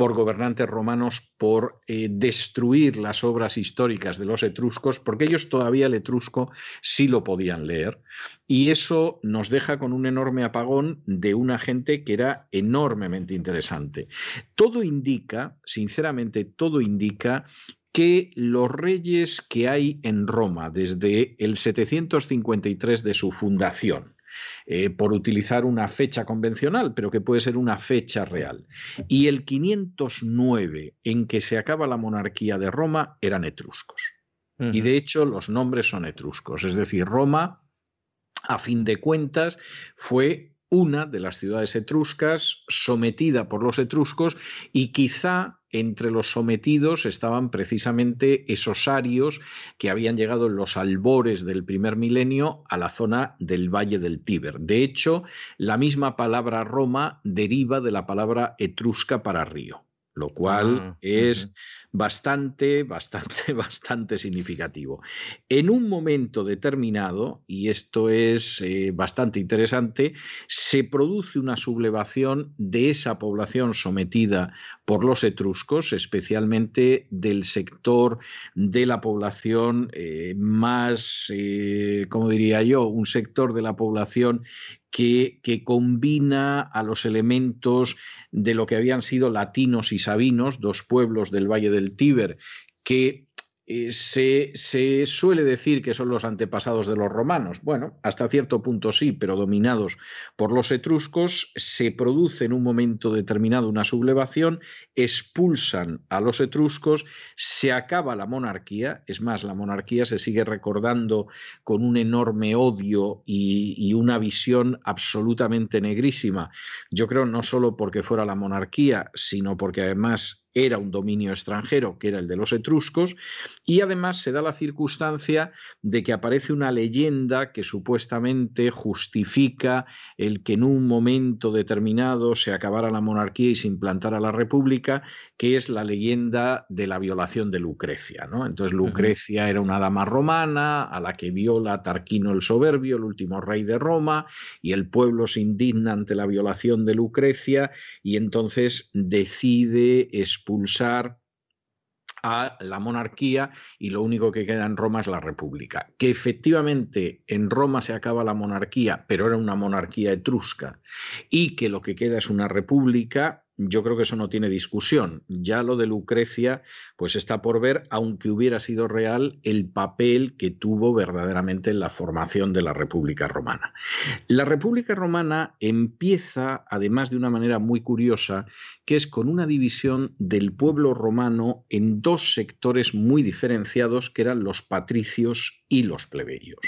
por gobernantes romanos por eh, destruir las obras históricas de los etruscos, porque ellos todavía el etrusco sí lo podían leer. Y eso nos deja con un enorme apagón de una gente que era enormemente interesante. Todo indica, sinceramente, todo indica que los reyes que hay en Roma desde el 753 de su fundación, eh, por utilizar una fecha convencional, pero que puede ser una fecha real. Y el 509 en que se acaba la monarquía de Roma eran etruscos. Y de hecho los nombres son etruscos. Es decir, Roma, a fin de cuentas, fue una de las ciudades etruscas sometida por los etruscos y quizá entre los sometidos estaban precisamente esos arios que habían llegado en los albores del primer milenio a la zona del Valle del Tíber. De hecho, la misma palabra Roma deriva de la palabra etrusca para río, lo cual ah, es bastante, bastante, bastante significativo. En un momento determinado, y esto es eh, bastante interesante, se produce una sublevación de esa población sometida por los etruscos, especialmente del sector de la población eh, más, eh, como diría yo, un sector de la población que, combina a los elementos de lo que habían sido latinos y sabinos, dos pueblos del Valle del Tíber, que eh, se, suele decir que son los antepasados de los romanos. Bueno, hasta cierto punto sí, pero dominados por los etruscos, se produce en un momento determinado una sublevación, expulsan a los etruscos, se acaba la monarquía, es más, la monarquía se sigue recordando con un enorme odio y, y una visión absolutamente negrísima. Yo creo no solo porque fuera la monarquía, sino porque además era un dominio extranjero, que era el de los etruscos, y además se da la circunstancia de que aparece una leyenda que supuestamente justifica el que en un momento determinado se acabara la monarquía y se implantara la república, que es la leyenda de la violación de Lucrecia. ¿no? Entonces Lucrecia era una dama romana a la que viola Tarquino el Soberbio, el último rey de Roma, y el pueblo se indigna ante la violación de Lucrecia y entonces decide expulsar a la monarquía y lo único que queda en Roma es la república. Que efectivamente en Roma se acaba la monarquía, pero era una monarquía etrusca, y que lo que queda es una república, yo creo que eso no tiene discusión. Ya lo de Lucrecia, pues está por ver, aunque hubiera sido real el papel que tuvo verdaderamente en la formación de la República Romana. La República Romana empieza, además de una manera muy curiosa, que es con una división del pueblo romano en dos sectores muy diferenciados, que eran los patricios y los plebeyos.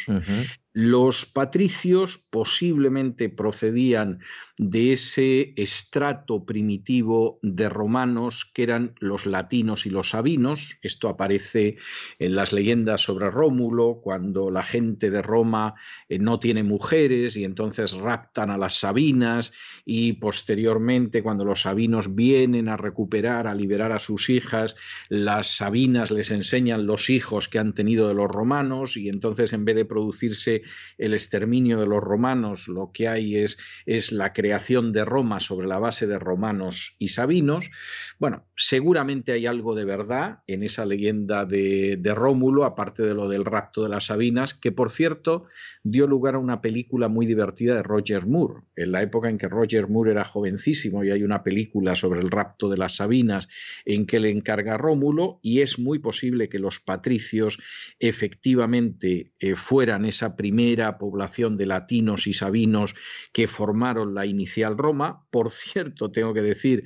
Los patricios posiblemente procedían de ese estrato primitivo de romanos que eran los latinos y los sabinos. Esto aparece en las leyendas sobre Rómulo, cuando la gente de Roma eh, no tiene mujeres y entonces raptan a las sabinas y posteriormente cuando los sabinos vienen a recuperar, a liberar a sus hijas, las sabinas les enseñan los hijos que han tenido de los romanos y entonces en vez de producirse el exterminio de los romanos, lo que hay es, es la creación de Roma sobre la base de romanos y sabinos. Bueno, seguramente hay algo de verdad en esa leyenda de, Rómulo, aparte de lo del rapto de las Sabinas, que por cierto dio lugar a una película muy divertida de Roger Moore, en la época en que Roger Moore era jovencísimo y hay una película sobre el rapto de las Sabinas en que le encarga Rómulo y es muy posible que los patricios efectivamente eh, fueran esa primera población de latinos y sabinos que formaron la inicial Roma. Por cierto, tengo que decir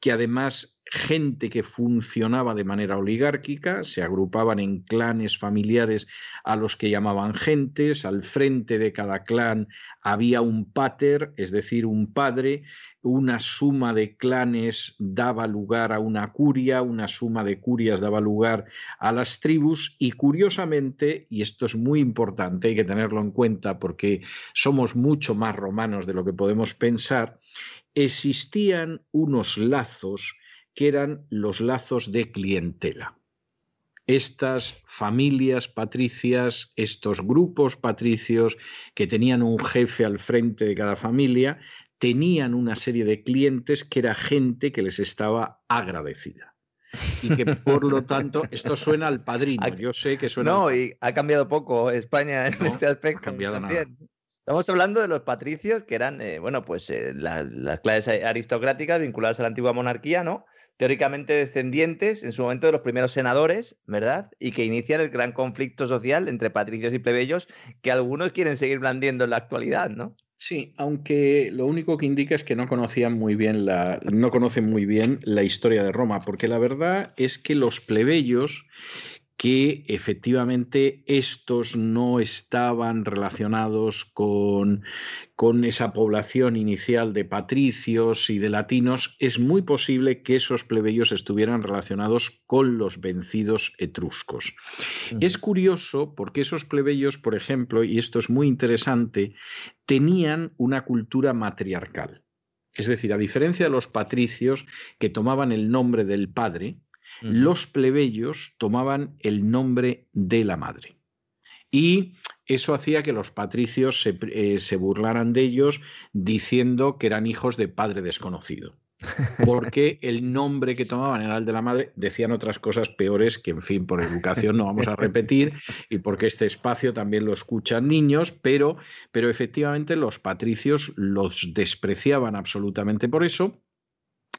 que además gente que funcionaba de manera oligárquica, se agrupaban en clanes familiares a los que llamaban gentes, al frente de cada clan había un pater, es decir, un padre, una suma de clanes daba lugar a una curia, una suma de curias daba lugar a las tribus y curiosamente, y esto es muy importante, hay que tenerlo en cuenta porque somos mucho más romanos de lo que podemos pensar, existían unos lazos que eran los lazos de clientela. Estas familias patricias, estos grupos patricios que tenían un jefe al frente de cada familia, tenían una serie de clientes que era gente que les estaba agradecida y que por lo tanto esto suena al padrino. Yo sé que suena. No, y ha cambiado poco España en este aspecto. Cambiado también. Estamos hablando de los patricios, que eran, eh, bueno, pues eh, las clases aristocráticas vinculadas a la antigua monarquía, ¿no? Teóricamente descendientes en su momento de los primeros senadores, ¿verdad? Y que inician el gran conflicto social entre patricios y plebeyos que algunos quieren seguir blandiendo en la actualidad, ¿no? Sí, aunque lo único que indica es que no conocían muy bien la, no conocen muy bien la historia de Roma, porque la verdad es que los plebeyos que efectivamente estos no estaban relacionados con, con, esa población inicial de patricios y de latinos, es muy posible que esos plebeyos estuvieran relacionados con los vencidos etruscos. Es curioso porque esos plebeyos, por ejemplo, y esto es muy interesante, tenían una cultura matriarcal. Es decir, a diferencia de los patricios que tomaban el nombre del padre, los plebeyos tomaban el nombre de la madre. Y eso hacía que los patricios se, eh, se, burlaran de ellos diciendo que eran hijos de padre desconocido. Porque el nombre que tomaban era el de la madre, decían otras cosas peores que, en fin, por educación no vamos a repetir y porque este espacio también lo escuchan niños, pero, pero efectivamente los patricios los despreciaban absolutamente por eso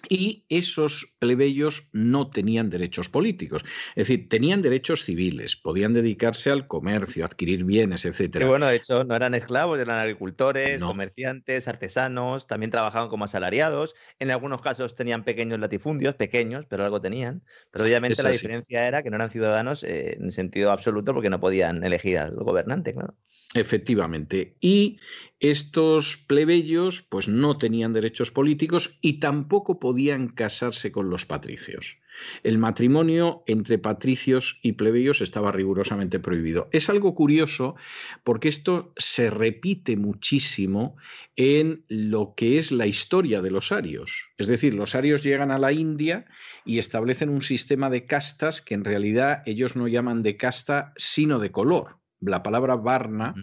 y esos plebeyos no tenían derechos políticos. Es decir, tenían derechos civiles, podían dedicarse al comercio, adquirir bienes, etc. Y bueno, de hecho, no eran esclavos, eran agricultores, comerciantes, artesanos, también trabajaban como asalariados. En algunos casos tenían pequeños latifundios, pequeños, pero algo tenían. Pero obviamente la diferencia era que no eran ciudadanos eh, en sentido absoluto porque no podían elegir al gobernante, claro. Efectivamente. Y estos plebeyos pues no tenían derechos políticos y tampoco podían casarse con los patricios. El matrimonio entre patricios y plebeyos estaba rigurosamente prohibido. Es algo curioso porque esto se repite muchísimo en lo que es la historia de los arios. Es decir, los arios llegan a la India y establecen un sistema de castas que en realidad ellos no llaman de casta sino de color. La palabra varna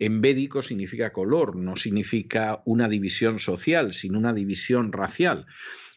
en védico significa color, no significa una división social, sino una división racial.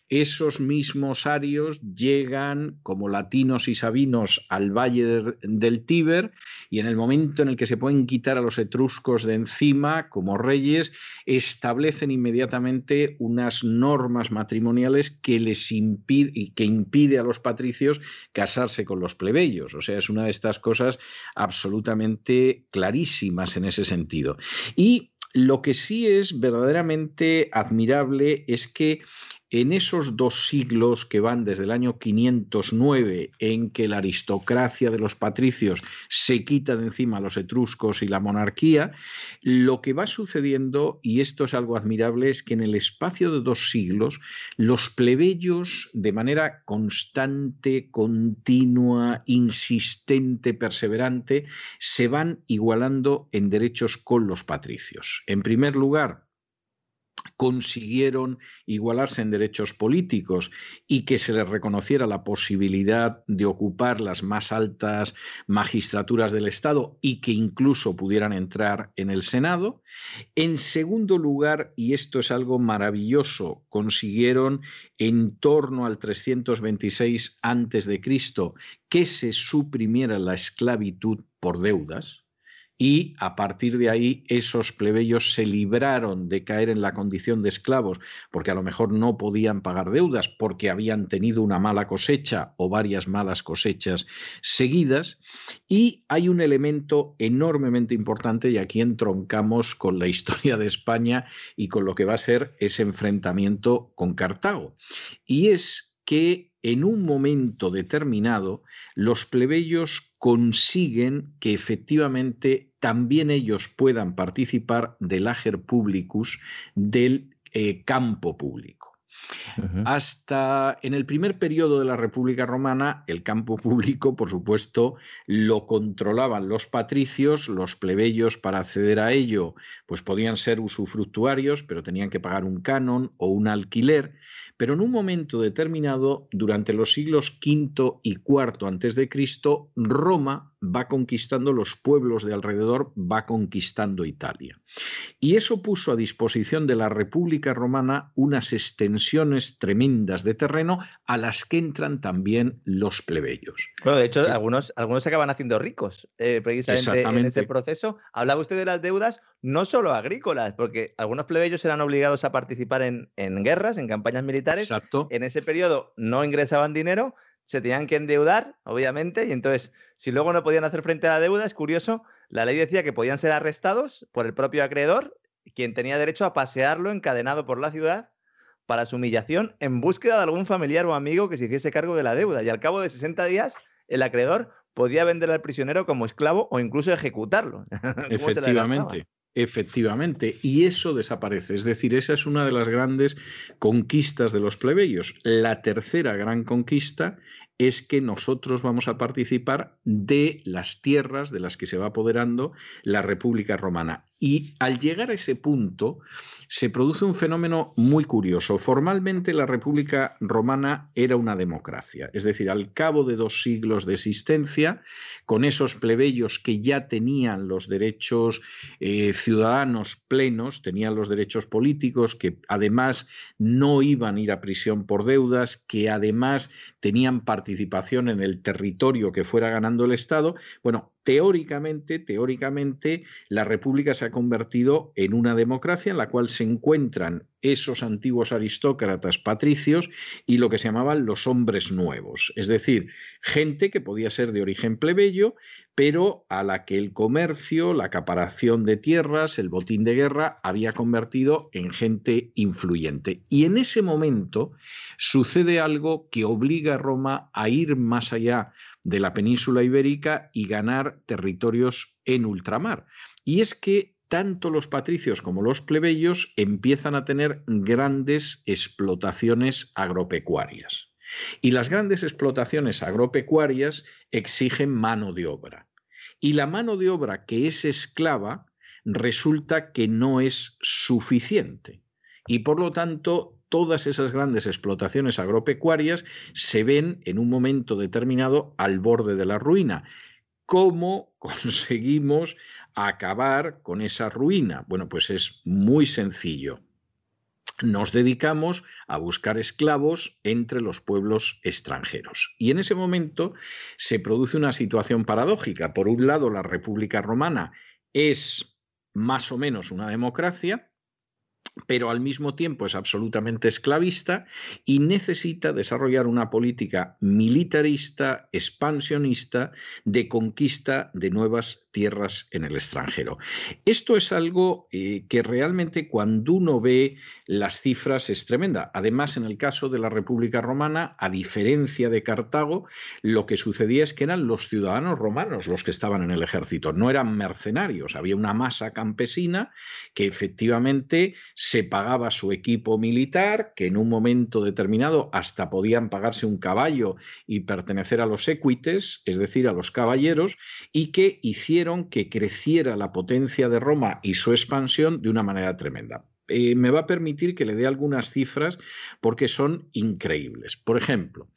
Esos mismos arios llegan como latinos y sabinos al valle del Tíber y en el momento en el que se pueden quitar a los etruscos de encima como reyes, establecen inmediatamente unas normas matrimoniales que les impide, que impide a los patricios casarse con los plebeyos. O sea, es una de estas cosas absolutamente clarísimas en ese sentido. Y lo que sí es verdaderamente admirable es que en esos dos siglos que van desde el año 509, en que la aristocracia de los patricios se quita de encima a los etruscos y la monarquía, lo que va sucediendo, y esto es algo admirable, es que en el espacio de dos siglos los plebeyos, de manera constante, continua, insistente, perseverante, se van igualando en derechos con los patricios. En primer lugar, consiguieron igualarse en derechos políticos y que se les reconociera la posibilidad de ocupar las más altas magistraturas del Estado y que incluso pudieran entrar en el Senado. En segundo lugar, y esto es algo maravilloso, consiguieron en torno al 326 a.C. que se suprimiera la esclavitud por deudas y a partir de ahí esos plebeyos se libraron de caer en la condición de esclavos, porque a lo mejor no podían pagar deudas, porque habían tenido una mala cosecha o varias malas cosechas seguidas. Y hay un elemento enormemente importante, y aquí entroncamos con la historia de España y con lo que va a ser ese enfrentamiento con Cartago, y es que en un momento determinado los plebeyos consiguen que efectivamente también ellos puedan participar del ager publicus, del eh, campo público. Hasta en el primer periodo de la República Romana, el campo público, por supuesto, lo controlaban los patricios, los plebeyos para acceder a ello, pues podían ser usufructuarios, pero tenían que pagar un canon o un alquiler, pero en un momento determinado, durante los siglos V y IV antes de Cristo, Roma va conquistando los pueblos de alrededor, va conquistando Italia. Y eso puso a disposición de la República Romana unas extensiones tremendas de terreno a las que entran también los plebeyos. Bueno, de hecho, algunos, algunos se acaban haciendo ricos eh, precisamente en ese proceso. Hablaba usted de las deudas no solo agrícolas, porque algunos plebeyos eran obligados a participar en, guerras, en campañas militares. Exacto. En ese periodo no ingresaban dinero, se tenían que endeudar, obviamente, y entonces, si luego no podían hacer frente a la deuda, es curioso, la ley decía que podían ser arrestados por el propio acreedor, quien tenía derecho a pasearlo encadenado por la ciudad para su humillación en búsqueda de algún familiar o amigo que se hiciese cargo de la deuda. Y al cabo de 60 días, el acreedor podía vender al prisionero como esclavo o incluso ejecutarlo. Efectivamente. Efectivamente, y eso desaparece. Es decir, esa es una de las grandes conquistas de los plebeyos. La tercera gran conquista es que nosotros vamos a participar de las tierras de las que se va apoderando la República Romana. Y al llegar a ese punto, se produce un fenómeno muy curioso. Formalmente la República Romana era una democracia, es decir, al cabo de dos siglos de existencia, con esos plebeyos que ya tenían los derechos eh, ciudadanos plenos, tenían los derechos políticos, que además no iban a ir a prisión por deudas, que además tenían participación en el territorio que fuera ganando el Estado, bueno, teóricamente, teóricamente, la República se ha convertido en una democracia en la cual se encuentran esos antiguos aristócratas patricios y lo que se llamaban los hombres nuevos, es decir, gente que podía ser de origen plebeyo, pero a la que el comercio, la acaparación de tierras, el botín de guerra había convertido en gente influyente. Y en ese momento sucede algo que obliga a Roma a ir más allá de la península ibérica y ganar territorios en ultramar. Y es que tanto los patricios como los plebeyos empiezan a tener grandes explotaciones agropecuarias. Y las grandes explotaciones agropecuarias exigen mano de obra. Y la mano de obra que es esclava resulta que no es suficiente. Y por lo tanto todas esas grandes explotaciones agropecuarias se ven en un momento determinado al borde de la ruina. ¿Cómo conseguimos acabar con esa ruina? Bueno, pues es muy sencillo. nos dedicamos a buscar esclavos entre los pueblos extranjeros. Y en ese momento se produce una situación paradójica. Por un lado, la República Romana es más o menos una democracia, pero al mismo tiempo es absolutamente esclavista y necesita desarrollar una política militarista, expansionista, de conquista de nuevas tierras en el extranjero. Esto es algo eh, que realmente cuando uno ve las cifras es tremenda. Además, en el caso de la República Romana, a diferencia de Cartago, lo que sucedía es que eran los ciudadanos romanos los que estaban en el ejército, no eran mercenarios, había una masa campesina que efectivamente se pagaba su equipo militar, que en un momento determinado hasta podían pagarse un caballo y pertenecer a los equites, es decir, a los caballeros, y que hicieron que creciera la potencia de Roma y su expansión de una manera tremenda. Eh, me va a permitir que le dé algunas cifras porque son increíbles. Por ejemplo,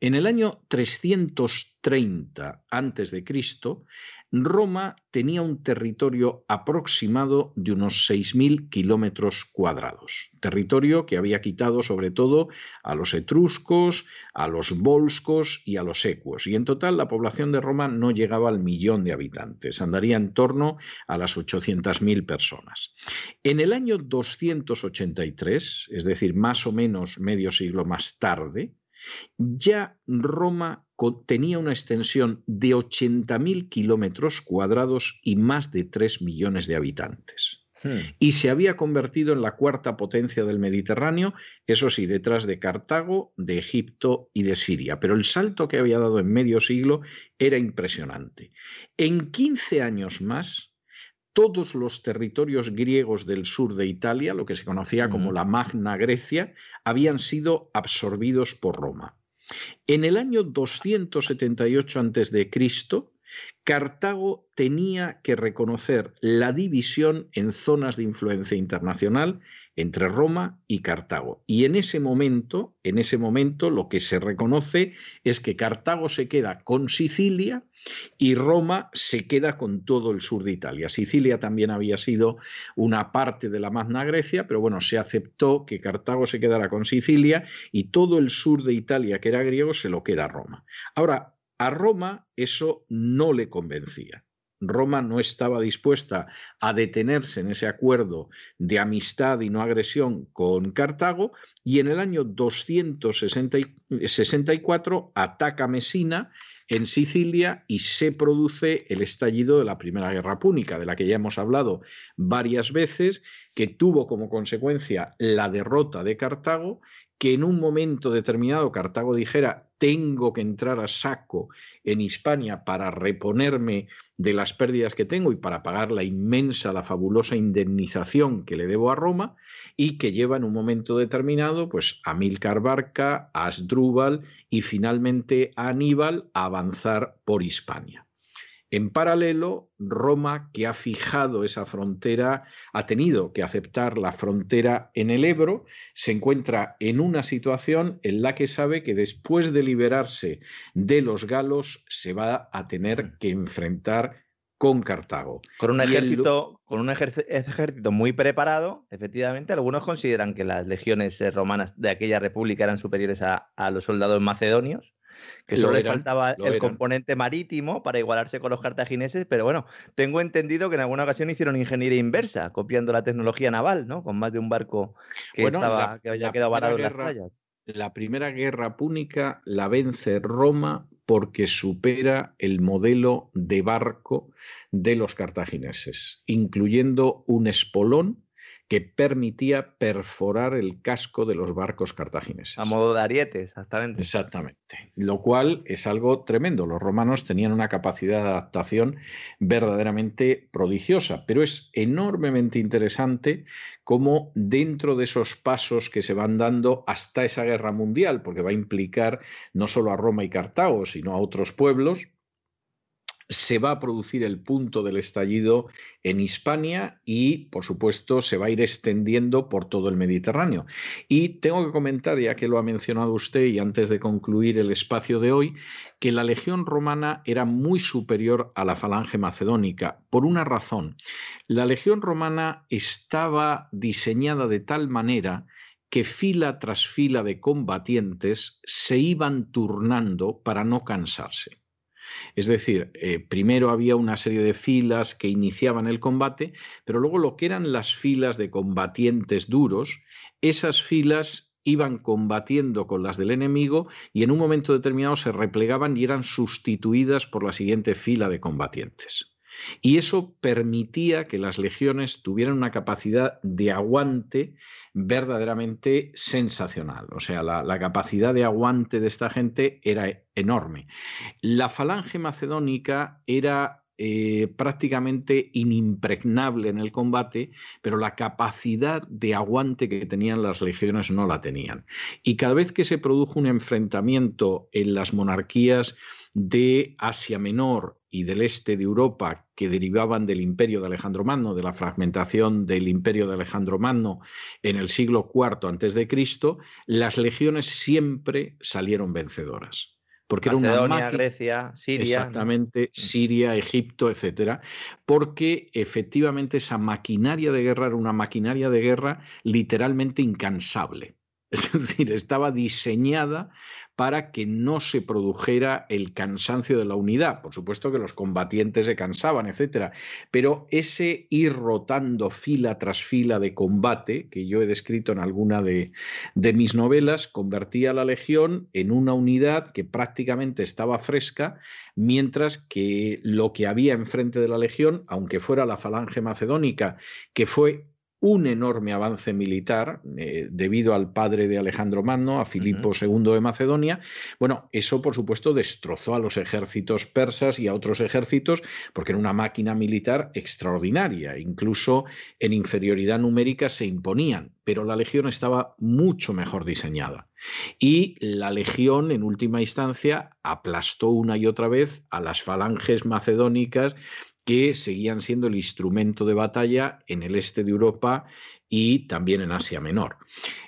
en el año 330 a.C., Roma tenía un territorio aproximado de unos 6.000 kilómetros cuadrados, territorio que había quitado sobre todo a los etruscos, a los volscos y a los ecuos, y en total la población de Roma no llegaba al millón de habitantes, andaría en torno a las 800.000 personas. En el año 283, es decir, más o menos medio siglo más tarde, ya Roma tenía una extensión de 80.000 kilómetros cuadrados y más de 3 millones de habitantes. Hmm. Y se había convertido en la cuarta potencia del Mediterráneo, eso sí, detrás de Cartago, de Egipto y de Siria. Pero el salto que había dado en medio siglo era impresionante. En 15 años más, todos los territorios griegos del sur de Italia, lo que se conocía como la Magna Grecia, habían sido absorbidos por Roma. En el año 278 a.C., Cartago tenía que reconocer la división en zonas de influencia internacional entre Roma y Cartago. Y en ese momento, en ese momento lo que se reconoce es que Cartago se queda con Sicilia y Roma se queda con todo el sur de Italia. Sicilia también había sido una parte de la Magna Grecia, pero bueno, se aceptó que Cartago se quedara con Sicilia y todo el sur de Italia, que era griego, se lo queda a Roma. Ahora, a Roma eso no le convencía. Roma no estaba dispuesta a detenerse en ese acuerdo de amistad y no agresión con Cartago y en el año 264 ataca Mesina en Sicilia y se produce el estallido de la Primera Guerra Púnica, de la que ya hemos hablado varias veces, que tuvo como consecuencia la derrota de Cartago que en un momento determinado Cartago dijera tengo que entrar a saco en Hispania para reponerme de las pérdidas que tengo y para pagar la inmensa, la fabulosa indemnización que le debo a Roma y que lleva en un momento determinado pues a Milcar Barca, a Asdrúbal y finalmente a Aníbal a avanzar por Hispania. En paralelo, Roma, que ha fijado esa frontera, ha tenido que aceptar la frontera en el Ebro, se encuentra en una situación en la que sabe que después de liberarse de los galos se va a tener que enfrentar con Cartago. Con un ejército, con un ejército muy preparado, efectivamente, algunos consideran que las legiones eh, romanas de aquella república eran superiores a los soldados macedonios que solo le faltaba el componente marítimo para igualarse con los cartagineses, pero bueno, tengo entendido que en alguna ocasión hicieron ingeniería inversa, copiando la tecnología naval, ¿no? Con más de un barco que, estaba, que había quedado varado en las playas. La primera guerra púnica la vence Roma porque supera el modelo de barco de los cartagineses, incluyendo un espolón que permitía perforar el casco de los barcos cartagineses. A modo de ariete, exactamente. Exactamente. Lo cual es algo tremendo. Los romanos tenían una capacidad de adaptación verdaderamente prodigiosa, pero es enormemente interesante cómo dentro de esos pasos que se van dando hasta esa guerra mundial, porque va a implicar no solo a Roma y Cartago, sino a otros pueblos, se va a producir el punto del estallido en Hispania y, por supuesto, se va a ir extendiendo por todo el Mediterráneo. Y tengo que comentar, ya que lo ha mencionado usted y antes de concluir el espacio de hoy, que la legión romana era muy superior a la falange macedónica, por una razón. La legión romana estaba diseñada de tal manera que fila tras fila de combatientes se iban turnando para no cansarse. Es decir, eh, primero había una serie de filas que iniciaban el combate, pero luego lo que eran las filas de combatientes duros, esas filas iban combatiendo con las del enemigo y en un momento determinado se replegaban y eran sustituidas por la siguiente fila de combatientes. Y eso permitía que las legiones tuvieran una capacidad de aguante verdaderamente sensacional. O sea, la, capacidad de aguante de esta gente era enorme. La falange macedónica era eh, prácticamente inimpregnable en el combate, pero la capacidad de aguante que tenían las legiones no la tenían. Y cada vez que se produjo un enfrentamiento en las monarquías de Asia Menor y del este de Europa que derivaban del imperio de Alejandro Magno, de la fragmentación del imperio de Alejandro Magno en el siglo IV antes de Cristo, las legiones siempre salieron vencedoras. Porque era una Grecia, Siria. Exactamente, mm. Siria, Egipto, etcétera. Porque efectivamente esa maquinaria de guerra era una maquinaria de guerra literalmente incansable. Es decir, estaba diseñada para que no se produjera el cansancio de la unidad. Por supuesto que los combatientes se cansaban, etcétera, pero ese ir rotando fila tras fila de combate, que yo he descrito en alguna de, de mis novelas, convertía a la legión en una unidad que prácticamente estaba fresca, mientras que lo que había enfrente de la legión, aunque fuera la falange macedónica, que fue un enorme avance militar eh, debido al padre de Alejandro Magno, a Filipo II de Macedonia. Bueno, eso por supuesto destrozó a los ejércitos persas y a otros ejércitos porque era una máquina militar extraordinaria. Incluso en inferioridad numérica se imponían, pero la legión estaba mucho mejor diseñada. Y la legión, en última instancia, aplastó una y otra vez a las falanges macedónicas que seguían siendo el instrumento de batalla en el este de Europa y también en Asia Menor.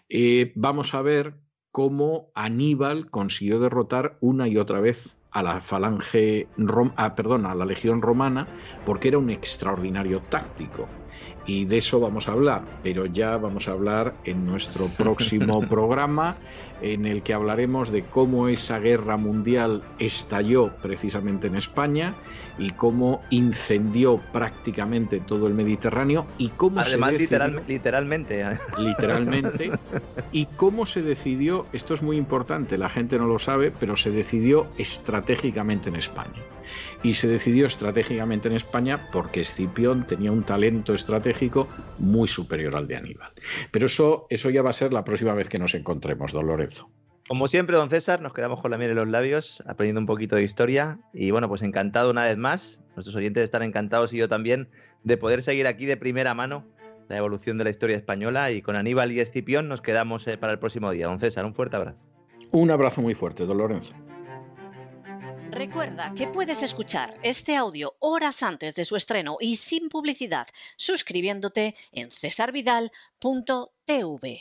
Eh, vamos a ver cómo Aníbal consiguió derrotar una y otra vez a la falange, ah, perdón, a la legión romana, porque era un extraordinario táctico y de eso vamos a hablar, pero ya vamos a hablar en nuestro próximo programa en el que hablaremos de cómo esa guerra mundial estalló precisamente en España y cómo incendió prácticamente todo el Mediterráneo y cómo Además, literalmente. ¿eh? Literalmente. y cómo se decidió, esto es muy importante, la gente no lo sabe, pero se decidió estratégicamente en España y se decidió estratégicamente en España porque Escipión tenía un talento estratégico muy superior al de Aníbal. Pero eso, eso ya va a ser la próxima vez que nos encontremos, don Lorenzo. Como siempre, don César, nos quedamos con la miel en los labios, aprendiendo un poquito de historia. Y bueno, pues encantado una vez más. Nuestros oyentes están encantados y yo también de poder seguir aquí de primera mano la evolución de la historia española. Y con Aníbal y Escipión nos quedamos eh, para el próximo día. Don César, un fuerte abrazo. Un abrazo muy fuerte, don Lorenzo. Recuerda que puedes escuchar este audio horas antes de su estreno y sin publicidad suscribiéndote en cesarvidal.tv.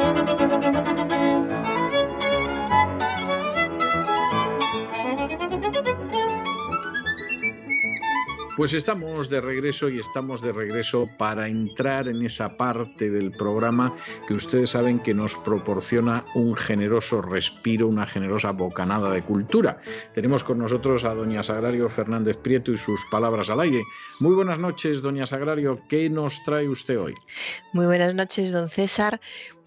Pues estamos de regreso y estamos de regreso para entrar en esa parte del programa que ustedes saben que nos proporciona un generoso respiro, una generosa bocanada de cultura. Tenemos con nosotros a doña Sagrario Fernández Prieto y sus palabras al aire. Muy buenas noches, doña Sagrario. ¿Qué nos trae usted hoy? Muy buenas noches, don César.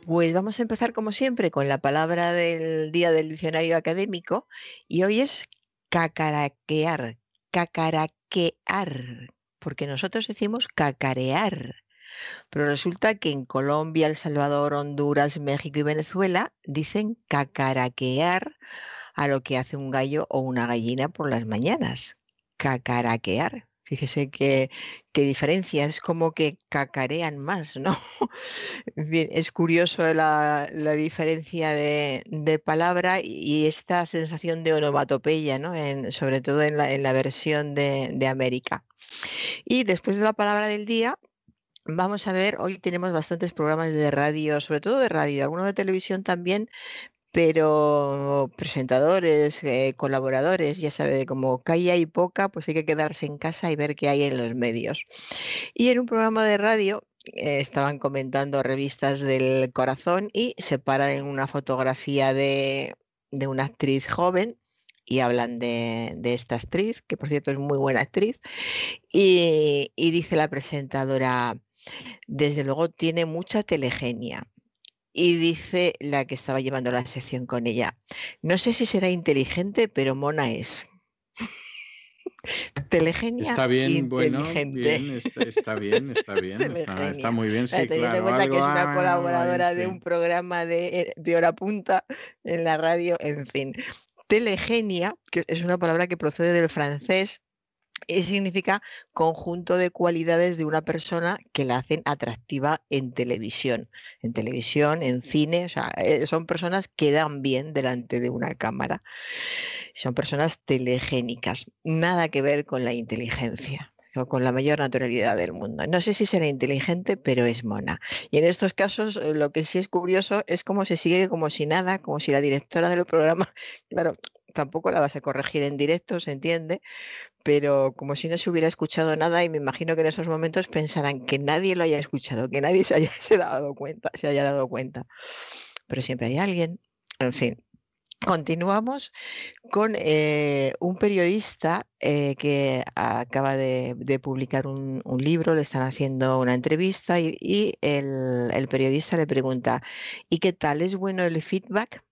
Pues vamos a empezar como siempre con la palabra del día del diccionario académico y hoy es cacaraquear, cacaraquear, porque nosotros decimos cacarear. Pero resulta que en Colombia, El Salvador, Honduras, México y Venezuela dicen cacaraquear a lo que hace un gallo o una gallina por las mañanas. Cacaraquear. Fíjese qué, diferencia, es como que cacarean más, ¿no? Es curioso la, diferencia de, palabra y esta sensación de onomatopeya, ¿no? sobre todo en la, versión de, de América. Y después de la palabra del día, Vamos a ver, hoy tenemos bastantes programas de radio, sobre todo de radio, algunos de televisión también, pero presentadores, eh, colaboradores, ya sabe, como calle hay poca, pues hay que quedarse en casa y ver qué hay en los medios. Y en un programa de radio eh, estaban comentando revistas del corazón y se paran en una fotografía de, de una actriz joven y hablan de, esta actriz, que por cierto es muy buena actriz, y, dice la presentadora, desde luego tiene mucha telegenia. Y dice la que estaba llevando la sección con ella, no sé si será inteligente, pero mona es. Telegenia. Está bien, bueno, bien, está, bien, está bien, está, muy bien, sí, Teniendo en cuenta que es una colaboradora de un programa de, de hora punta en la radio, en fin telegenia, que es una palabra que procede del francés significa conjunto de cualidades de una persona que la hacen atractiva en televisión. En televisión, en cine, o sea, eh, son personas que dan bien delante de una cámara. Son personas telegénicas, nada que ver con la inteligencia con la mayor naturalidad del mundo. No sé si será inteligente, pero es mona. Y en estos casos eh, lo que sí es curioso es cómo se sigue como si nada, como si la directora del programa, claro, tampoco la vas a corregir en directo, se entiende, pero como si no se hubiera escuchado nada y me imagino que en esos momentos pensarán que nadie lo haya escuchado, que nadie se haya dado cuenta, se haya dado cuenta. Pero siempre hay alguien, en fin. Continuamos con eh, un periodista eh, que acaba de, publicar un, libro, le están haciendo una entrevista y, el, periodista le pregunta, ¿y qué tal? ¿Es bueno el feedback?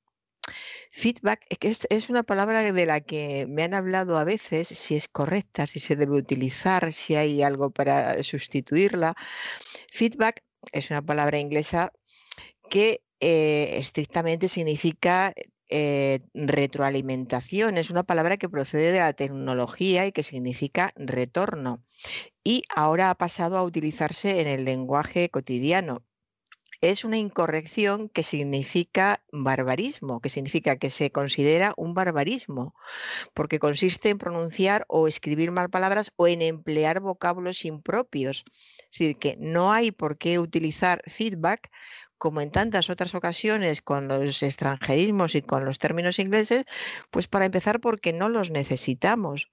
Feedback es, es una palabra de la que me han hablado a veces, si es correcta, si se debe utilizar, si hay algo para sustituirla. Feedback es una palabra inglesa que eh, estrictamente significa eh, retroalimentación. Es una palabra que procede de la tecnología y que significa retorno. Y ahora ha pasado a utilizarse en el lenguaje cotidiano. Es una incorrección que significa barbarismo, que significa que se considera un barbarismo, porque consiste en pronunciar o escribir mal palabras o en emplear vocablos impropios. Es decir, que no hay por qué utilizar feedback como en tantas otras ocasiones con los extranjerismos y con los términos ingleses, pues para empezar porque no los necesitamos.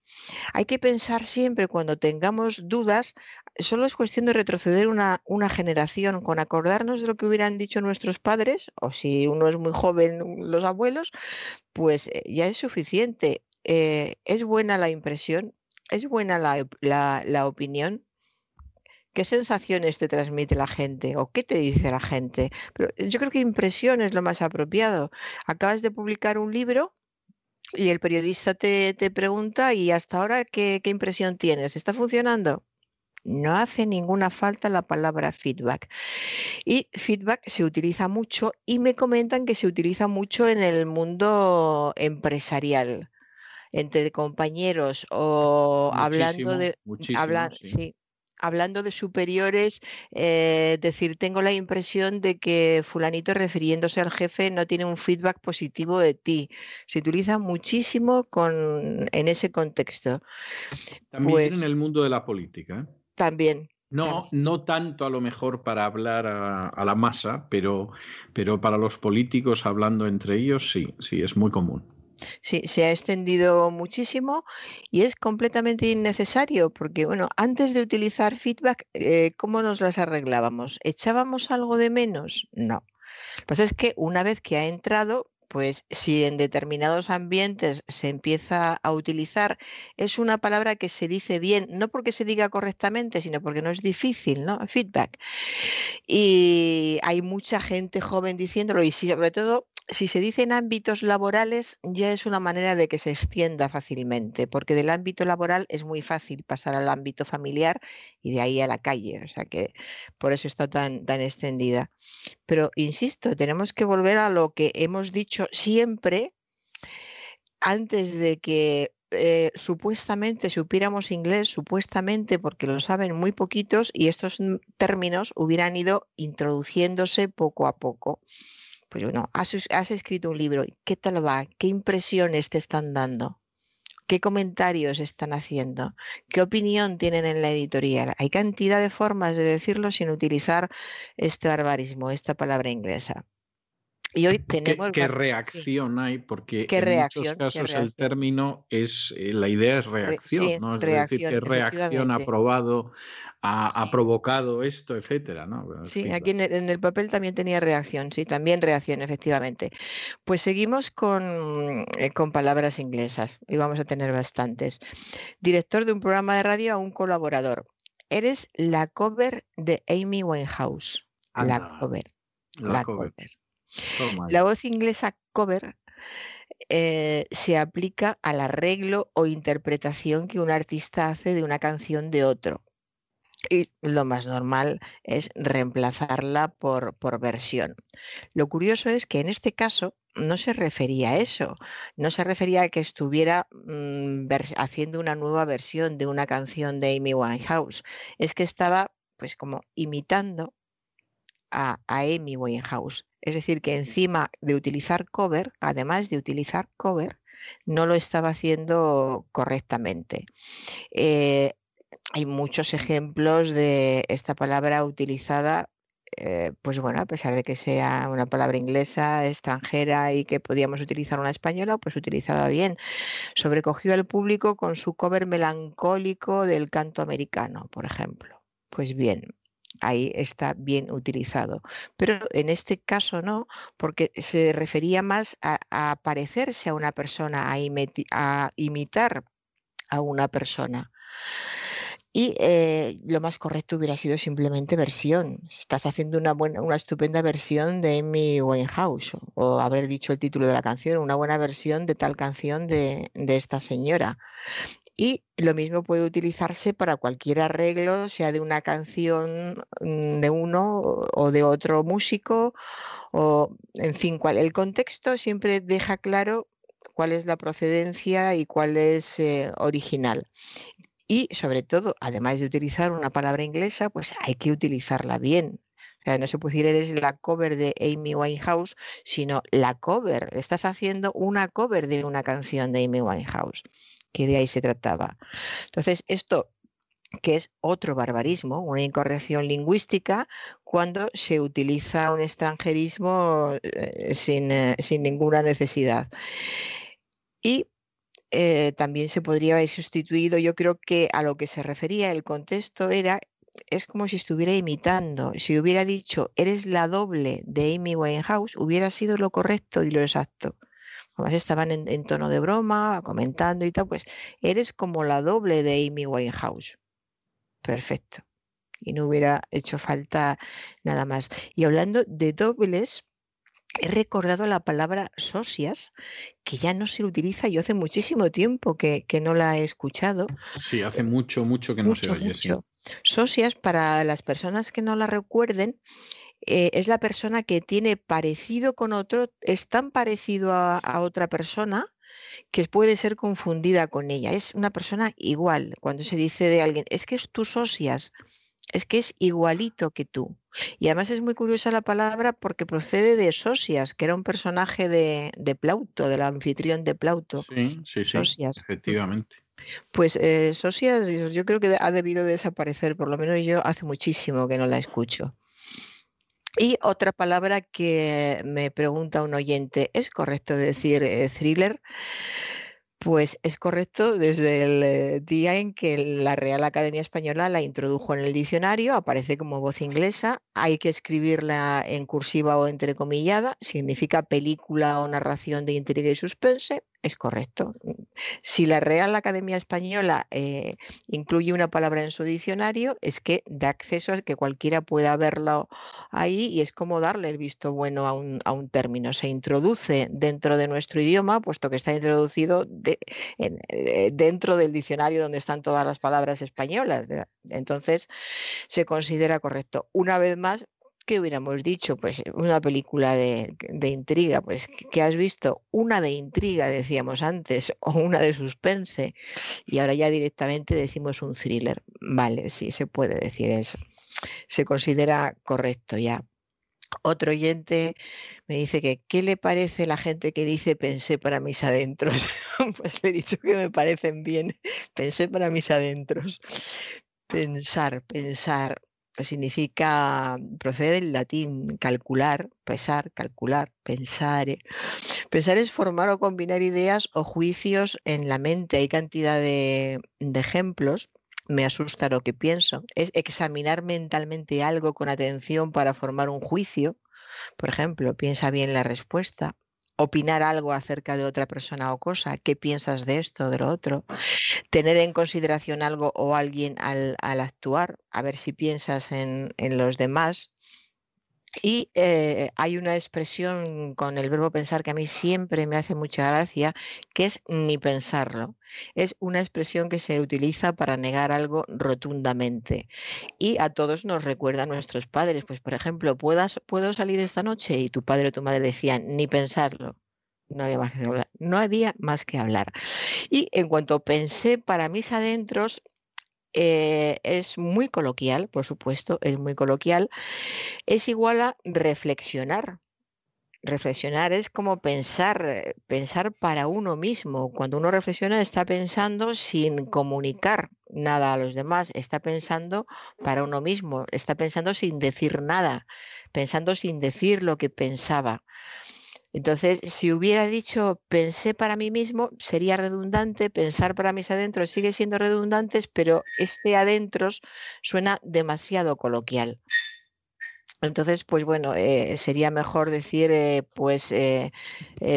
Hay que pensar siempre cuando tengamos dudas, solo es cuestión de retroceder una, generación, con acordarnos de lo que hubieran dicho nuestros padres, o si uno es muy joven, los abuelos, pues eh, ya es suficiente. Eh, es buena la impresión, es buena la opinión, ¿Qué sensaciones te transmite la gente o qué te dice la gente? Pero yo creo que impresión es lo más apropiado. Acabas de publicar un libro y el periodista te, pregunta y hasta ahora ¿qué, ¿qué impresión tienes? ¿Está funcionando? No hace ninguna falta la palabra feedback. Y feedback se utiliza mucho y me comentan que se utiliza mucho en el mundo empresarial, entre compañeros o hablando de... Habla, sí hablando de superiores, eh, decir, tengo la impresión de que fulanito refiriéndose al jefe no tiene un feedback positivo de ti. Se utiliza muchísimo con, en ese contexto. También pues en el mundo de la política. También. No, no tanto a lo mejor para hablar a, la masa, pero, pero para los políticos hablando entre ellos sí, sí, es muy común. Sí, se ha extendido muchísimo y es completamente innecesario porque, bueno, antes de utilizar feedback, eh, ¿cómo nos las arreglábamos? ¿Echábamos algo de menos? No. Pues es que una vez que ha entrado, pues si en determinados ambientes se empieza a utilizar, es una palabra que se dice bien, no porque se diga correctamente, sino porque no es difícil, ¿no? Feedback. Y hay mucha gente joven diciéndolo y sobre todo si se dice en ámbitos laborales, ya es una manera de que se extienda fácilmente, porque del ámbito laboral es muy fácil pasar al ámbito familiar y de ahí a la calle, o sea que por eso está tan, tan extendida. Pero insisto, tenemos que volver a lo que hemos dicho siempre antes de que eh, supuestamente supiéramos inglés, supuestamente porque lo saben muy poquitos y estos términos hubieran ido introduciéndose poco a poco. Pues bueno, has, escrito un libro, ¿qué tal va? ¿Qué impresiones te están dando? ¿Qué comentarios están haciendo? ¿Qué opinión tienen en la editorial? Hay cantidad de formas de decirlo sin utilizar este barbarismo, esta palabra inglesa. Y hoy tenemos... ¿Qué, reacción hay? Porque ¿Qué en reacción? muchos ¿Qué casos el término es, eh, la idea es reacción, sí, ¿no? Es reacción, decir, que reacción ha probado, ha, provocado esto, etcétera, ¿no? Sí, aquí en el, en el papel también tenía reacción, sí, también reacción, efectivamente. Pues seguimos con, eh, con palabras inglesas y vamos a tener bastantes. Director de un programa de radio a un colaborador. Eres la cover de Amy Winehouse. La cover, la la cover. cover. La voz inglesa cover eh, se aplica al arreglo o interpretación que un artista hace de una canción de otro. Y lo más normal es reemplazarla por, por versión. Lo curioso es que en este caso no se refería a eso, no se refería a que estuviera mm, haciendo una nueva versión de una canción de Amy Winehouse, es que estaba pues como imitando a, a Amy Winehouse. Es decir, que encima de utilizar cover, además de utilizar cover, no lo estaba haciendo correctamente. Eh, hay muchos ejemplos de esta palabra utilizada, eh, pues bueno, a pesar de que sea una palabra inglesa, extranjera y que podíamos utilizar una española, pues utilizada bien. Sobrecogió al público con su cover melancólico del canto americano, por ejemplo. Pues bien, ahí está bien utilizado. Pero en este caso no, porque se refería más a, parecerse a una persona, a, a imitar a una persona. Y eh, lo más correcto hubiera sido simplemente versión. Estás haciendo una buena, una estupenda versión de Amy Winehouse, o haber dicho el título de la canción, una buena versión de tal canción de, de esta señora. Y lo mismo puede utilizarse para cualquier arreglo, sea de una canción mm, de uno o de otro músico, o en fin, cual, el contexto siempre deja claro cuál es la procedencia y cuál es eh, original. Y sobre todo, además de utilizar una palabra inglesa, pues hay que utilizarla bien. No se puede decir eres la cover de Amy Winehouse, sino la cover. Estás haciendo una cover de una canción de Amy Winehouse, que de ahí se trataba. Entonces, esto que es otro barbarismo, una incorrección lingüística, cuando se utiliza un extranjerismo eh, sin, eh, sin ninguna necesidad. Y eh, también se podría haber sustituido, yo creo que a lo que se refería el contexto era, es como si estuviera imitando. Si hubiera dicho, eres la doble de Amy Winehouse, hubiera sido lo correcto y lo exacto. Además estaban en, en tono de broma, comentando y tal, pues eres como la doble de Amy Winehouse. Perfecto. Y no hubiera hecho falta nada más. Y hablando de dobles, he recordado la palabra socias, que ya no se utiliza, yo hace muchísimo tiempo que, que no la he escuchado. Sí, hace mucho, mucho que no se Mucho, oye, sí. Socias, para las personas que no la recuerden, eh, es la persona que tiene parecido con otro, es tan parecido a, a otra persona que puede ser confundida con ella. Es una persona igual. Cuando se dice de alguien, es que es tu socias, es que es igualito que tú. Y además es muy curiosa la palabra porque procede de Sosias, que era un personaje de, de Plauto, del anfitrión de Plauto. Sí, sí, sí, Socias. efectivamente. Pues eh, Sosias yo yo creo que ha debido desaparecer, por lo menos yo hace muchísimo que no la escucho. Y otra palabra que me pregunta un oyente, ¿es correcto decir eh, thriller? Pues es correcto desde el eh, día en que la Real Academia Española la introdujo en el diccionario, aparece como voz inglesa, hay que escribirla en cursiva o entrecomillada, significa película o narración de intriga y suspense, es correcto. Si la Real Academia Española eh, incluye una palabra en su diccionario, es que da acceso a que cualquiera pueda verlo ahí y es como darle el visto bueno a un, a un término. Se introduce dentro de nuestro idioma, puesto que está introducido eh, dentro del diccionario donde están todas las palabras españolas. Entonces, se considera correcto. Una vez más, ¿qué hubiéramos dicho? Pues una película de, de intriga, pues ¿qué has visto? Una de intriga, decíamos antes, o una de suspense, y ahora ya directamente decimos un thriller. Vale, sí, se puede decir eso. Se considera correcto ya. Otro oyente me dice que ¿qué le parece la gente que dice pensé para mis adentros? Pues le he dicho que me parecen bien. Pensé para mis adentros. Pensar, pensar. Significa, procede del latín calcular, pesar, calcular, pensar. ¿eh? Pensar es formar o combinar ideas o juicios en la mente. Hay cantidad de, de ejemplos. Me asusta lo que pienso. Es examinar mentalmente algo con atención para formar un juicio. Por ejemplo, piensa bien la respuesta opinar algo acerca de otra persona o cosa, qué piensas de esto, de lo otro, tener en consideración algo o alguien al, actuar, a ver si piensas en, en los demás, y eh, hay una expresión con el verbo pensar que a mí siempre me hace mucha gracia, que es ni pensarlo. Es una expresión que se utiliza para negar algo rotundamente. Y a todos nos recuerda nuestros padres. Pues, por ejemplo, ¿puedas, ¿puedo salir esta noche? Y tu padre o tu madre decían, ni pensarlo. No había más que hablar. No había más que hablar. Y en cuanto pensé para mis adentros, eh, es muy coloquial, por supuesto, es muy coloquial, es igual a reflexionar. Reflexionar es como pensar, eh, pensar para uno mismo. Cuando uno reflexiona está pensando sin comunicar nada a los demás, está pensando para uno mismo, está pensando sin decir nada, pensando sin decir lo que pensaba. Entonces, si hubiera dicho pensé para mí mismo, sería redundante, pensar para mis adentros sigue siendo redundante, pero este adentros suena demasiado coloquial. Entonces, pues bueno, eh, sería mejor decir, eh, pues eh,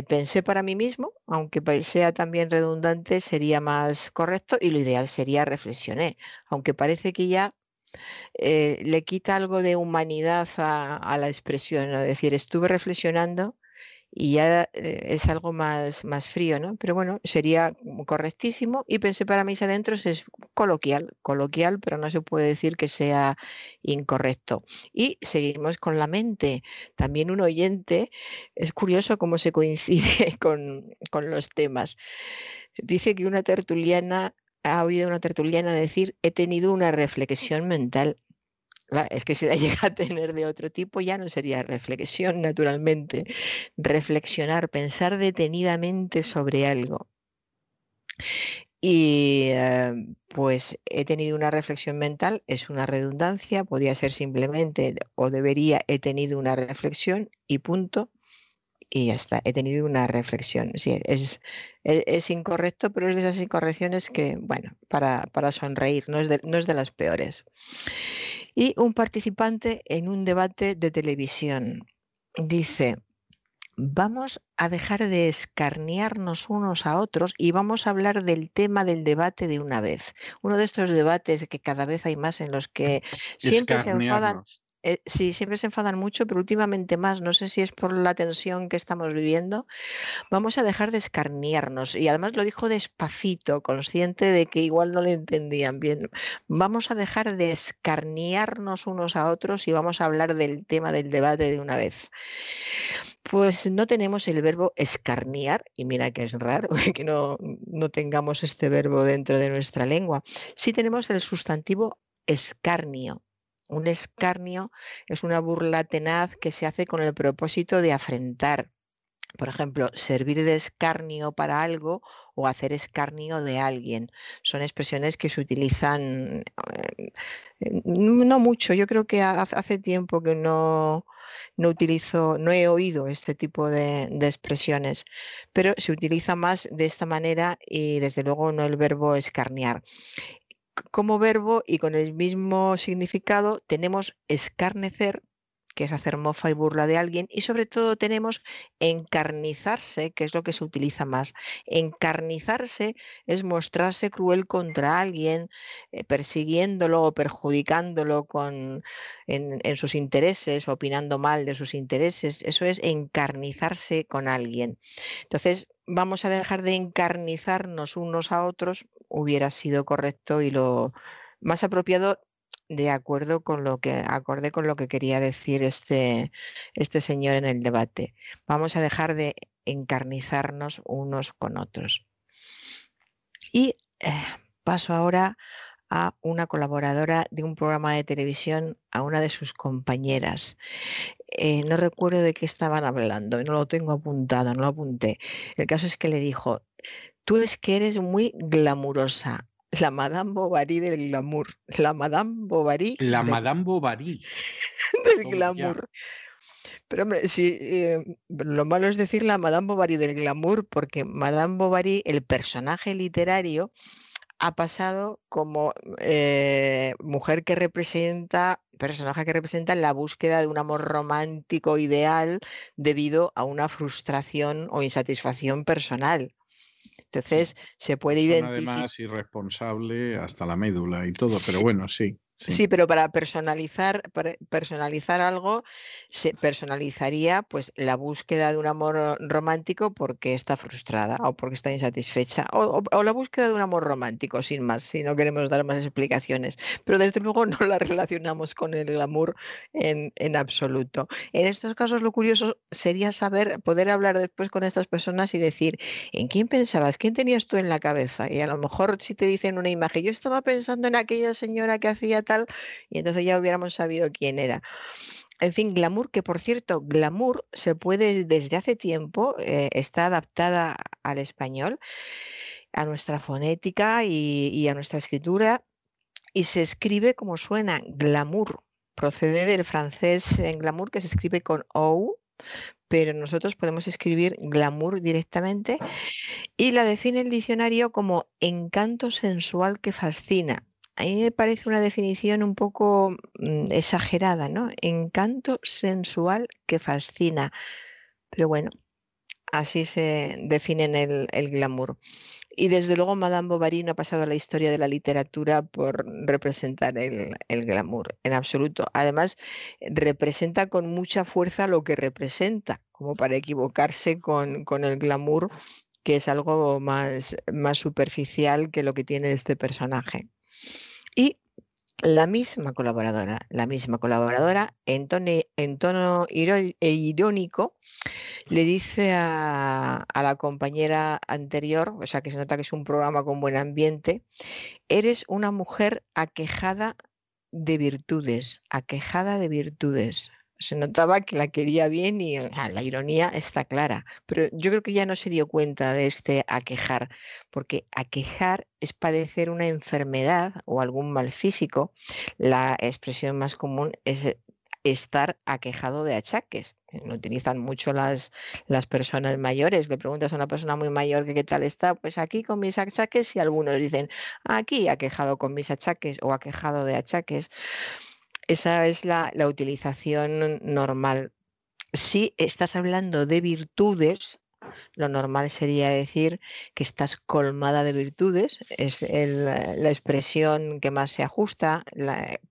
pensé para mí mismo, aunque sea también redundante, sería más correcto y lo ideal sería reflexioné, aunque parece que ya le quita algo de humanidad a la expresión, es decir, estuve reflexionando y ya eh, es algo más, más frío, ¿no? Pero bueno, sería correctísimo y pensé para mis adentros es coloquial, coloquial, pero no se puede decir que sea incorrecto. Y seguimos con la mente. También un oyente, es curioso cómo se coincide con, con los temas. Dice que una tertuliana ha oído una tertuliana decir, he tenido una reflexión mental es que si la llega a tener de otro tipo ya no sería reflexión, naturalmente. Reflexionar, pensar detenidamente sobre algo. Y eh, pues he tenido una reflexión mental, es una redundancia, podría ser simplemente o debería, he tenido una reflexión y punto. Y ya está, he tenido una reflexión. Sí, es, es, incorrecto, pero es de esas incorrecciones que, bueno, para, para sonreír, no es, no es de las peores y un participante en un debate de televisión. Dice, vamos a dejar de escarnearnos unos a otros y vamos a hablar del tema del debate de una vez. Uno de estos debates que cada vez hay más en los que siempre se enfadan. Eh, sí, siempre se enfadan mucho, pero últimamente más, no sé si es por la tensión que estamos viviendo, vamos a dejar de escarniarnos. Y además lo dijo despacito, consciente de que igual no le entendían bien. Vamos a dejar de escarniarnos unos a otros y vamos a hablar del tema del debate de una vez. Pues no tenemos el verbo escarniar, y mira que es raro que no, no tengamos este verbo dentro de nuestra lengua. Sí tenemos el sustantivo escarnio un escarnio es una burla tenaz que se hace con el propósito de afrentar. Por ejemplo, servir de escarnio para algo o hacer escarnio de alguien. Son expresiones que se utilizan eh, no mucho. Yo creo que hace tiempo que no, no utilizo, no he oído este tipo de, de, expresiones, pero se utiliza más de esta manera y desde luego no el verbo escarniar como verbo y con el mismo significado tenemos escarnecer, que es hacer mofa y burla de alguien, y sobre todo tenemos encarnizarse, que es lo que se utiliza más. Encarnizarse es mostrarse cruel contra alguien, eh, persiguiéndolo o perjudicándolo con, en, en, sus intereses, opinando mal de sus intereses. Eso es encarnizarse con alguien. Entonces, vamos a dejar de encarnizarnos unos a otros hubiera sido correcto y lo más apropiado de acuerdo con lo que acorde con lo que quería decir este, este señor en el debate. Vamos a dejar de encarnizarnos unos con otros. Y eh, paso ahora a una colaboradora de un programa de televisión, a una de sus compañeras. Eh, no recuerdo de qué estaban hablando, no lo tengo apuntado, no lo apunté. El caso es que le dijo, tú es que eres muy glamurosa. La Madame Bovary del glamour. La Madame Bovary. La Madame Bovary. del ya. glamour. Pero hombre, sí, eh, lo malo es decir la Madame Bovary del glamour, porque Madame Bovary, el personaje literario, ha pasado como eh, mujer que representa, personaje que representa la búsqueda de un amor romántico ideal debido a una frustración o insatisfacción personal. Entonces, se puede identificar. además irresponsable hasta la médula y todo, pero bueno, sí. Sí. Pero para personalizar, personalizar algo, se personalizaría pues la búsqueda de un amor romántico porque está frustrada o porque está insatisfecha. O, o- o la búsqueda de un amor romántico, sin más, si no queremos dar más explicaciones. Pero desde luego no la relacionamos con el glamour en, en absoluto. En estos casos lo curioso sería saber, poder hablar después con estas personas y decir, ¿en quién pensabas? ¿Quién tenías tú en la cabeza? Y a lo mejor si te dicen una imagen, yo estaba pensando en aquella señora que hacía tal, y entonces ya hubiéramos sabido quién era. En fin, glamour, que por cierto, glamour se puede desde hace tiempo, eh, está adaptada al español, a nuestra fonética y, y a nuestra escritura, y se escribe como suena, glamour. Procede del francés en glamour que se escribe con O, pero nosotros podemos escribir glamour directamente y la define el diccionario como encanto sensual que fascina. A mí me parece una definición un poco mm, exagerada, ¿no? Encanto sensual que fascina. Pero bueno, así se define el, glamour. Y desde luego Madame Bovary no ha pasado a la historia de la literatura por representar el, glamour, en absoluto. Además, representa con mucha fuerza lo que representa, como para equivocarse con, el glamour, que es algo más superficial que lo que tiene este personaje. Y la misma colaboradora, la misma colaboradora, en tono, e irónico, le dice a, a la compañera anterior, o sea que se nota que es un programa con buen ambiente, eres una mujer aquejada de virtudes, aquejada de virtudes. Se notaba que la quería bien y ah, la ironía está clara, pero yo creo que ya no se dio cuenta de este aquejar, porque aquejar es padecer una enfermedad o algún mal físico. La expresión más común es estar aquejado de achaques. que Lo utilizan mucho las, las personas mayores. Le preguntas a una persona muy mayor que qué tal está, pues aquí con mis achaques y algunos dicen, aquí aquejado con mis achaques o aquejado de achaques. Esa es la, la utilización normal. Si estás hablando de virtudes, lo normal sería decir que estás colmada de virtudes, es eh, la expresión que más se ajusta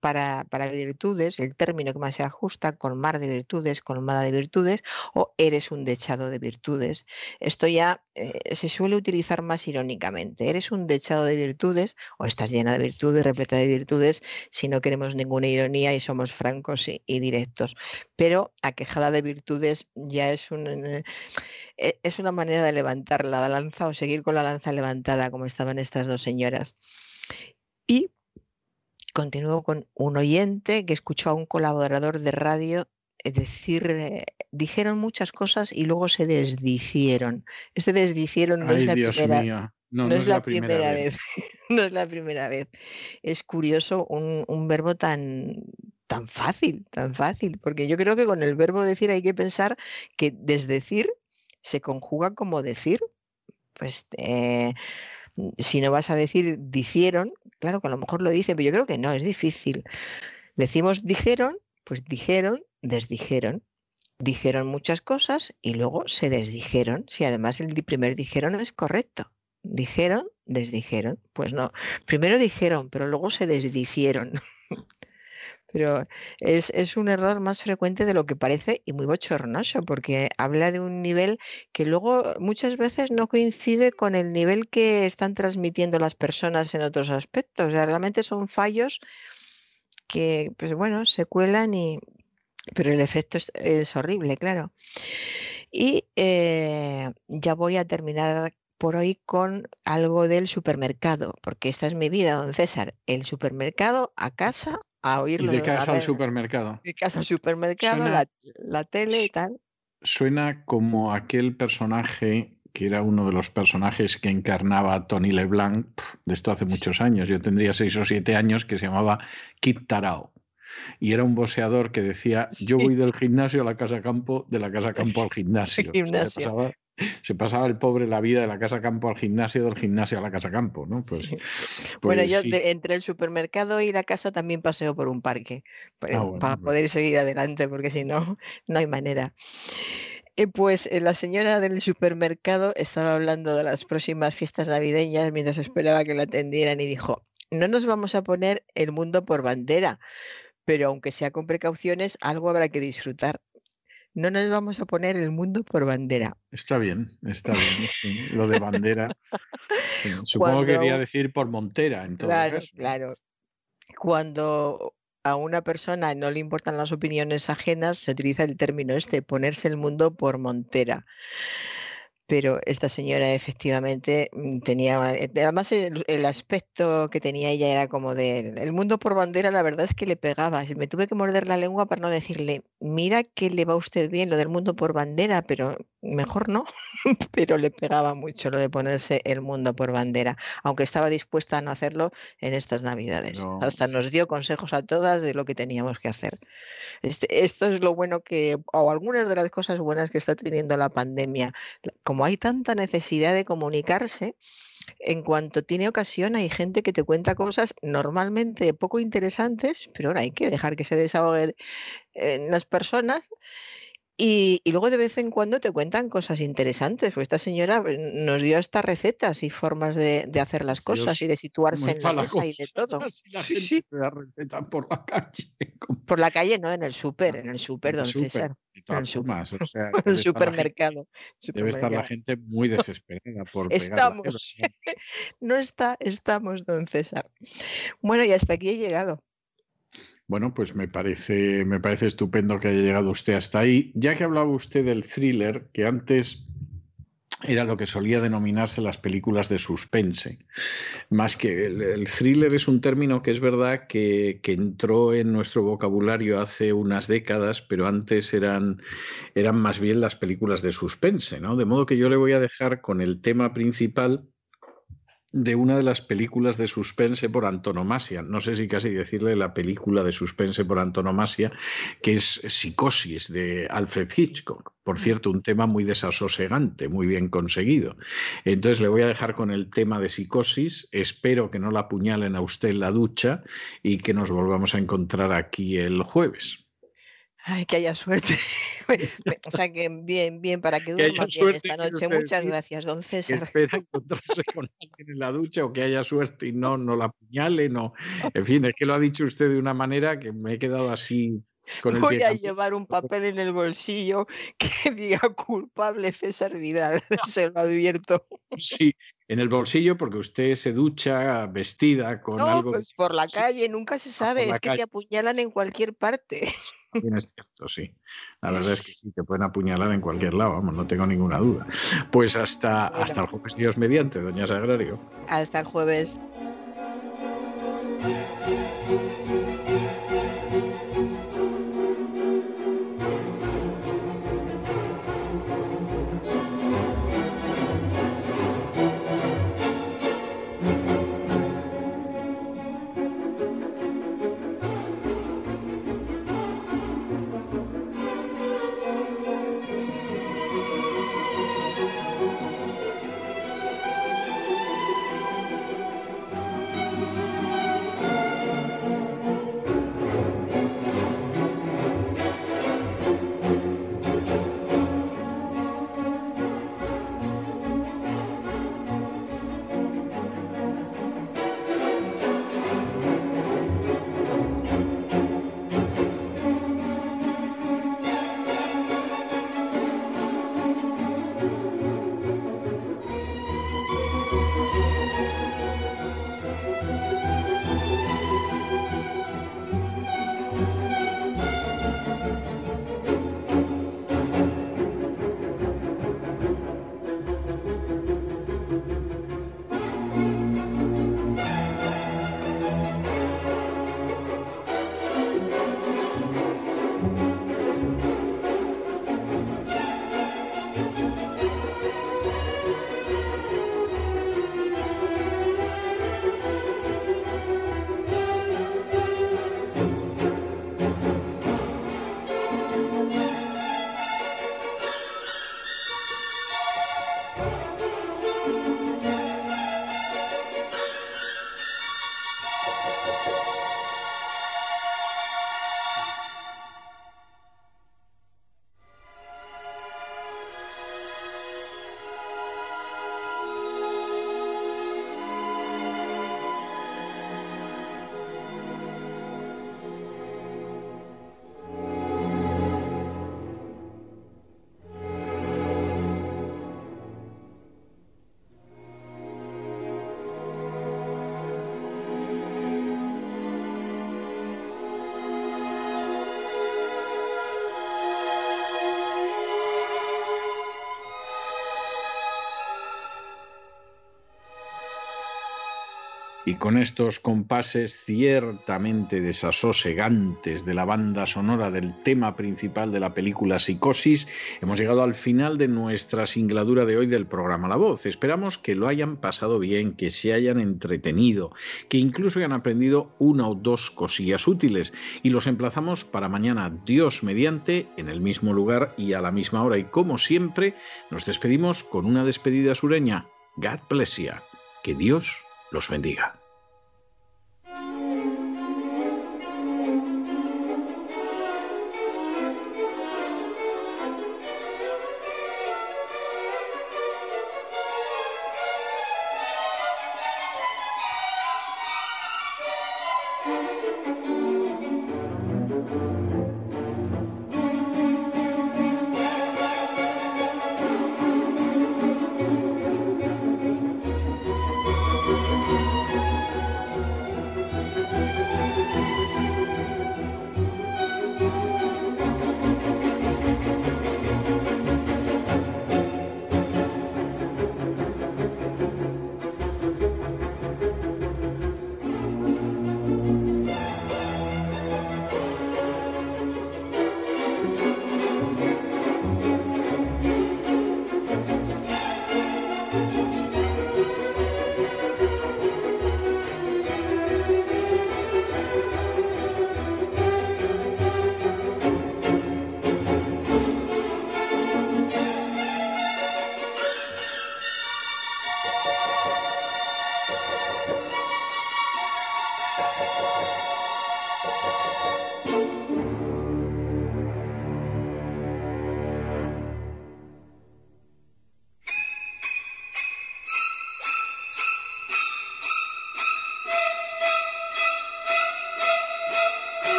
para, para virtudes, el término que más se ajusta, colmar de virtudes, colmada de virtudes, o eres un dechado de virtudes. Esto ya eh, se suele utilizar más irónicamente. Eres un dechado de virtudes o estás llena de virtudes, repleta de virtudes, si no queremos ninguna ironía y somos francos y, directos. Pero aquejada de virtudes ya es un... eh, es una manera de levantar la lanza o seguir con la lanza levantada como estaban estas dos señoras. Y continúo con un oyente que escuchó a un colaborador de radio es decir, eh, dijeron muchas cosas y luego se desdicieron. Este desdicieron no es Ay, la Dios primera, mío. No, no es la primera vez. no es la primera vez. Es curioso un, un verbo tan, tan fácil, tan fácil, porque yo creo que con el verbo decir hay que pensar que desdecir se conjuga como decir. Pues eh, si no vas a decir dicieron, claro que a lo mejor lo dice, pero yo creo que no, es difícil. Decimos dijeron, pues dijeron, desdijeron. Dijeron muchas cosas y luego se desdijeron. Si además el primer dijeron es correcto. Dijeron, desdijeron. Pues no, primero dijeron, pero luego se desdicieron. Pero es, es un error más frecuente de lo que parece y muy bochornoso, porque habla de un nivel que luego muchas veces no coincide con el nivel que están transmitiendo las personas en otros aspectos. O sea, realmente son fallos que, pues bueno, se cuelan y... Pero el efecto es, horrible, claro. Y eh, ya voy a terminar por hoy con algo del supermercado, porque esta es mi vida, don César. El supermercado a casa, a Y de a casa al supermercado. de casa al supermercado, Suena- la, la tele y tal. Suena como aquel personaje que era uno de los personajes que encarnaba Tony LeBlanc de esto hace muchos años. Yo tendría seis o siete años que se llamaba Kit Tarao. Y era un boxeador que decía, yo voy del gimnasio a la casa campo, de la casa campo al gimnasio. Se pasaba, el pobre la vida de la casa campo al gimnasio, del gimnasio a la casa campo, ¿no? Pues, bueno, pues yo entre el supermercado y la casa también paseo por un parque para, ah, para poder seguir adelante, porque si no, no hay manera. Eh, pues eh, la señora del supermercado estaba hablando de las próximas fiestas navideñas mientras esperaba que la atendieran y dijo, no nos vamos a poner el mundo por bandera, pero aunque sea con precauciones, algo habrá que disfrutar. No nos vamos a poner el mundo por bandera. Está bien, está bien. lo de bandera. Supongo que quería decir por montera, en todo claro, caso. Claro. Cuando a una persona no le importan las opiniones ajenas, se utiliza el término este, ponerse el mundo por montera pero esta señora efectivamente mm, tenía, eh, además el, aspecto que tenía ella era como de, el mundo por bandera, la verdad es que le pegaba, me tuve que morder la lengua para no decirle, mira que le va a usted bien lo del mundo por bandera, pero mejor no, pero le pegaba mucho lo de ponerse el mundo por bandera, aunque estaba dispuesta a no hacerlo en estas navidades. Hasta nos dio consejos a todas de lo que teníamos que hacer. Este, esto es lo bueno que, o algunas de las cosas buenas que está teniendo la pandemia, como hay tanta necesidad de comunicarse, en cuanto tiene ocasión hay gente que te cuenta cosas normalmente poco interesantes, pero ahora hay que dejar que se desahogue en las personas y, luego de vez en cuando te cuentan cosas interesantes. Pues esta señora pues, nos dio estas recetas y formas de, hacer las cosas y de situarse en la mesa y de todo. la gente da recetas por la calle. Por la calle, no, en el súper, en el súper, don César. En el, el supermercado. Debe estar la gente muy desesperada por Estamos. no está, estamos, don César. Bueno, y hasta aquí he llegado. Bueno, pues me parece, me parece estupendo que haya llegado usted hasta ahí. Ya que hablaba usted del thriller, que antes era lo que solía denominarse las películas de suspense. Más que el, thriller es un término que es verdad que, que, entró en nuestro vocabulario hace unas décadas, pero antes eran, eran más bien las películas de suspense, ¿no? De modo que yo le voy a dejar con el tema principal de una de las películas de suspense por antonomasia, no sé si casi decirle la película de suspense por antonomasia, que es Psicosis de Alfred Hitchcock. Por mm. cierto, un tema muy desasosegante, muy bien conseguido. Entonces le voy a dejar con el tema de Psicosis, espero que no la apuñalen a usted en la ducha y que nos volvamos a encontrar aquí el jueves. Ay, que haya suerte. o sea que bien, bien, para que duerma bien esta noche. Muchas gracias, don César. espera encontrarse con alguien en la ducha o que haya suerte y no, no la apuñale, no. En fin, es que lo ha dicho usted de una manera que me he quedado así Voy a llevar un papel en el bolsillo que diga culpable César Vidal, se lo advierto. Sí, en el bolsillo porque usted se ducha vestida con algo. Pues por la calle, nunca se sabe, es que te apuñalan en cualquier parte. Es cierto, sí. La verdad es que sí, te pueden apuñalar en cualquier lado, vamos, no tengo ninguna duda. Pues hasta, hasta el jueves, Dios mediante, doña Sagrario. Hasta el jueves. Y con estos compases ciertamente desasosegantes de la banda sonora del tema principal de la película Psicosis, hemos llegado al final de nuestra singladura de hoy del programa La Voz. Esperamos que lo hayan pasado bien, que se hayan entretenido, que incluso hayan aprendido una o dos cosillas útiles. Y los emplazamos para mañana, Dios mediante, en el mismo lugar y a la misma hora. Y como siempre, nos despedimos con una despedida sureña. God bless you. Que Dios los bendiga.